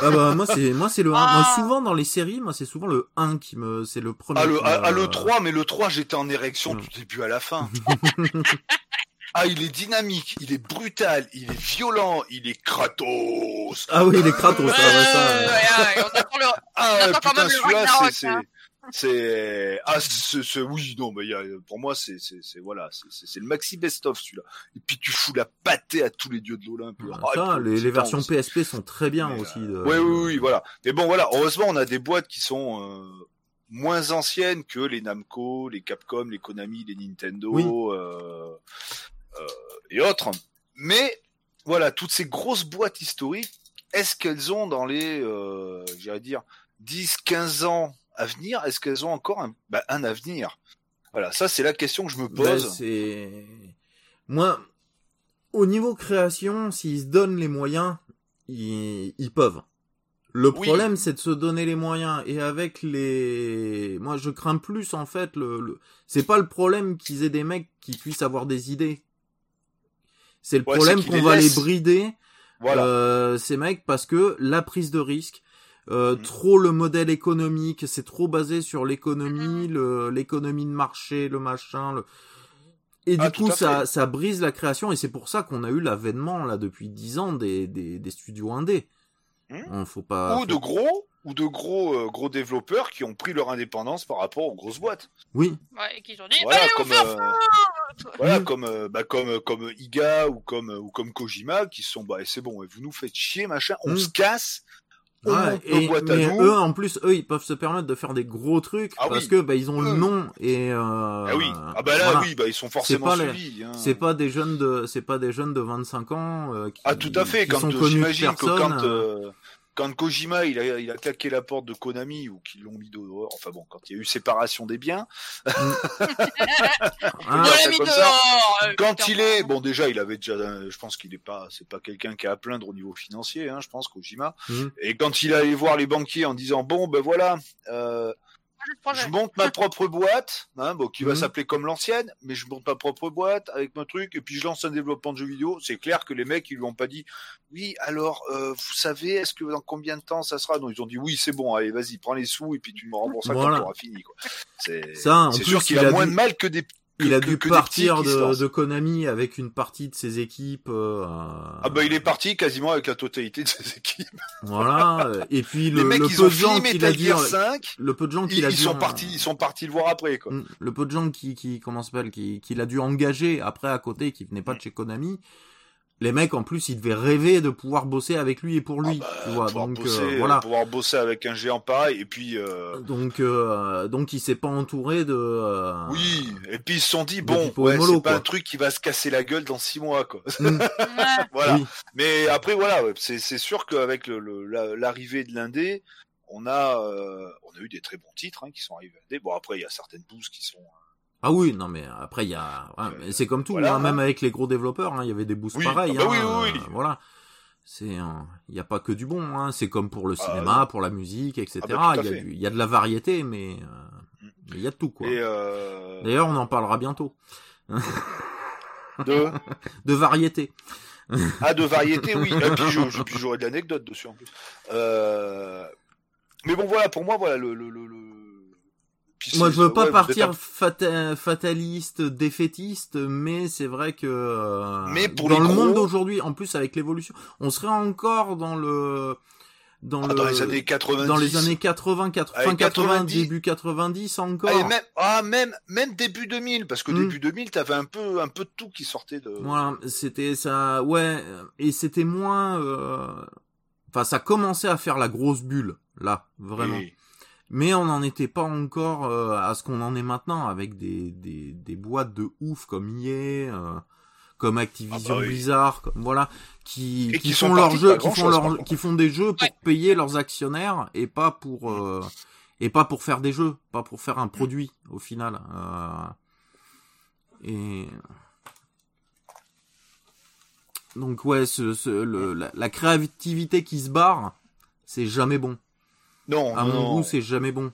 Ah bah moi c'est moi c'est le 1. Ah. Moi souvent dans les séries, moi c'est souvent le 1 qui me c'est le premier. Ah, le, qui ah, me- ah, le 3, mais le 3, j'étais en érection du début à la fin. ah, il est dynamique, il est brutal, il est violent, il est Kratos. Ah oui, les Kratos, Ouais, ça, ouais, ça. ouais, ouais, on attend le- Ah, On attend quand putain, même le celui-là, Ragnarok, c'est, hein. C'est, ah, ce, ce, oui, non, mais y a, pour moi, c'est, c'est, voilà, c'est, le maxi best-of, celui-là. Et puis, tu fous la pâtée à tous les dieux de l'Olympe. Ah, Ah, les, versions on- PSP sont très bien Mais, aussi. euh, de- Oui, oui, oui, voilà. Mais bon, voilà. Heureusement, on a des boîtes qui sont euh, moins anciennes que les Namco, les Capcom, les Konami, les Nintendo Oui. euh, euh, et autres. Mais voilà, toutes ces grosses boîtes historiques, est-ce qu'elles ont dans les, euh, j'irais dire, 10, 15 ans à venir, est-ce qu'elles ont encore un, bah, un avenir? Voilà, ça c'est la question que je me Bah, pose. c'est moi au niveau création, s'ils se donnent les moyens, ils, ils peuvent. Le Oui. problème, c'est de se donner les moyens et avec les, moi, je crains plus en fait le, le... c'est pas le problème qu'ils aient des mecs qui puissent avoir des idées. C'est le Ouais, problème qu'on va les brider voilà. euh, ces mecs parce que la prise de risque, euh, Mhm. trop le modèle économique, c'est trop basé sur l'économie, le l'économie de marché, le machin, le... et du Ah, tout coup ça ça brise la création et c'est pour ça qu'on a eu l'avènement là depuis dix ans des des, des studios indés. On faut pas. ou de gros ou de gros euh, gros développeurs qui ont pris leur indépendance par rapport aux grosses boîtes. Oui. Ouais, et qu'ils ont dit, Voilà, allez, on comme, euh, voilà, Mm. comme, euh, bah, comme, comme Iga ou comme, ou comme Kojima qui sont, bah, c'est bon, vous nous faites chier, machin, on Mm. se casse, nos et, mais nous. eux, en plus, eux, ils peuvent se permettre de faire des gros trucs Ah parce oui. que bah ils ont le nom et. Euh, ah oui, ah bah là, voilà. oui, bah, ils sont forcément suivis. hein. C'est pas des jeunes de, c'est pas des jeunes de 25 ans euh, qui. Ah, tout à fait, qui quand sont connus de j'imagine que personne, quand, euh, euh, quand Kojima, il a, il a claqué la porte de Konami ou qu'ils l'ont mis dehors, enfin bon, quand il y a eu séparation des biens, ah, comme ça. euh, quand il est, bon déjà, il avait déjà, euh, je pense qu'il est pas, c'est pas quelqu'un qui a à plaindre au niveau financier, hein, je pense Kojima. Mhm. Et quand il allait voir les banquiers en disant bon ben voilà, euh. Je monte ma propre boîte, hein, bon, qui va Mhm. s'appeler comme l'ancienne, mais je monte ma propre boîte avec mon truc, et puis je lance un développement de jeux vidéo. C'est clair que les mecs, ils lui ont pas dit, oui, alors, euh, vous savez, est-ce que dans combien de temps ça sera? Non, ils ont dit, oui, c'est bon, allez, vas-y, prends les sous, et puis tu me rembourseras Voilà. quand tu auras fini. Quoi. C'est sûr qu'il il a, a moins de mal que des. Il a que- dû que partir qui de, Konami avec une partie de ses équipes. euh, Ah bah il est parti quasiment avec la totalité de ses équipes. Voilà. Et puis le, mecs le peu de gens qu'il a 5, le peu de gens ils, qu'il a ils dû sont partis, ils sont partis le voir après quoi. Mm, le peu de gens qui qui comment s'appelle qui qu'il a dû engager après à côté qui venaient pas de chez Konami les mecs en plus ils devaient rêver de pouvoir bosser avec lui et pour lui Ah bah, tu vois pouvoir donc bosser, euh, voilà pouvoir bosser avec un géant pareil et puis euh, donc euh, donc il s'est pas entouré de euh, oui et puis ils se sont dit bon ouais, c'est pas un truc qui va se casser la gueule dans six mois quoi. mm, voilà. oui. Mais après voilà ouais, c'est c'est sûr qu'avec le, le- la- l'arrivée de l'indé on a euh, on a eu des très bons titres hein, qui sont arrivés à l'indé. Bon après il y a certaines bouses qui sont ah oui non mais après il y a ouais, Euh, c'est comme tout voilà, hein, hein. même avec les gros développeurs hein, il y avait des boosts Oui, pareils ah bah hein, oui, oui, euh, oui. voilà c'est euh, il y a pas que du bon hein. c'est comme pour le Ah, cinéma pour la musique etc Ah bah, il y il y a de la variété mais euh, Mm. il y a de tout quoi euh, D'ailleurs, on en parlera bientôt. de? De variété. Ah, de variété, oui. Et puis, je- je- puis j'aurai de l'anecdote dessus en plus. Euh... Mais bon, voilà, pour moi, voilà le. le, le, Moi, je veux pas ouais, partir fata- fataliste, défaitiste, mais c'est vrai que euh, Mais pour dans le gros- monde d'aujourd'hui, en plus avec l'évolution, on serait encore dans le dans un- le dans les années 90. dans les années 80, 80 Avec fin 80, 90. début 90 encore. Ah, même, ah, même, même début 2000, parce que Mm. début 2000, t'avais un peu, un peu de tout qui sortait de. Voilà, c'était ça, ouais, et c'était moins, euh, enfin, ça commençait à faire la grosse bulle là, vraiment. Mais on n'en était pas encore euh, à ce qu'on en est maintenant avec des, des, des boîtes de ouf comme EA, euh, comme Activision Ah bah oui. Blizzard, comme, voilà, qui, qui, qui font leurs jeux, pas qui font qui font des jeux pour Ouais. payer leurs actionnaires et pas pour euh, et pas pour faire des jeux, pas pour faire un produit au final. Euh, et donc ouais, ce, ce, le, la, la créativité qui se barre, c'est jamais bon. Non, À non, mon non. goût, c'est jamais bon.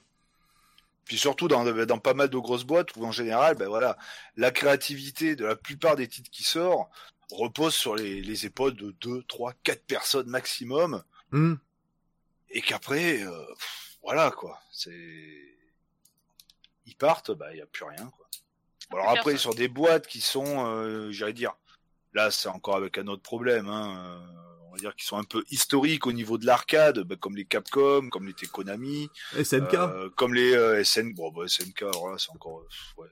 Puis surtout dans, dans pas mal de grosses boîtes où en général, ben voilà, la créativité de la plupart des titres qui sortent repose sur les, les épaules de 2, 3, 4 personnes maximum Hmm. et qu'après, euh, voilà quoi, c'est ils partent, bah il y a plus rien quoi. Bon, alors après sur des boîtes qui sont, euh, j'allais dire, là c'est encore avec un autre problème, hein, euh, va dire qui sont un peu historiques au niveau de l'arcade, bah, comme les Capcom, comme les Konami, SNK. euh, comme les euh, SN, bon bah SNK, alors là c'est encore, euh, ouais,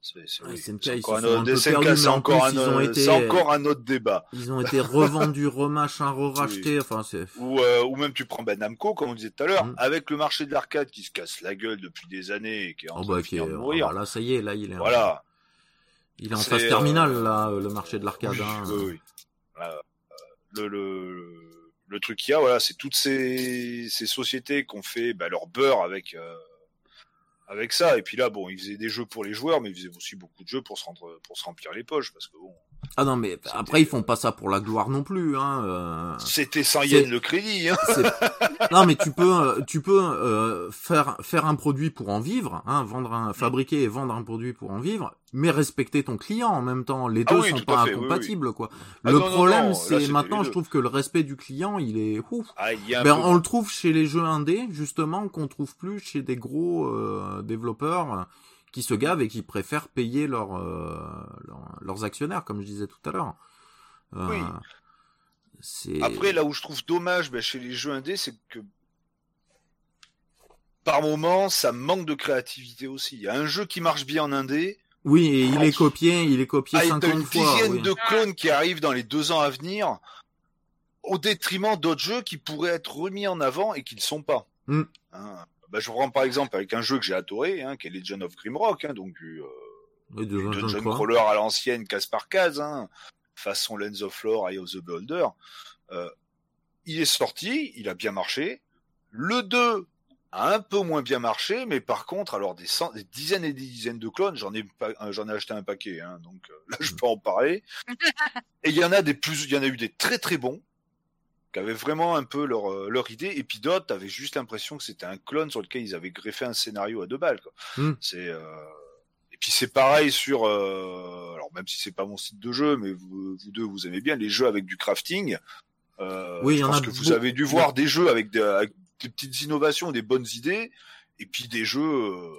c'est c'est- Ouais, oui, SNK, c'est ils encore un autre, SNK, c'est en encore plus, un, ils ont euh, été- c'est encore un autre débat. Ils ont été revendus, remachin, re-rachetés. Enfin, c'est. Ou, euh, ou même tu prends ben Namco, comme on disait tout à l'heure, Mm. avec le marché de l'arcade qui se casse la gueule depuis des années et qui est en Oh train bah, de qui est- de oh mourir. bah, là, ça y est, là, il est. en- Voilà. Il est en phase terminale, euh, là, le marché de l'arcade. Oui, hein. oui, oui. Voilà. Le, le, le truc qu'il y a, voilà, c'est toutes ces, ces sociétés qui ont fait bah, leur beurre avec, euh, avec ça. Et puis là, bon, ils faisaient des jeux pour les joueurs, mais ils faisaient aussi beaucoup de jeux pour se, rendre, pour se remplir les poches. Parce que bon, Ah non, mais après, ils font pas ça pour la gloire non plus. Hein. euh. c'était 100 C'est- yens le crédit. Hein. Non, mais tu peux, euh, tu peux euh, faire faire un produit pour en vivre, hein, vendre un, fabriquer et vendre un produit pour en vivre, mais respecter ton client en même temps. Les Ah deux oui, sont pas fait, oui, incompatibles, quoi. Ah le non, problème, c'est maintenant, je trouve que le respect du client, il est ouf. Ah, il Ben, on le trouve chez les jeux indés, justement, qu'on trouve plus chez des gros euh, développeurs qui se gavent et qui préfèrent payer leurs euh, leurs- actionnaires, comme je disais tout à l'heure. Euh, Oui. Après, là où je trouve dommage ben, chez les jeux indés, c'est que par moment, ça manque de créativité aussi. Il y a un jeu qui marche bien en indé, oui, et il est copié, il est copié ah, il y a 50 une fois. dizaine oui. de clones qui arrivent dans les deux ans à venir, au détriment d'autres jeux qui pourraient être remis en avant et qui ne le sont pas. Mm. Hein, ben, je prends par exemple avec un jeu que j'ai adoré, hein, qui est Legend of Grimrock, hein, donc du euh, Dungeon crawler à l'ancienne, case par case, hein, façon Lens of Lore, Eye of the Beholder. Euh, il est sorti, il a bien marché. Le 2 a un peu moins bien marché, mais par contre, alors des, cent- des dizaines et des dizaines de clones, j'en ai euh, j'en ai acheté un paquet, hein, donc euh, là je peux en parler. et il y en a des plus, il y en a eu des très très bons qui avaient vraiment un peu leur euh, leur idée, et puis d'autres avaient juste l'impression que c'était un clone sur lequel ils avaient greffé un scénario à deux balles. Quoi. Mm. C'est euh, et puis c'est pareil sur, euh, alors même si c'est pas mon site de jeu, mais vous, vous deux vous aimez bien les jeux avec du crafting. Euh, Oui, je en pense que vous avez dû voir des jeux avec, des, avec des petites innovations, des bonnes idées, et puis des jeux euh,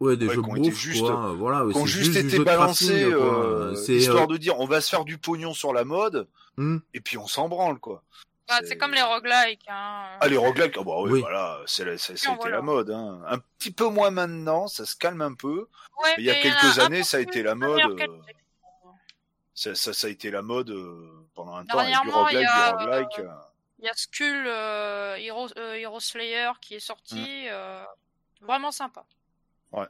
Ouais, des Ouais, jeux qui ont été juste- quoi. Voilà, qui ont juste été balancés, euh, histoire euh, de dire on va se faire du pognon sur la mode, hmm. et puis on s'en branle quoi. Bah, c'est comme les roguelikes. Hein. Ah les roguelikes, ah bah oui, Oui. voilà, c'est la- voilà. la mode. Hein. Un petit peu moins maintenant, ça se calme un peu. Ouais, Mais il y a quelques a années, ça a été la de mode, euh. Ça, ça, ça a été la mode euh, pendant un temps avec du Dernièrement, il y roguelike, a, du roguelike. euh. Il y a Skull euh, Hero, euh, Hero Slayer qui est sorti, euh, vraiment sympa. Ouais.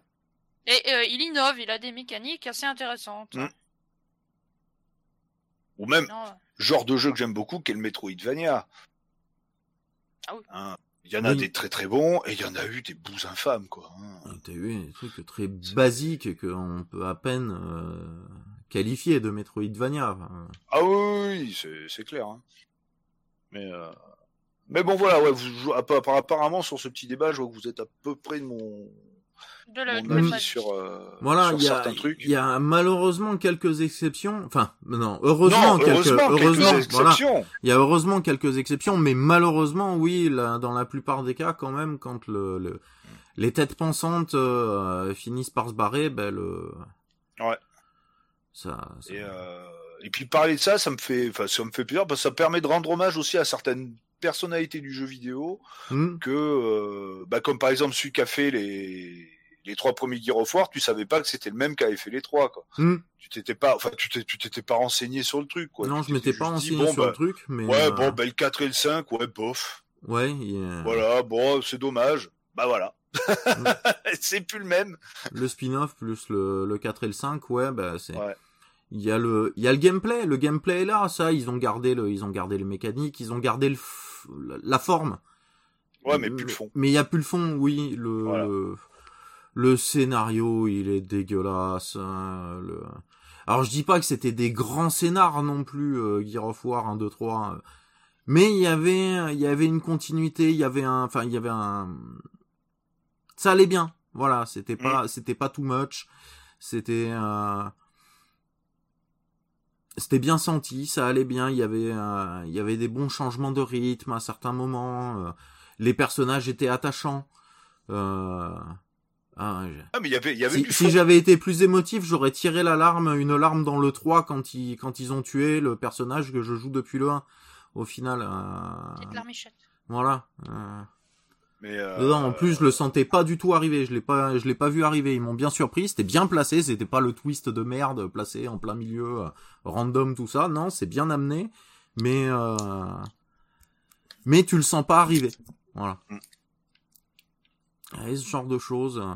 Et euh, il innove, il a des mécaniques assez intéressantes. Mm. Ou même Non, genre de jeu que j'aime beaucoup, qui est le Metroidvania. Ah oui. Hein, Il y en a Oui. des très très bons, et il y en a eu des bouts infâmes, quoi. hein. T'as eu des trucs très basiques qu'on peut à peine euh, qualifier de Metroidvania. Ah oui, oui, c'est c'est clair. hein. Mais euh, mais bon voilà, ouais, vous, apparemment sur ce petit débat, je vois que vous êtes à peu près de mon, de la, mon de avis la- sur, euh, Voilà, sur il y a, certains trucs. il y a malheureusement quelques exceptions. Enfin, non, heureusement non, quelques, heureusement, heureusement, quelques voilà. exceptions. Il y a heureusement quelques exceptions, mais malheureusement, oui, là, dans la plupart des cas, quand même, quand le, le- les têtes pensantes euh, finissent par se barrer, ben le. Ouais. Ça. ça- Et, euh, et puis parler de ça, ça me fait, enfin, ça me fait plaisir parce que ça permet de rendre hommage aussi à certaines personnalités du jeu vidéo Hmm. que, euh, bah, comme par exemple celui qui a fait les les trois premiers Gear of War, tu savais pas que c'était le même qui avait fait les trois, quoi. Hmm. Tu t'étais pas, enfin, tu t'es- tu t'étais pas renseigné sur le truc, quoi. non, Tu je m'étais pas dit, renseigné bon, sur bah, le truc, mais. Ouais, euh, bon, bah, le 4 et le 5, ouais, bof. Ouais, Voilà, bon, c'est dommage. Bah voilà. c'est plus le même. Le spin-off plus le, le 4 et le 5, ouais, bah c'est. Ouais. Il y a le, il y a le gameplay. Le gameplay est là, ça. Ils ont gardé le, ils ont gardé les mécaniques, ils ont gardé le, la forme. Ouais, mais plus le fond. Mais il y a plus le fond, oui. Le, Voilà. le, le scénario, il est dégueulasse. hein, le... Alors je dis pas que c'était des grands scénars non plus, euh, Gear of War 1, 2, 3. euh, Mais il y avait, il y avait une continuité, il y avait un, enfin il y avait un, ça allait bien. Voilà, c'était pas, c'était pas too much. C'était, euh, c'était bien senti, ça allait bien. Il y avait, euh, il y avait des bons changements de rythme à certains moments. euh, les personnages étaient attachants. Euh, ah, Ah, mais il y avait, il y avait si, j'avais été plus émotif, j'aurais tiré l'alarme, une larme dans le 3 quand ils, quand ils ont tué le personnage que je joue depuis le 1. Au final, euh, Petite larmichette. voilà. Euh, Mais, euh, Dedans, en plus, je le sentais pas du tout arriver. Je l'ai pas, je l'ai pas vu arriver. Ils m'ont bien surpris. C'était bien placé. C'était pas le twist de merde placé en plein milieu, euh, random tout ça. Non, c'est bien amené. Mais, euh... mais tu le sens pas arriver. Voilà. Mm. Et ce genre de choses. euh.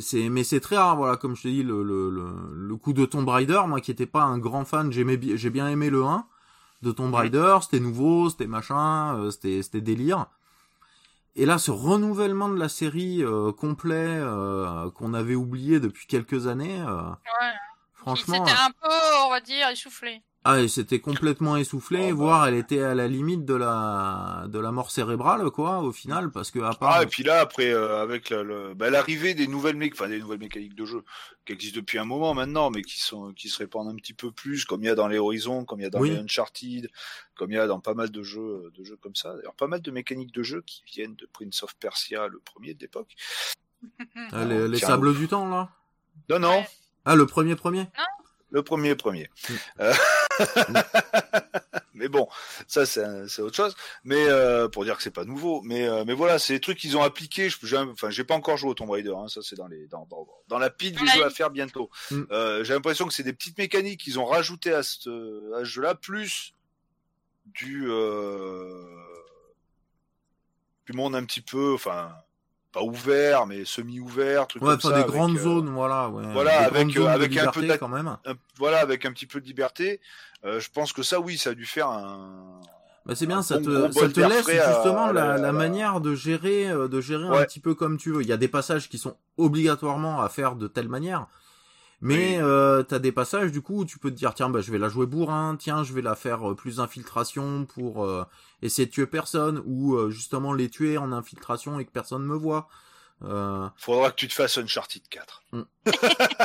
C'est, mais c'est très rare, voilà, comme je te dis, le, le, le, le coup de Tomb Raider, moi qui étais pas un grand fan, j'aimais, j'ai bien aimé le 1 de Tomb Raider, c'était nouveau, c'était machin, euh, c'était, c'était délire. Et là, ce renouvellement de la série euh, complet euh, qu'on avait oublié depuis quelques années, euh. Franchement, C'était un peu, on va dire, essoufflé. ah, et c'était complètement essoufflé, Oh, bah. voire elle était à la limite de la de la mort cérébrale, quoi, au final, parce que à part, Ah, et puis là, après, euh, avec la- le- bah, l'arrivée des nouvelles mécaniques, enfin des nouvelles mécaniques de jeu, qui existent depuis un moment maintenant, mais qui sont, qui se répandent un petit peu plus, comme il y a dans les Horizons, comme il y a dans Oui. les Uncharted, comme il y a dans pas mal de jeux, de jeux comme ça. D'ailleurs, pas mal de mécaniques de jeu qui viennent de Prince of Persia, le premier de l'époque. Ah, les, les sables du temps, là? Non, non, Ouais. Ah, le premier premier? le premier, premier. Mm. Euh, mais bon, ça c'est autre chose. Mais euh, pour dire que c'est pas nouveau. Mais euh, mais voilà, c'est des trucs qu'ils ont appliqués. Je, enfin, j'ai pas encore joué au Tomb Raider. Hein, ça c'est dans les dans, dans, dans la pile des Ouais. jeux à faire bientôt. Mm. Euh, j'ai l'impression que c'est des petites mécaniques qu'ils ont rajoutées à ce à ce jeu-là, plus du euh, du monde un petit peu, enfin pas ouvert, mais semi-ouvert, truc Ouais, comme ça. des avec, grandes euh, zones, voilà. Ouais. voilà, Des avec, euh, avec un peu quand même. un- voilà, avec un petit peu de liberté. Euh, je pense que ça, oui, ça a dû faire un. Bah, c'est bien, un ça bon te, ça te laisse justement à la, la- la à la- manière de gérer, euh, de gérer un petit peu comme tu veux. Il y a des passages qui sont obligatoirement à faire de telle manière. Mais Oui. euh, t'as des passages du coup où tu peux te dire tiens bah je vais la jouer bourrin, tiens je vais la faire euh, plus infiltration pour euh, essayer de tuer personne ou euh, justement les tuer en infiltration et que personne me voit. Euh, Faudra que tu te fasses Uncharted 4.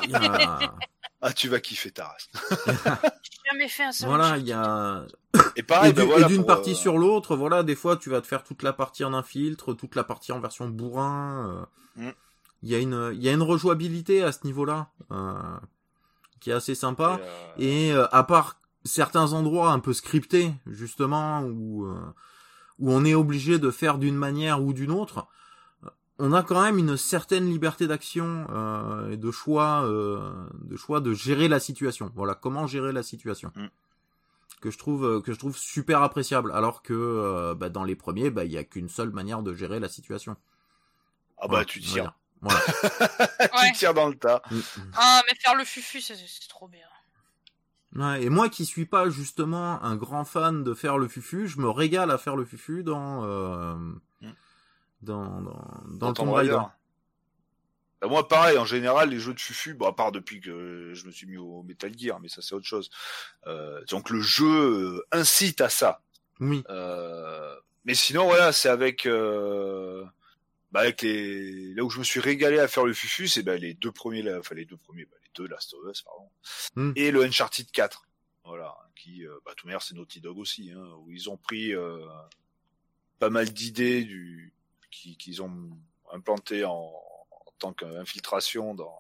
il y a- Ah, tu vas kiffer ta race. J'ai jamais fait un seul voilà il y a Et pareil, et bah voilà, d'une partie euh, sur l'autre, voilà, des fois tu vas te faire toute la partie en infiltre, toute la partie en version bourrin. euh, Mm. Il y a une, il y a une rejouabilité à ce niveau-là euh, qui est assez sympa. et, euh, Et euh, à part certains endroits un peu scriptés, justement, où euh, où on est obligé de faire d'une manière ou d'une autre, euh, on a quand même une certaine liberté d'action euh, et de choix, euh, de choix de gérer la situation. Voilà, comment gérer la situation. Mm. Que je trouve que je trouve super appréciable, alors que euh, bah, dans les premiers, bah, il y a qu'une seule manière de gérer la situation. Ah bah Voilà, tu dire. Voilà. Ouais. tu tires dans le tas. Mm, mm. Ah, mais faire le fufu, c'est trop bien. Ouais, et moi qui suis pas justement un grand fan de faire le fufu, je me régale à faire le fufu dans euh, Mm. dans, dans, dans Dans le Tomb Tomb Raider. Bah, moi, pareil, en général, les jeux de fufu, bon, à part depuis que je me suis mis au Metal Gear, mais ça c'est autre chose. Euh, donc le jeu euh, incite à ça. Oui, Euh, mais sinon, voilà, c'est avec, euh, bah, avec les, là où je me suis régalé à faire le fufu, c'est bah, les deux premiers, là, enfin les deux premiers, bah, les deux Last of Us, pardon, Mm. et le Uncharted 4. Voilà, qui, euh, bah, tout manière, c'est Naughty Dog aussi, hein, où ils ont pris euh, pas mal d'idées du, qui- qu'ils ont implanté en, en tant qu'infiltration dans,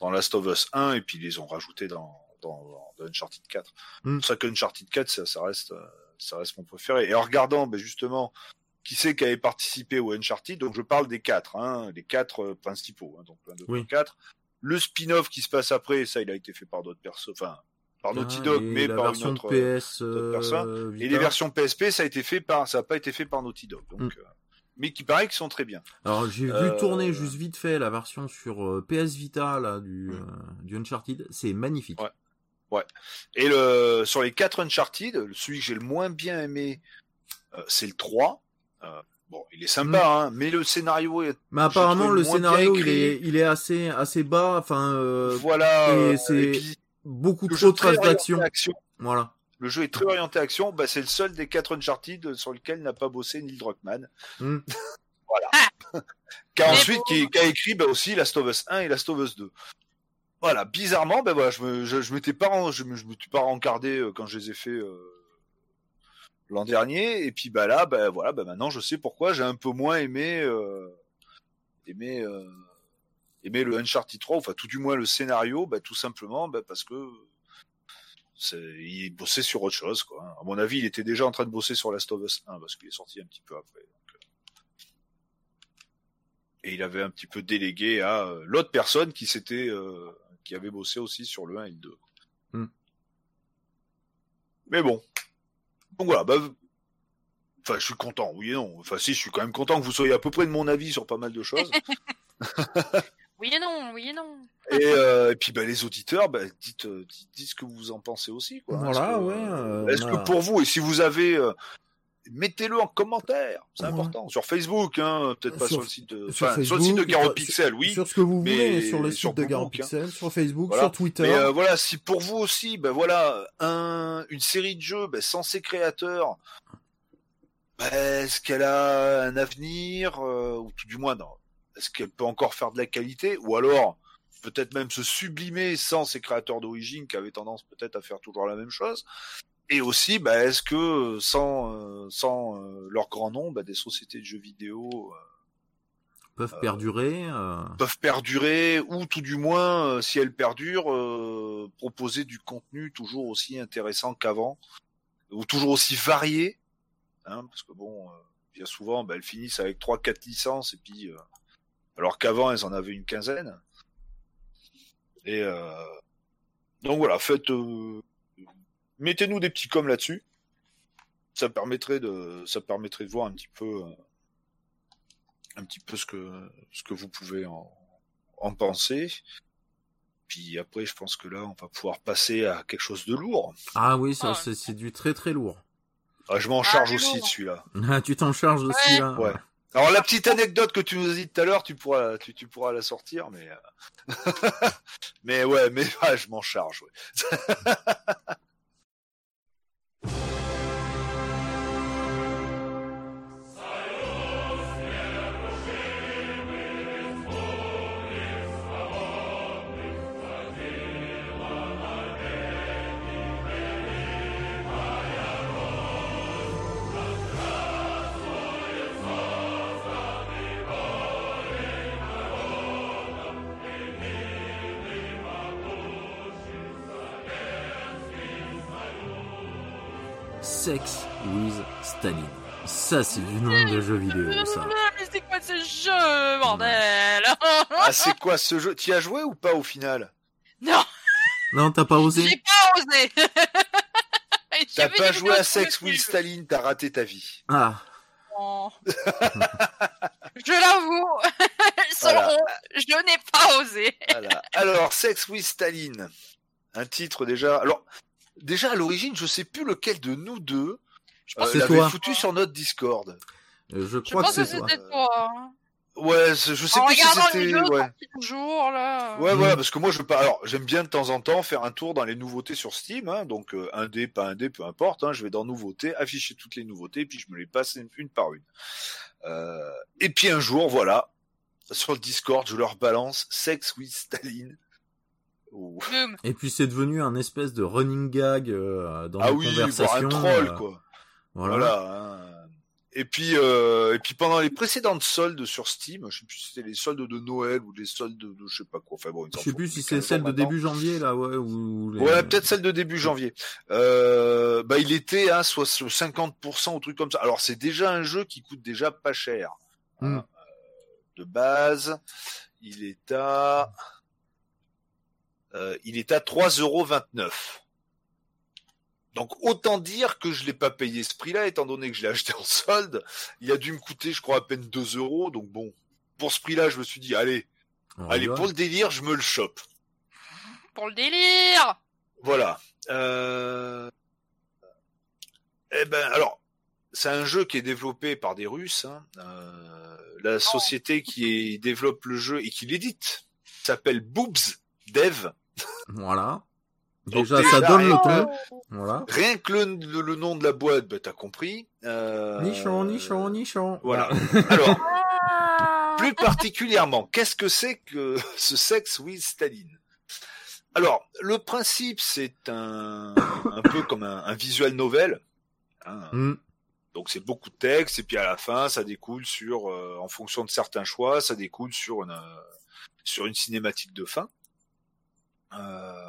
dans Last of Us 1, et puis ils les ont rajoutés dans, dans, dans Uncharted 4. Mm. C'est ça que Uncharted 4, ça, ça reste, euh, ça reste mon préféré. Et en regardant, ben justement, qui c'est qui avait participé au Uncharted, donc je parle des quatre, hein, les quatre euh, principaux, hein, donc 1, 2, Oui. 4. Le spin-off qui se passe après, ça, il a été fait par d'autres personnes, enfin, par Naughty Dog, mais par une autre. PS d'autres personnes. euh, Et les versions PSP, ça a été fait par, ça n'a pas été fait par Naughty Dog. Donc, Mm. euh, mais qui paraît qu'ils sont très bien. Alors j'ai vu Euh, tourner juste vite fait la version sur euh, PS Vita là du, Mm. euh, du Uncharted, c'est magnifique. Ouais. Et le, sur les quatre Uncharted, celui que j'ai le moins bien aimé, euh, c'est le 3. Euh, bon, il est sympa, hein, mais le scénario est, Mais apparemment le scénario il est il est assez assez bas, enfin euh, voilà. et euh, c'est et puis, beaucoup le trop jeu de orienté d'action. action. Voilà. Le jeu est très orienté action. Bah, c'est le seul des quatre Uncharted sur lequel n'a pas bossé Neil Druckmann. Mm. voilà. qui a Mais ensuite qui, qui a écrit bah, aussi Last of Us 1 et Last of Us 2. Voilà, bizarrement, ben voilà, je me, je, je m'étais pas, je me, je m'étais pas rencardé euh, quand je les ai fait euh, l'an dernier, et puis bah là, ben voilà, ben maintenant je sais pourquoi j'ai un peu moins aimé, euh, aimé, euh, aimé le Uncharted 3, enfin tout du moins le scénario, ben tout simplement, ben parce que c'est, il bossait sur autre chose, quoi. À mon avis, il était déjà en train de bosser sur Last of Us 1 parce qu'il est sorti un petit peu après. donc, euh. Et il avait un petit peu délégué à euh, l'autre personne qui s'était, euh, qui avait bossé aussi sur le 1 et le 2. Hmm. Mais bon. Donc voilà, bah, enfin, je suis content, oui et non. Enfin, si, je suis quand même content que vous soyez à peu près de mon avis sur pas mal de choses. Oui et non, oui et non. et, euh, et puis, bah, les auditeurs, bah, dites, euh, dites, dites ce que vous en pensez aussi, quoi. Voilà, Est-ce que, ouais, euh, euh, Est-ce que pour vous, et si vous avez, euh, mettez-le en commentaire, c'est Ouais. important. Sur Facebook, hein, peut-être pas Sur- sur, le site de, sur sur le site de Garo Pixel, oui. Sur ce que vous voulez, sur le sur site de Garo hein. Pixel, sur Facebook, Voilà. sur Twitter. Mais euh, voilà, si pour vous aussi, ben voilà, un, une série de jeux ben, sans ses créateurs, ben, est-ce qu'elle a un avenir, euh, ou tout du moins, non, est-ce qu'elle peut encore faire de la qualité, ou alors peut-être même se sublimer sans ses créateurs d'origine qui avaient tendance peut-être à faire toujours la même chose. Et aussi, ben, est-ce que sans, euh, sans euh, leur grand nom, ben, des sociétés de jeux vidéo euh, peuvent perdurer. euh, peuvent perdurer ou tout du moins euh, si elles perdurent euh, proposer du contenu toujours aussi intéressant qu'avant ou toujours aussi varié hein, parce que bon euh, bien souvent bah, elles finissent avec trois quatre licences et puis euh, alors qu'avant elles en avaient une quinzaine et euh, donc voilà faites euh, mettez-nous des petits coms là-dessus ça permettrait de ça permettrait de voir un petit peu euh, un petit peu ce que ce que vous pouvez en, en penser. Puis après, je pense que là, on va pouvoir passer à quelque chose de lourd. Ah oui, ça Ah. c'est c'est du très très lourd. Ah, je m'en Ah, charge aussi lourd. de celui-là. Ah, tu t'en charges de Ouais. celui-là. Ouais. Alors la petite anecdote que tu nous as dit tout à l'heure, tu pourras tu, tu pourras la sortir, mais euh, mais ouais, mais ah, je m'en charge. Ouais. Sex with Staline. Ça, c'est du nom de jeu vidéo, ça. Mais c'est quoi ce jeu, bordel Ah, c'est quoi ce jeu? Tu y as joué ou pas au final? Non, Non, t'as pas osé j'ai pas osé T'as pas joué à Sex with. Staline, t'as raté ta vie. Ah, Oh. Je l'avoue, Voilà. je n'ai pas osé. Voilà. Alors, Sex with Staline. Un titre déjà. Alors, déjà à l'origine, je sais plus lequel de nous deux Je pense euh, C'est l'avait foutu sur notre Discord. euh, je crois que pense que c'est toi. c'était toi. hein. Ouais, je sais En plus si c'était. Ouais. toujours, là. Ouais, parce que moi, je pas. Alors, j'aime bien de temps en temps faire un tour dans les nouveautés sur Steam, hein, donc euh, un dé, pas un dé, peu importe. Hein, je vais dans nouveautés, afficher toutes les nouveautés, puis je me les passe une, une par une. Euh, et puis un jour, voilà, sur le Discord, je leur balance Sex with Staline. Et puis c'est devenu un espèce de running gag euh, dans Ah les oui, voire conversations. un troll, euh, quoi. Voilà. Voilà. hein. Et puis, euh, et puis pendant les précédentes soldes sur Steam, je sais plus si c'était les soldes de Noël ou les soldes de, de je sais pas quoi. Enfin bon, ils Je sais plus si c'est 15 celle de maintenant. début janvier là, ouais, ou les- Ouais, peut-être celle de début janvier. Euh, bah, il était à soit 50% ou truc comme ça. Alors, c'est déjà un jeu qui coûte déjà pas cher. Mm. Hein. Euh, De base, il est à, euh, il est à 3,29€. Donc autant dire que je l'ai pas payé ce prix-là, étant donné que je l'ai acheté en solde. Il a dû me coûter, je crois, à peine 2 euros. Donc bon, pour ce prix-là, je me suis dit, allez, allez, pour le délire, je me le chope. Pour le délire Voilà. Euh... Eh ben, alors, c'est un jeu qui est développé par des Russes. hein. Euh, la société qui est- développe le jeu et qui l'édite s'appelle Boobs Dev. Voilà. Donc Déjà, déjà, ça donne le rien ton. Voilà. Rien que le, le- le nom de la boîte, bah, t'as compris. Euh... Nichon, nichon, nichon. Voilà. Alors, Ah. plus particulièrement, qu'est-ce que c'est que ce Sex with Staline? Alors, le principe, c'est un, un peu comme un, un visual novel. hein. Hmm. Donc c'est beaucoup de texte et puis à la fin, ça découle sur, euh, en fonction de certains choix, ça découle sur une, euh, sur une cinématique de fin. Euh,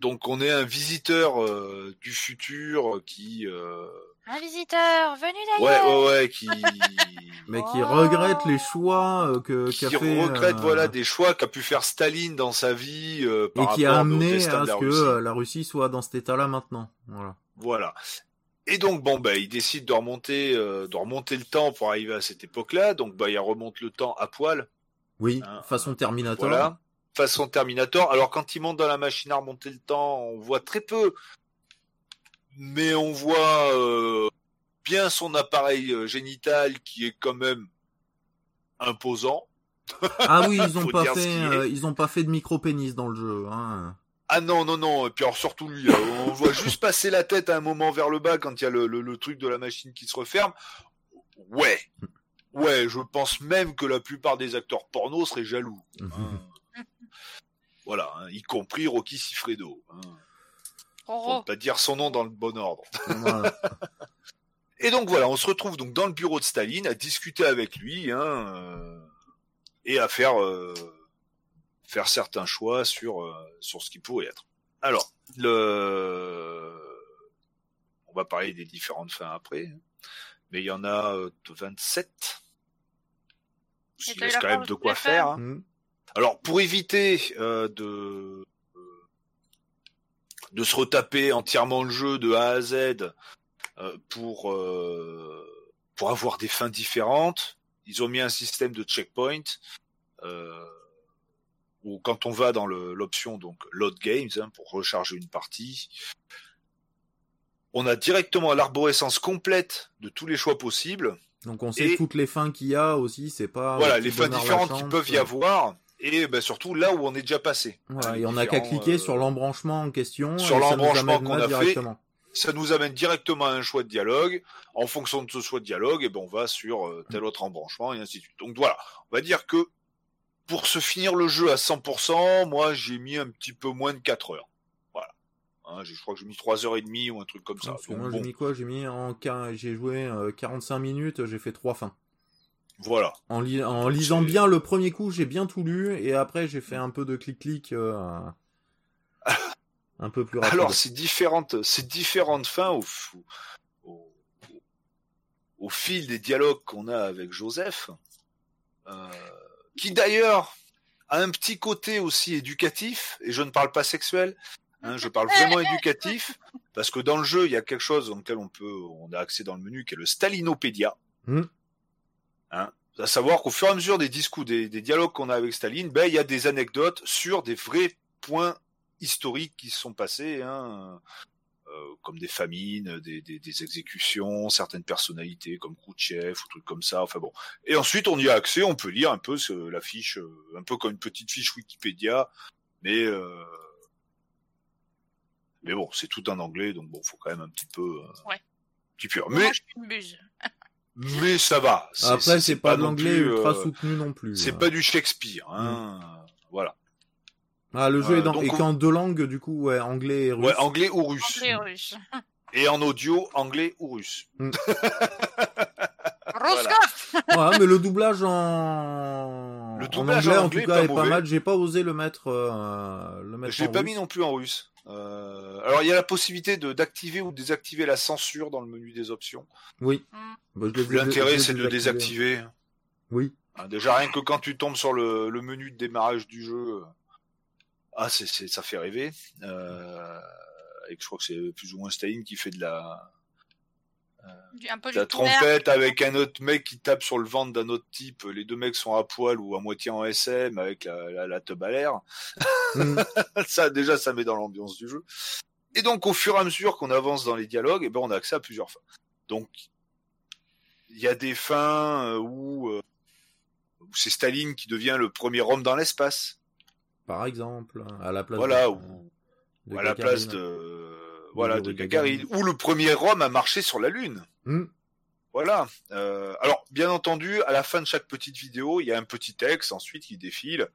donc on est un visiteur euh, du futur qui, euh, Un visiteur venu ouais, d'ailleurs. ouais, ouais, qui, Mais qui Oh. regrette les choix euh, que qui fait. regrette euh, voilà des choix qu'a pu faire Staline dans sa vie euh, Et par qui a amené à ce que Russie. la Russie soit dans cet état-là maintenant. Voilà. Voilà. Et donc bon bah il décide de remonter euh, de remonter le temps pour arriver à cette époque-là. Donc bah il remonte le temps à poil. Oui, Hein, façon Terminator. Voilà. Façon Terminator. Alors quand il monte dans la machine à remonter le temps, on voit très peu, mais on voit euh, bien son appareil euh, génital qui est quand même imposant. Ah oui, ils ont pas fait, euh, ils ont pas fait de micro-pénis dans le jeu. Hein. Ah non non non. Et puis alors surtout lui, là, on voit juste passer la tête à un moment vers le bas quand il y a le, le- le truc de la machine qui se referme. Ouais. Ouais, je pense même que la plupart des acteurs porno seraient jaloux. hein. Voilà, hein, y compris Rocky Sifredo. Hein. Pour ne pas dire son nom dans le bon ordre. Voilà. Et donc voilà, on se retrouve donc dans le bureau de Staline à discuter avec lui hein, euh, et à faire euh, faire certains choix sur euh, sur ce qui pourrait être. Alors, le on va parler des différentes fins après, hein. mais il y en a euh, 27. Et Il t'as eu reste la quand même de quoi faire. hein. Alors, pour éviter euh, de de se retaper entièrement le jeu de A à Z euh, pour euh, pour avoir des fins différentes, ils ont mis un système de checkpoint euh, où quand on va dans l'option donc load games hein, pour recharger une partie, on a directement l'arborescence complète de tous les choix possibles Donc on sait Et- toutes les fins qu'il y a aussi, c'est pas. voilà, les fins différentes qui peuvent y avoir, et ben, surtout là où on est déjà passé. Et on n'a qu'à cliquer euh, sur l'embranchement en question. sur l'embranchement qu'on a fait. Ça nous amène directement à un choix de dialogue. En fonction de ce choix de dialogue, et ben, on va sur euh, tel autre embranchement, et ainsi de suite. Donc voilà, on va dire que pour se finir le jeu à 100%, moi j'ai mis un petit peu moins de 4 heures. Voilà. Hein, je crois que j'ai mis 3 heures et demie ou un truc comme ça. Parce que Donc moi bon, j'ai mis quoi? J'ai mis en j'ai joué euh, 45 minutes, j'ai fait trois fins. Voilà. En, li- en lisant bien le premier coup, j'ai bien tout lu et après j'ai fait un peu de clic-clic euh, un peu plus rapide. Alors ces différentes, ces différentes fins au, f- au, au fil des dialogues qu'on a avec Joseph, euh, qui d'ailleurs a un petit côté aussi éducatif, et je ne parle pas sexuel, hein, je parle vraiment éducatif, parce que dans le jeu il y a quelque chose dans lequel on peut, on a accès dans le menu, qui est le Stalinopédia. Hmm. Hein, à savoir qu'au fur et à mesure des discours, des, des dialogues qu'on a avec Staline, ben il y a des anecdotes sur des vrais points historiques qui se sont passés, hein, euh, comme des famines, des, des, des exécutions, certaines personnalités comme Khrouchtchev ou trucs comme ça. Enfin bon. Et ensuite, on y a accès, on peut lire un peu ce, la fiche, euh, un peu comme une petite fiche Wikipédia, mais euh, mais bon, c'est tout en anglais, donc bon, faut quand même un petit peu, euh, Ouais. petit peu. Moi, Mais je suis une buse. Mais ça va. Après c'est pas, de l'anglais ultra euh, soutenu non plus. c'est hein. pas du Shakespeare, hein. Voilà. Ah le jeu Euh, est, dans... donc est on- qu'en deux langues du coup, ouais, anglais et russe. Ouais, anglais ou russe. Anglais russe. Et en audio, anglais ou russe. Roscoff Ouais, mais le doublage en, Le en doublage anglais, en en anglais tout est cas pas est pas mauvais. mal. J'ai pas osé le mettre, euh, le mettre Je l'ai en pas russe. mis non plus en russe. Euh, alors il y a la possibilité de d'activer ou désactiver la censure dans le menu des options. Oui. Hmm. Bah, L'intérêt c'est de le désactiver. Oui. Hein, déjà rien que quand tu tombes sur le, le menu de démarrage du jeu, ah c'est c'est ça fait rêver. Euh, avec, je crois que c'est plus ou moins Staline qui fait de la, Un peu de la trompette avec un autre mec qui tape sur le ventre d'un autre type. Les deux mecs sont à poil ou à moitié en SM avec la, la, la teub à l'air. Mm. ça, déjà, ça met dans l'ambiance du jeu. Et donc, au fur et à mesure qu'on avance dans les dialogues, eh ben, on a accès à plusieurs fins. Donc, il y a des fins euh, où, euh, où c'est Staline qui devient le premier homme dans l'espace. Par exemple, à la place Voilà, de, ou- de à la place de, voilà, de Gagarine. Gagarin. Ou le premier homme à marcher sur la Lune. Hmm. Voilà. Euh, alors, bien entendu, à la fin de chaque petite vidéo, il y a un petit texte ensuite qui défile,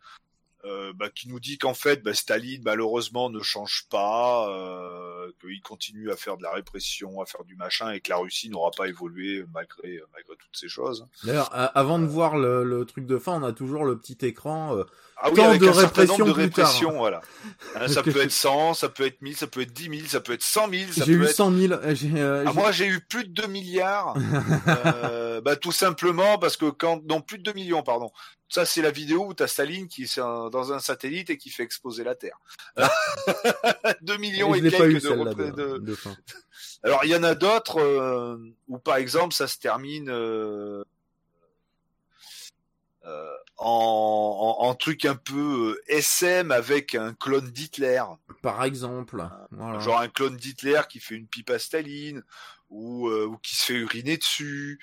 euh, bah, qui nous dit qu'en fait, bah, Staline malheureusement ne change pas, euh, qu'il continue à faire de la répression, à faire du machin, et que la Russie n'aura pas évolué malgré malgré toutes ces choses. D'ailleurs, avant de voir le, le truc de fin, on a toujours le petit écran. euh, Ah oui, Tant avec de un certain répression nombre de plus tard. répressions, voilà. Hein, ça peut être 100, ça peut être 1000, ça peut être 10 000, ça peut être 100 000, ça J'ai eu être 100 000. euh, j'ai, euh, Ah, moi, j'ai eu plus de 2 milliards. euh, bah, tout simplement parce que quand, non, plus de 2 millions, pardon. Ça, c'est la vidéo où t'as Staline qui est un- dans un satellite et qui fait exploser la Terre. 2 millions je et eu quelques de, repré- de, fin. Alors, il y en a d'autres euh, où, par exemple, ça se termine euh, euh, en, en, en truc un peu SM avec un clone d'Hitler. Par exemple, voilà. Genre un clone d'Hitler qui fait une pipe à Staline ou, euh, ou qui se fait uriner dessus.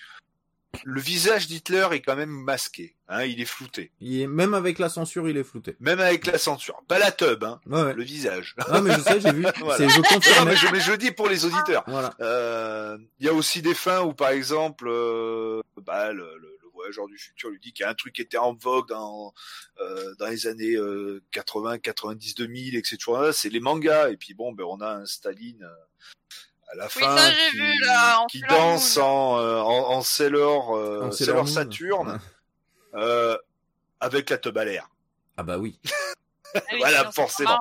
Le visage d'Hitler est quand même masqué, hein, il est flouté. Il est, même avec la censure, il est flouté. Même avec la censure. Pas la tub, hein, Ouais, ouais. le visage. Ah, mais je sais, j'ai vu. Voilà. C'est, je Non, mais, je, mais je dis pour les auditeurs. Voilà. Euh, Il y a aussi des fins où, par exemple, euh, bah, le, le- le voyageur du futur lui dit qu'il y a un truc qui était en vogue dans, euh, dans les années euh, 80, 90, 2000, etc. C'est les mangas. Et puis bon, ben, on a un Staline euh, à la Oui, fin ça, j'ai qui, vu, là, en qui danse en, euh, en, en Sailor, euh, En Sailor Sailor Moon. Saturn Ouais. euh, avec la teub à l'air. Ah bah oui. Ah oui, Voilà, forcément.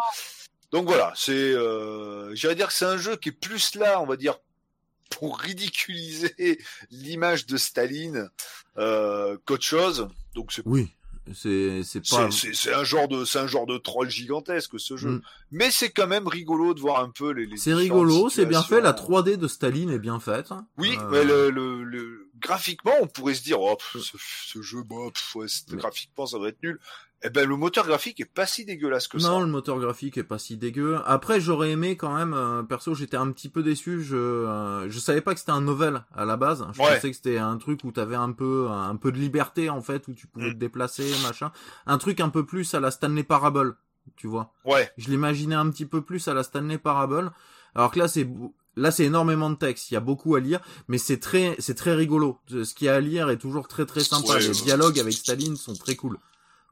Donc voilà, c'est, euh, j'irais dire que c'est un jeu qui est plus là, on va dire, pour ridiculiser l'image de Staline euh, qu'autre chose. Donc c'est Oui. C'est, c'est pas. un genre de c'est un genre de troll gigantesque ce jeu. Mm. Mais c'est quand même rigolo de voir un peu les. les C'est rigolo, c'est bien fait. La situations. 3D de Staline est bien faite. Oui, Euh, mais le, le, le- graphiquement, on pourrait se dire, oh, pff, ce, ce jeu, bah, pff, ouais, c'est- Mais- graphiquement, ça doit être nul. Eh ben, le moteur graphique est pas si dégueulasse que Non, ça. le moteur graphique est pas si dégueu. Après, j'aurais aimé quand même. euh, perso, j'étais un petit peu déçu. Je euh, je savais pas que c'était un novel à la base. Je Ouais. pensais que c'était un truc où t'avais un peu un peu de liberté en fait, où tu pouvais Mm. te déplacer, machin. Un truc un peu plus à la Stanley Parable, tu vois. Ouais, Je l'imaginais un petit peu plus à la Stanley Parable. Alors que là, c'est là c'est énormément de texte. Il y a beaucoup à lire, mais c'est très c'est très rigolo. Ce qu'il y a à lire est toujours très très sympa. Ouais, Les dialogues avec Staline sont très cool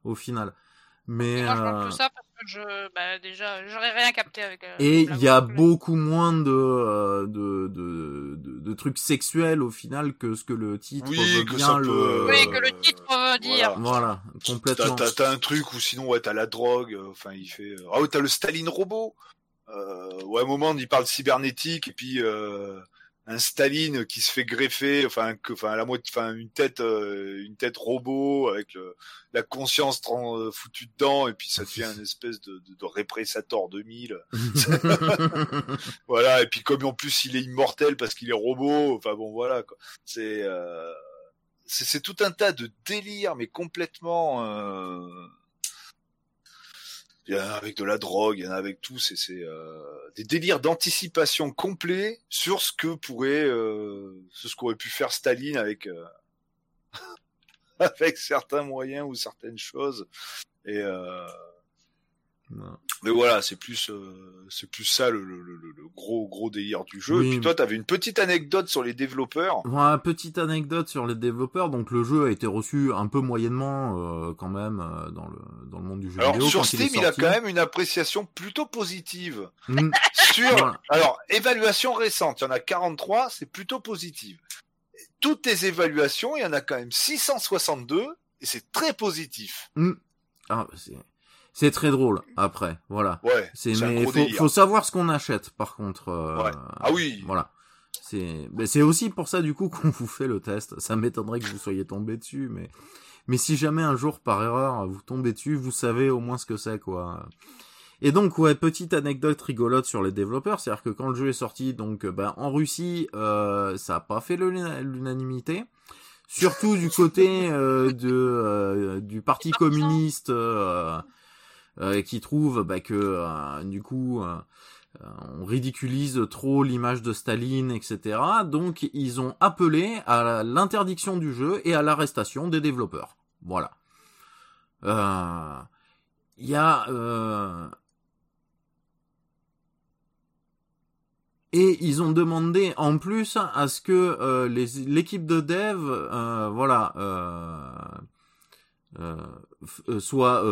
au final. Mais Moi, je euh, tout ça parce que je, bah, déjà, j'aurais rien capté avec. euh, Et il y a beaucoup moins de, euh, de, de, de, de trucs sexuels au final que ce que le titre Oui, veut que bien le... peut, Oui, euh, que le titre veut dire. Voilà, T'as, complètement. t'as, t'as un truc où sinon, ouais, t'as la drogue, euh, enfin, il fait, euh, ah ouais, t'as le Staline robot. Euh, ouais, à un moment, il parle cybernétique, et puis, euh, un Staline qui se fait greffer, enfin, que, enfin, la moitié, enfin, une tête, euh, une tête robot avec le- la conscience euh, foutue dedans, et puis ça devient une espèce de, de, de répressator 2000. Voilà, et puis comme en plus il est immortel parce qu'il est robot, enfin bon voilà quoi. C'est euh, c'est tout un tas de délires mais complètement euh... il y en a avec de la drogue, il y en a avec tout, c'est euh, des délires d'anticipation complets sur ce que pourrait euh, ce qu'aurait pu faire Staline avec euh, avec certains moyens ou certaines choses. Et euh, Voilà. mais voilà, c'est plus, euh, c'est plus ça le, le, le, le gros gros délire du jeu. Oui. Et puis toi, t'avais une petite anecdote sur les développeurs. Voilà, petite anecdote sur les développeurs. Donc le jeu a été reçu un peu moyennement euh, quand même euh, dans le dans le monde du jeu Alors vidéo. sur quand il Steam, il a quand même une appréciation plutôt positive. Mm. Sur, Voilà. alors évaluation récente, il y en a 43, c'est plutôt positif. Toutes les évaluations, il y en a quand même 662 et c'est très positif. Ah, c'est c'est très drôle. Après, voilà. Ouais, C'est mais gros faut, faut savoir ce qu'on achète par contre. euh, Ouais. Ah oui. Voilà. C'est mais c'est aussi pour ça du coup qu'on vous fait le test. Ça m'étonnerait que vous soyez tombé dessus, mais mais si jamais un jour par erreur vous tombez dessus, vous savez au moins ce que c'est quoi. Et donc ouais, petite anecdote rigolote sur les développeurs, c'est-à-dire que quand le jeu est sorti, donc ben en Russie, euh, ça a pas fait l'unanimité, surtout du côté euh, de euh, du Parti communiste euh, qui trouve bah, que du coup on ridiculise trop l'image de Staline, etc. Donc ils ont appelé à l'interdiction du jeu et à l'arrestation des développeurs. Voilà. Il y a Et ils ont demandé en plus à ce que euh, l'équipe de dev, euh, euh, soit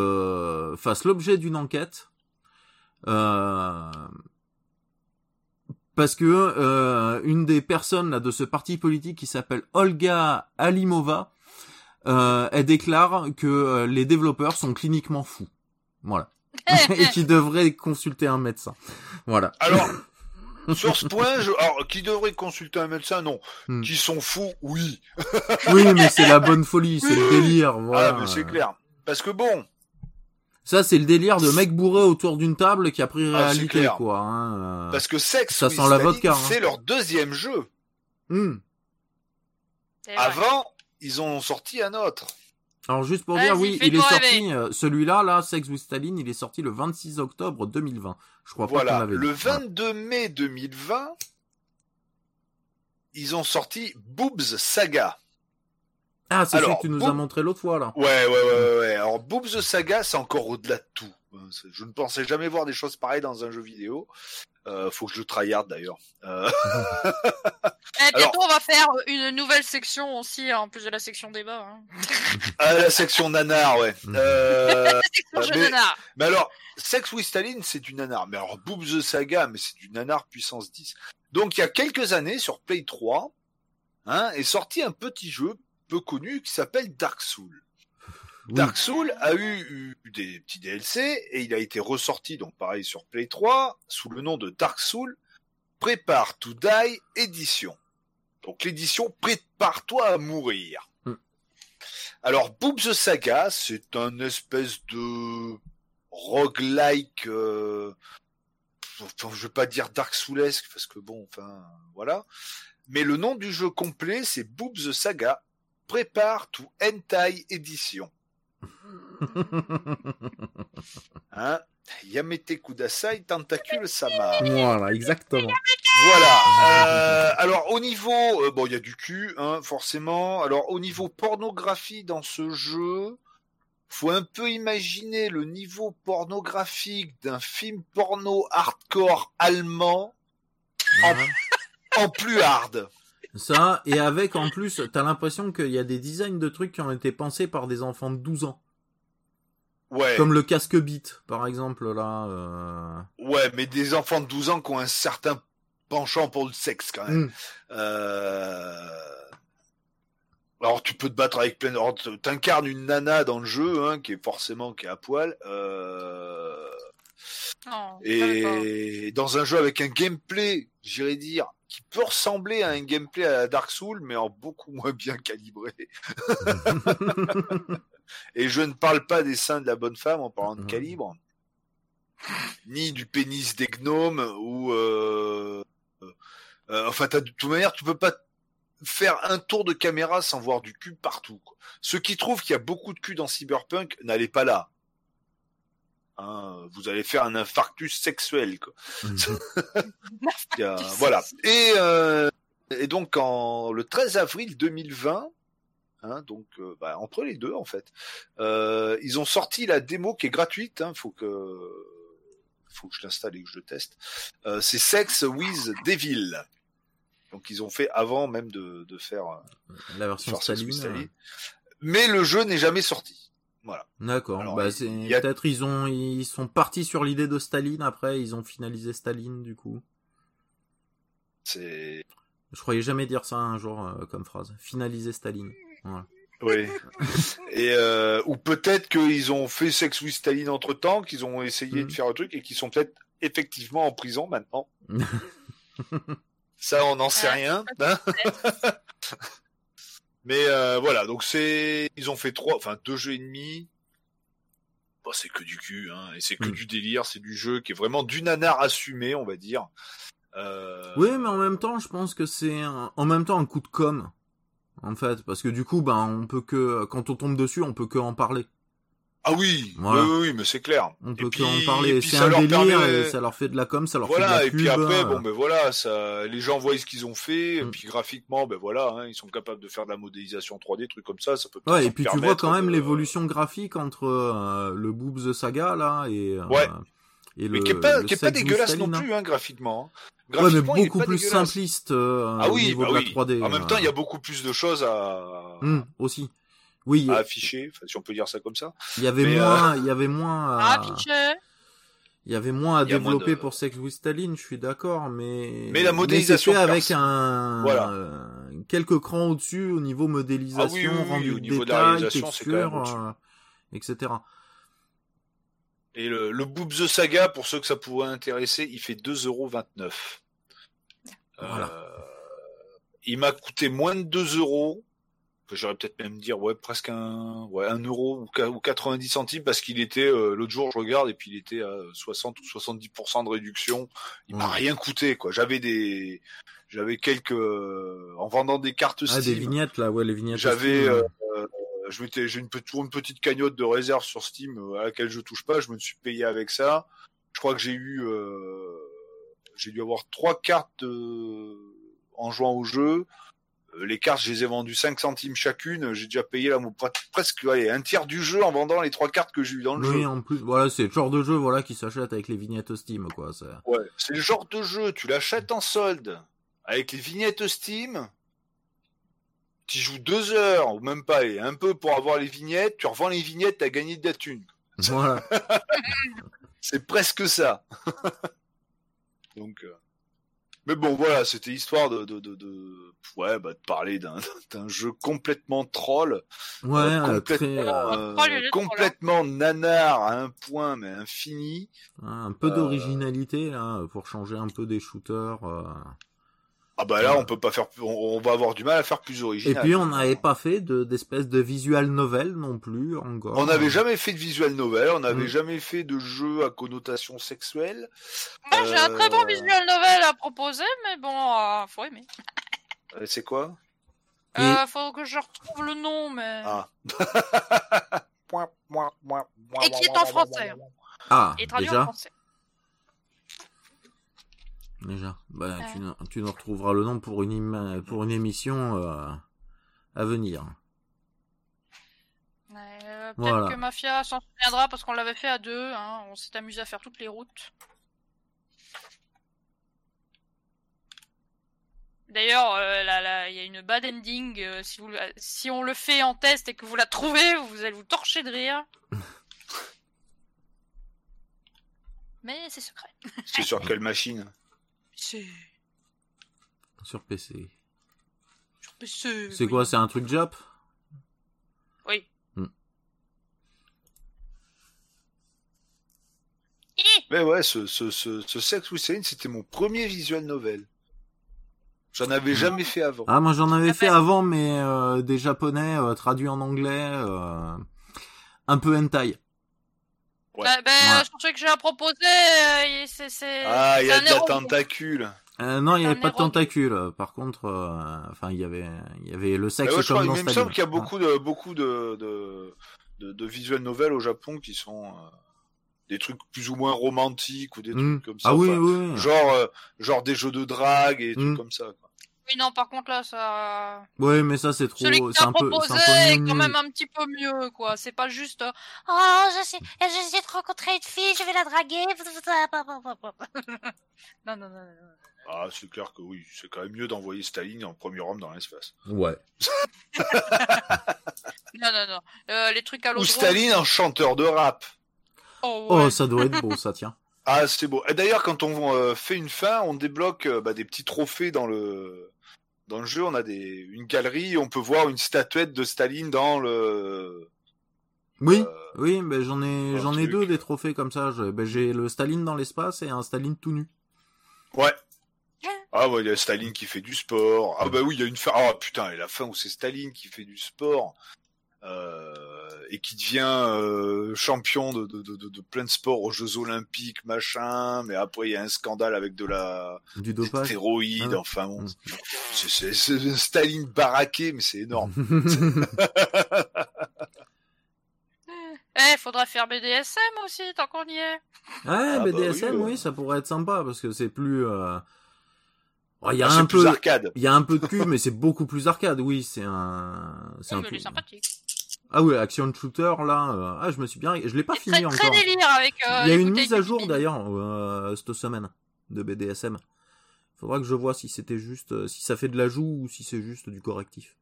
fasse l'objet d'une enquête. parce que une des personnes là de ce parti politique qui s'appelle Olga Alimova, elle déclare que les développeurs sont cliniquement fous. Voilà. et qui devraient consulter un médecin. Voilà. Alors, sur ce point, je... alors, qui devrait consulter un médecin? Non. Hmm. Qui sont fous? Oui. oui, mais c'est la bonne folie, c'est le délire. Voilà. Ah, mais c'est clair. Parce que bon. Ça, c'est le délire de mec bourré autour d'une table qui a pris ah, réalité, quoi. Hein. Parce que Sex, ça sent la vodka. Hein. C'est leur deuxième jeu. Hmm. Avant, ils ont sorti un autre. Alors juste pour dire, oui, il est sorti, euh, celui-là, là, Sex with Staline, il est sorti le 26 octobre 2020. Je crois voilà. pas qu'on avait Le 22 mai 2020, ils ont sorti Boobs Saga. Ah, c'est celui que tu nous as montré l'autre fois, là. Ouais, ouais, ouais, ouais. Alors, Boobs Saga, c'est encore au-delà de tout. Je ne pensais jamais voir des choses pareilles dans un jeu vidéo. Euh, faut que je le tryhard d'ailleurs. Euh... eh, bientôt on va faire une nouvelle section aussi, en plus de la section débat. Hein. ah, la section nanar, ouais. Euh... mais, mais, alors, Sex with c'est du nanar. Mais alors, Boobs the Saga, mais c'est du nanar puissance 10. Donc, il y a quelques années, sur Play 3, hein, est sorti un petit jeu peu connu qui s'appelle Dark Soul. Dark Souls a eu, des petits DLC et il a été ressorti donc pareil sur Play 3 sous le nom de Dark Souls Prépare to Die édition. Donc l'édition Prépare-toi à mourir. Hmm. Alors Boobs the Saga, c'est un espèce de roguelike euh... enfin, je veux pas dire Dark Soulesque parce que bon enfin voilà. Mais le nom du jeu complet c'est Boobs the Saga Prépare to Hentai édition. hein? Yamete Kudasai, Tentacule Sama. Voilà, exactement. Voilà. Euh, alors au niveau, euh, bon, il y a du cul, hein, forcément. Alors au niveau pornographie dans ce jeu, faut un peu imaginer le niveau pornographique d'un film porno hardcore allemand en, en plus hard. Ça, et avec en plus, t'as l'impression qu'il y a des designs de trucs qui ont été pensés par des enfants de 12 ans. Ouais. Comme le casque beat, par exemple, là. Euh... Ouais, mais des enfants de 12 ans qui ont un certain penchant pour le sexe, quand même. Mm. Euh... Alors, tu peux te battre avec plein... de... T'incarnes une nana dans le jeu, hein, qui est forcément qui est à poil. Euh... Oh, et dans un jeu avec un gameplay, j'irais dire, qui peut ressembler à un gameplay à Dark Souls, mais en beaucoup moins bien calibré. Et je ne parle pas des seins de la bonne femme en parlant de calibre, ni du pénis des gnomes, ou euh... Euh, enfin, de toute manière, tu peux pas faire un tour de caméra sans voir du cul partout. Quoi. Ceux qui trouvent qu'il y a beaucoup de cul dans Cyberpunk, n'allez pas là. Hein, vous allez faire un infarctus sexuel. Quoi. voilà. Et, euh, et donc, en, le 13 avril 2020, Hein, donc euh, bah, entre les deux en fait. Euh, ils ont sorti la démo qui est gratuite. Hein, faut que faut que je l'installe et que je le teste. Euh, c'est Sex with Devil. Donc ils ont fait avant même de, de faire la version Staline. Mais le jeu n'est jamais sorti. Voilà. D'accord. Bah, peut-être ils ont ils sont partis sur l'idée de Staline après ils ont finalisé Staline du coup. C'est. Je croyais jamais dire ça un jour comme phrase. Finaliser Staline. Oui. et euh, ou peut-être qu'ils ont fait Sex with Staline entre temps, qu'ils ont essayé de mm. faire un truc et qu'ils sont peut-être effectivement en prison maintenant. Ça, on n'en sait rien. Hein. Mais euh, voilà, donc c'est, ils ont fait trois, enfin deux jeux et demi. bah, c'est que du cul, hein, et c'est que Mm. du délire, c'est du jeu qui est vraiment du nanar assumé, on va dire. Euh, Oui, mais en même temps, je pense que c'est un- en même temps un coup de com. En fait, parce que du coup, ben, on peut que, quand on tombe dessus, on peut que en parler. Ah oui, Voilà. oui, oui, mais c'est clair. On Et peut puis- en et parler. C'est un leur délire permet- et ça leur fait de la com, ça leur fait de Voilà, la et pub. puis après, euh. bon, ben voilà, ça, les gens voient ce qu'ils ont fait, et Mm. puis graphiquement, ben voilà, hein, ils sont capables de faire de la modélisation 3D, trucs comme ça, ça peut Ouais, et puis tu vois quand même de- l'évolution graphique entre euh, le Boobs the Saga là et euh, Ouais. et Mais qui est pas, le qui est pas Sex dégueulasse Staline, non hein. plus, hein, graphiquement. hein. Ouais, mais beaucoup plus simpliste euh, Ah au oui, niveau bah de la oui. 3D. En même euh. temps, il y a beaucoup plus de choses à, Hum, aussi. Oui, à afficher, enfin, si on peut dire ça comme ça. il y avait mais, euh, moins, il y avait moins à, Affiché. il y avait moins à moins développer de- pour Sex with Staline, je suis d'accord, mais Mais la modélisation fait avec un Voilà. euh, quelques crans au-dessus au niveau modélisation, Ah oui, oui, oui, rendu au de niveau de la texture, euh, etc. Et le, le Boobs the Saga, pour ceux que ça pourrait intéresser, il fait 2,29€. Voilà. Euh, il m'a coûté moins de 2 euros. Que J'aurais peut-être même dire, ouais, presque un, ouais, un euro ou, qua- ou 90 centimes parce qu'il était, euh, l'autre jour, je regarde et puis il était à 60 ou 70% de réduction. Il m'a rien coûté, quoi. J'avais des, j'avais quelques, euh, en vendant des cartes Ah, des vignettes là, ouais, les vignettes. J'avais, euh, euh, je m'étais, j'ai une, toujours une petite cagnotte de réserve sur Steam à laquelle je touche pas. Je me suis payé avec ça. Je crois que j'ai eu, euh, j'ai dû avoir trois cartes en jouant au jeu. Euh, Les cartes, je les ai vendues 5 centimes chacune. J'ai déjà payé là, presque allez, un tiers du jeu en vendant les trois cartes que j'ai eu dans le Oui, jeu. en plus, voilà, c'est le genre de jeu, voilà, qui s'achète avec les vignettes Steam, quoi. c'est- Ouais, c'est le genre de jeu, tu l'achètes en solde, avec les vignettes Steam, tu joues deux heures, ou même pas, et un peu pour avoir les vignettes, tu revends les vignettes, t'as gagné de la thune. Voilà. C'est presque ça. Donc, euh, mais bon, voilà, c'était histoire de, de, de, de- ouais, bah, de parler d'un, jeu complètement troll, Ouais, euh, très, complètement, euh, euh, complètement nanar à un point, mais infini. un peu euh, d'originalité, là, pour changer un peu des shooters. euh. Ah bah là, Ouais. on peut pas faire, on, on va avoir du mal à faire plus Et original. puis, on n'avait pas fait de, d'espèce de visual novel non plus, encore. On n'avait jamais fait de visual novel, on n'avait Mm. jamais fait de jeu à connotation sexuelle. Moi, j'ai un très bon visual novel à proposer, mais bon, euh, faut aimer. Euh, C'est quoi? Et- Euh, faut que je retrouve le nom, mais. Ah. Et qui est en français. Ah, Et traduit en déjà, français. déjà. Bah, Ouais. tu, nous- tu nous retrouveras le nom pour une, im- pour une émission euh, à venir. Ouais, euh, Peut-être Voilà. que Mafia s'en souviendra parce qu'on l'avait fait à deux. Hein. On s'est amusé à faire toutes les routes. D'ailleurs, euh, là, là, il y a une bad ending. euh, si, vous, la- si on le fait en test et que vous la trouvez, vous allez vous torcher de rire. Mais c'est secret. C'est sur quelle machine? C'est Sur PC. sur PC. C'est oui. quoi, c'est un truc Jap? Oui. Hmm. Hi Mais ouais, ce, ce, ce, ce Sex with c'était mon premier visual novel. J'en avais jamais fait avant. Ah, moi j'en avais Ah, fait avant, mais euh, des japonais euh, traduits en anglais, euh, un peu hentai. Ouais. Bah, ben, Ouais. je pensais que j'ai à proposer. euh, c'est, c'est, Ah, il y c'est a de la tentacule. Euh, non, il y Un avait pas de héros. tentacules. Par contre, euh, enfin, il y avait, il y avait le sexe ouais, je comme crois, dans il me semble qu'il y a beaucoup de, beaucoup de, de, de, de visual novels au Japon qui sont euh, des trucs plus ou moins romantiques ou des Hmm. trucs comme ça. Ah oui, oui. oui. Genre, euh, genre des jeux de drague et des Hmm. trucs comme ça. Quoi. Oui, non, par contre, là, ça. Ouais, mais ça c'est trop, Celui que c'est t'as un peu, proposé c'est un peu est quand même un petit peu mieux, quoi. C'est pas juste. euh, Oh, je sais, j'essaie de rencontrer une fille, je vais la draguer. non, non, non, non. Ah, c'est clair que oui, c'est quand même mieux d'envoyer Staline en premier homme dans l'espace. Ouais. Non, non, non. Euh, les trucs à l'eau. Ou Staline en chanteur de rap. Oh, Oh, ça doit être beau, ça tient. Ah, c'est beau. Et d'ailleurs, quand on euh, fait une fin, on débloque euh, bah, des petits trophées dans le dans le jeu. On a des une galerie, on peut voir une statuette de Staline dans le. Oui, euh, oui, ben j'en ai, j'en ai deux des trophées comme ça. Je- ben, j'ai le Staline dans l'espace et un Staline tout nu. Ouais. Ah ouais, il y a Staline qui fait du sport. Ah bah oui, il y a une fin. Ah putain, et la fin où c'est Staline qui fait du sport. Euh, et qui devient euh, champion de, de, de, de, plein de sports aux Jeux Olympiques, machin. Mais après, il y a un scandale avec de la Du des dopage. stéroïdes. Ah. Enfin, bon, Mm. c'est- Staline baraqué, mais c'est énorme. Eh, faudra faire BDSM aussi, tant qu'on y est. Ouais, bah BDSM, oui, oui, euh. ça pourrait être sympa parce que c'est plus. euh, ouais, Il y a Ah, un c'est plus peu, arcade. il y a un peu de cul, mais c'est beaucoup plus arcade. Oui, c'est un, c'est Oh, un peu. est sympathique. Ah oui, action shooter là. euh, Ah, je me suis bien, je l'ai pas fini très, très encore. délire avec. euh, Il y a une mise à jour d'ailleurs euh, cette semaine de BDSM. Faudra que je vois si c'était juste, euh, si ça fait de l'ajout ou si c'est juste du correctif.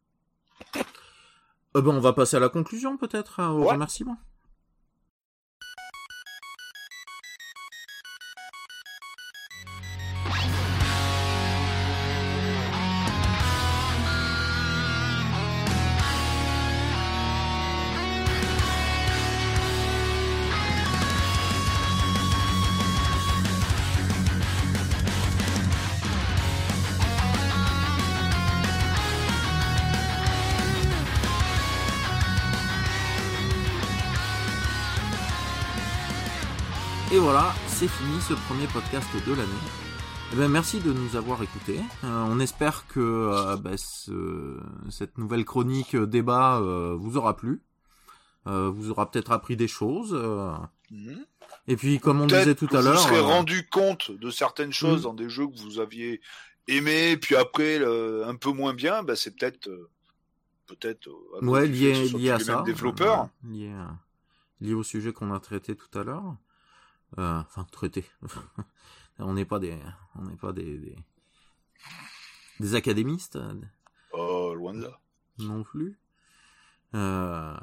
Euh, ben, on va passer à la conclusion peut-être, euh, au Ouais. remerciement. Ce premier podcast de l'année. Eh ben, merci de nous avoir écoutés. Euh, on espère que euh, ce- cette nouvelle chronique euh, débat euh, vous aura plu. Vous aura peut-être appris des choses. Mhm. Et puis, comme on disait tout que à l'heure, Vous serez rendu compte de certaines choses Mm. dans des jeux que vous aviez aimés, puis après le- un peu moins bien, bah, c'est peut-être peut-être ouais, lié, à ça, lié, à- lié au sujet qu'on a traité tout à l'heure. Euh, enfin, traité. on n'est pas des, on n'est pas des, des, des académistes euh, Oh, loin de là. non plus. Euh...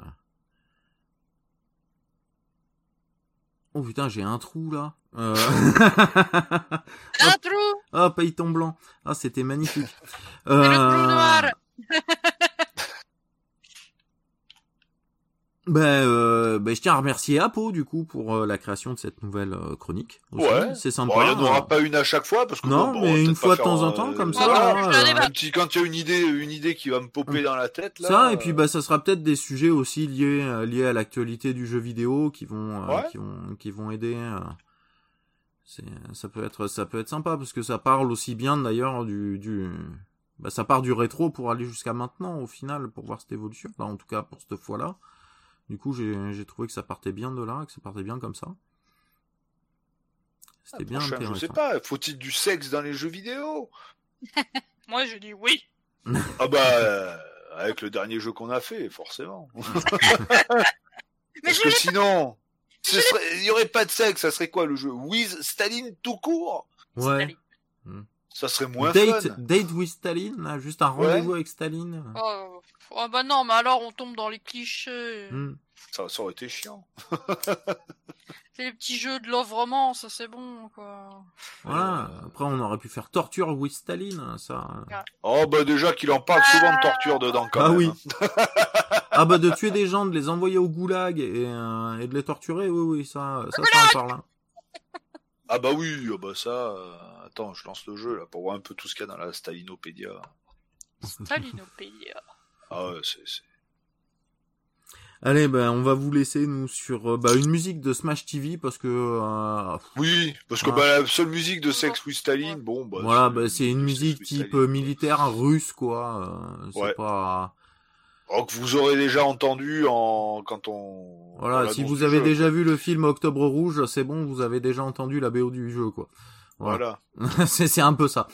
Oh putain, j'ai un trou là. Euh... Un trou Ah, paye ton blanc. Ah, c'était magnifique. C'est le trou Euh, noir Ben, euh, ben, je tiens à remercier Apo du coup pour euh, la création de cette nouvelle euh, chronique. aussi. Ouais. c'est sympa. Bon, il n'y en Euh, aura pas une à chaque fois parce que Non, bon, mais une fois de temps en temps, comme ça, Voilà, là, euh, un petit quand il y a une idée, une idée qui va me popper dans la tête là. Ça, et puis bah ça sera peut-être des sujets aussi liés euh, liés à l'actualité du jeu vidéo qui vont euh, Ouais. qui vont qui vont aider. euh. C'est ça peut être ça peut être sympa parce que ça parle aussi bien d'ailleurs du du bah ça part du rétro pour aller jusqu'à maintenant au final pour voir cette évolution. Là en tout cas pour cette fois-là. Du coup j'ai j'ai trouvé que ça partait bien de là, que ça partait bien comme ça. C'était bien prochain, intéressant. je sais pas, faut-il du sexe dans les jeux vidéo? Moi, je dis oui. Ah bah euh, avec le dernier jeu qu'on a fait, forcément. Mais Parce que sinon, il y aurait pas de sexe, ça serait quoi le jeu? With Staline tout court? Ouais. Ça serait moins Date fun. date with Staline, là, juste un Ouais. rendez-vous avec Staline. Oh, oh, bah non, mais alors on tombe dans les clichés. Hmm. Ça, ça aurait été chiant. C'est les petits jeux de love romance, ça c'est bon, quoi. Voilà. Après, on aurait pu faire torture with Staline, ça. Oh bah déjà qu'il en parle souvent de torture dedans quand ah même. oui. ah bah de tuer des gens, de les envoyer au goulag et, euh, et de les torturer, oui oui, ça, ça, ça en parle. hein. Ah bah oui, ah bah ça. euh, Attends, je lance le jeu là pour voir un peu tout ce qu'il y a dans la Stalinopédia. Stalinopédia. Ah ouais, c'est. c'est- Allez, ben on va vous laisser nous sur euh, bah, une musique de Smash TV parce que euh, Oui, parce que Ah. bah, la seule musique de Sex with Staline, bon bah. voilà, bah, c'est une musique Sex with type Staline. euh, militaire russe quoi. euh, c'est Ouais. pas Oh, que vous aurez déjà entendu en quand on. voilà, si vous avez jeu. déjà vu le film Octobre Rouge, c'est bon, vous avez déjà entendu la BO du jeu quoi. Voilà. c'est c'est un peu ça.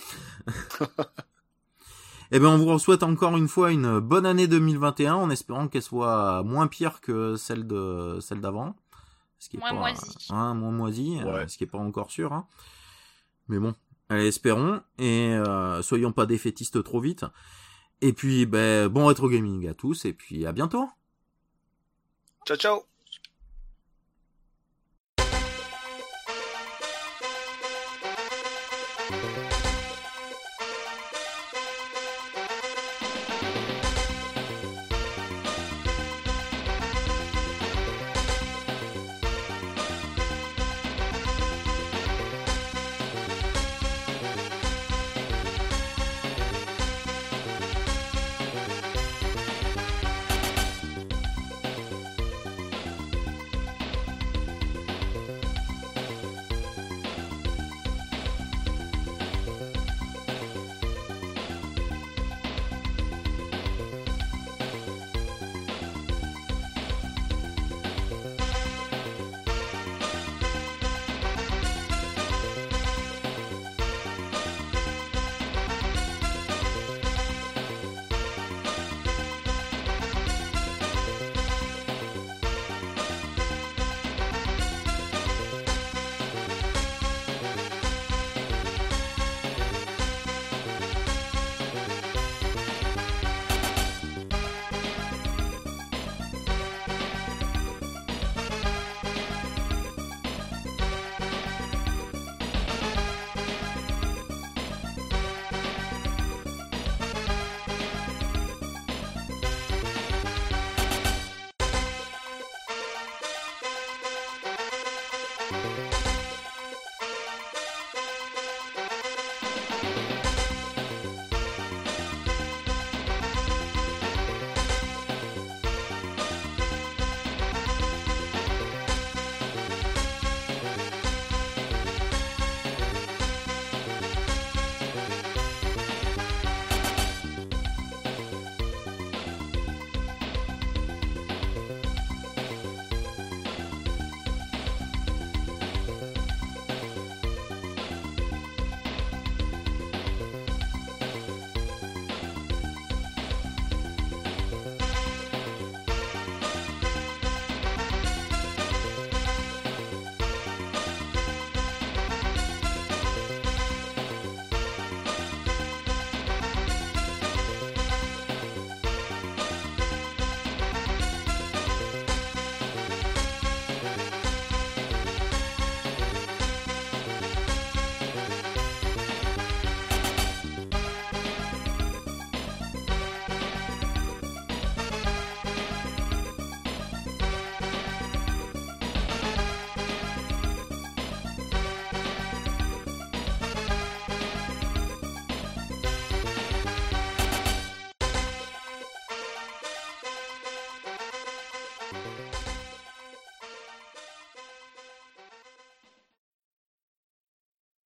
Eh ben, on vous souhaite encore une fois une bonne année 2021 en espérant qu'elle soit moins pire que celle de celle d'avant. Ce qui est Moins pas, moisie. hein, moins moisi, euh, Ouais. ce qui est pas encore sûr. Hein. Mais bon, allez, espérons et euh, soyons pas défaitistes trop vite. Et puis, ben, bon rétro gaming à tous et puis à bientôt. Ciao ciao.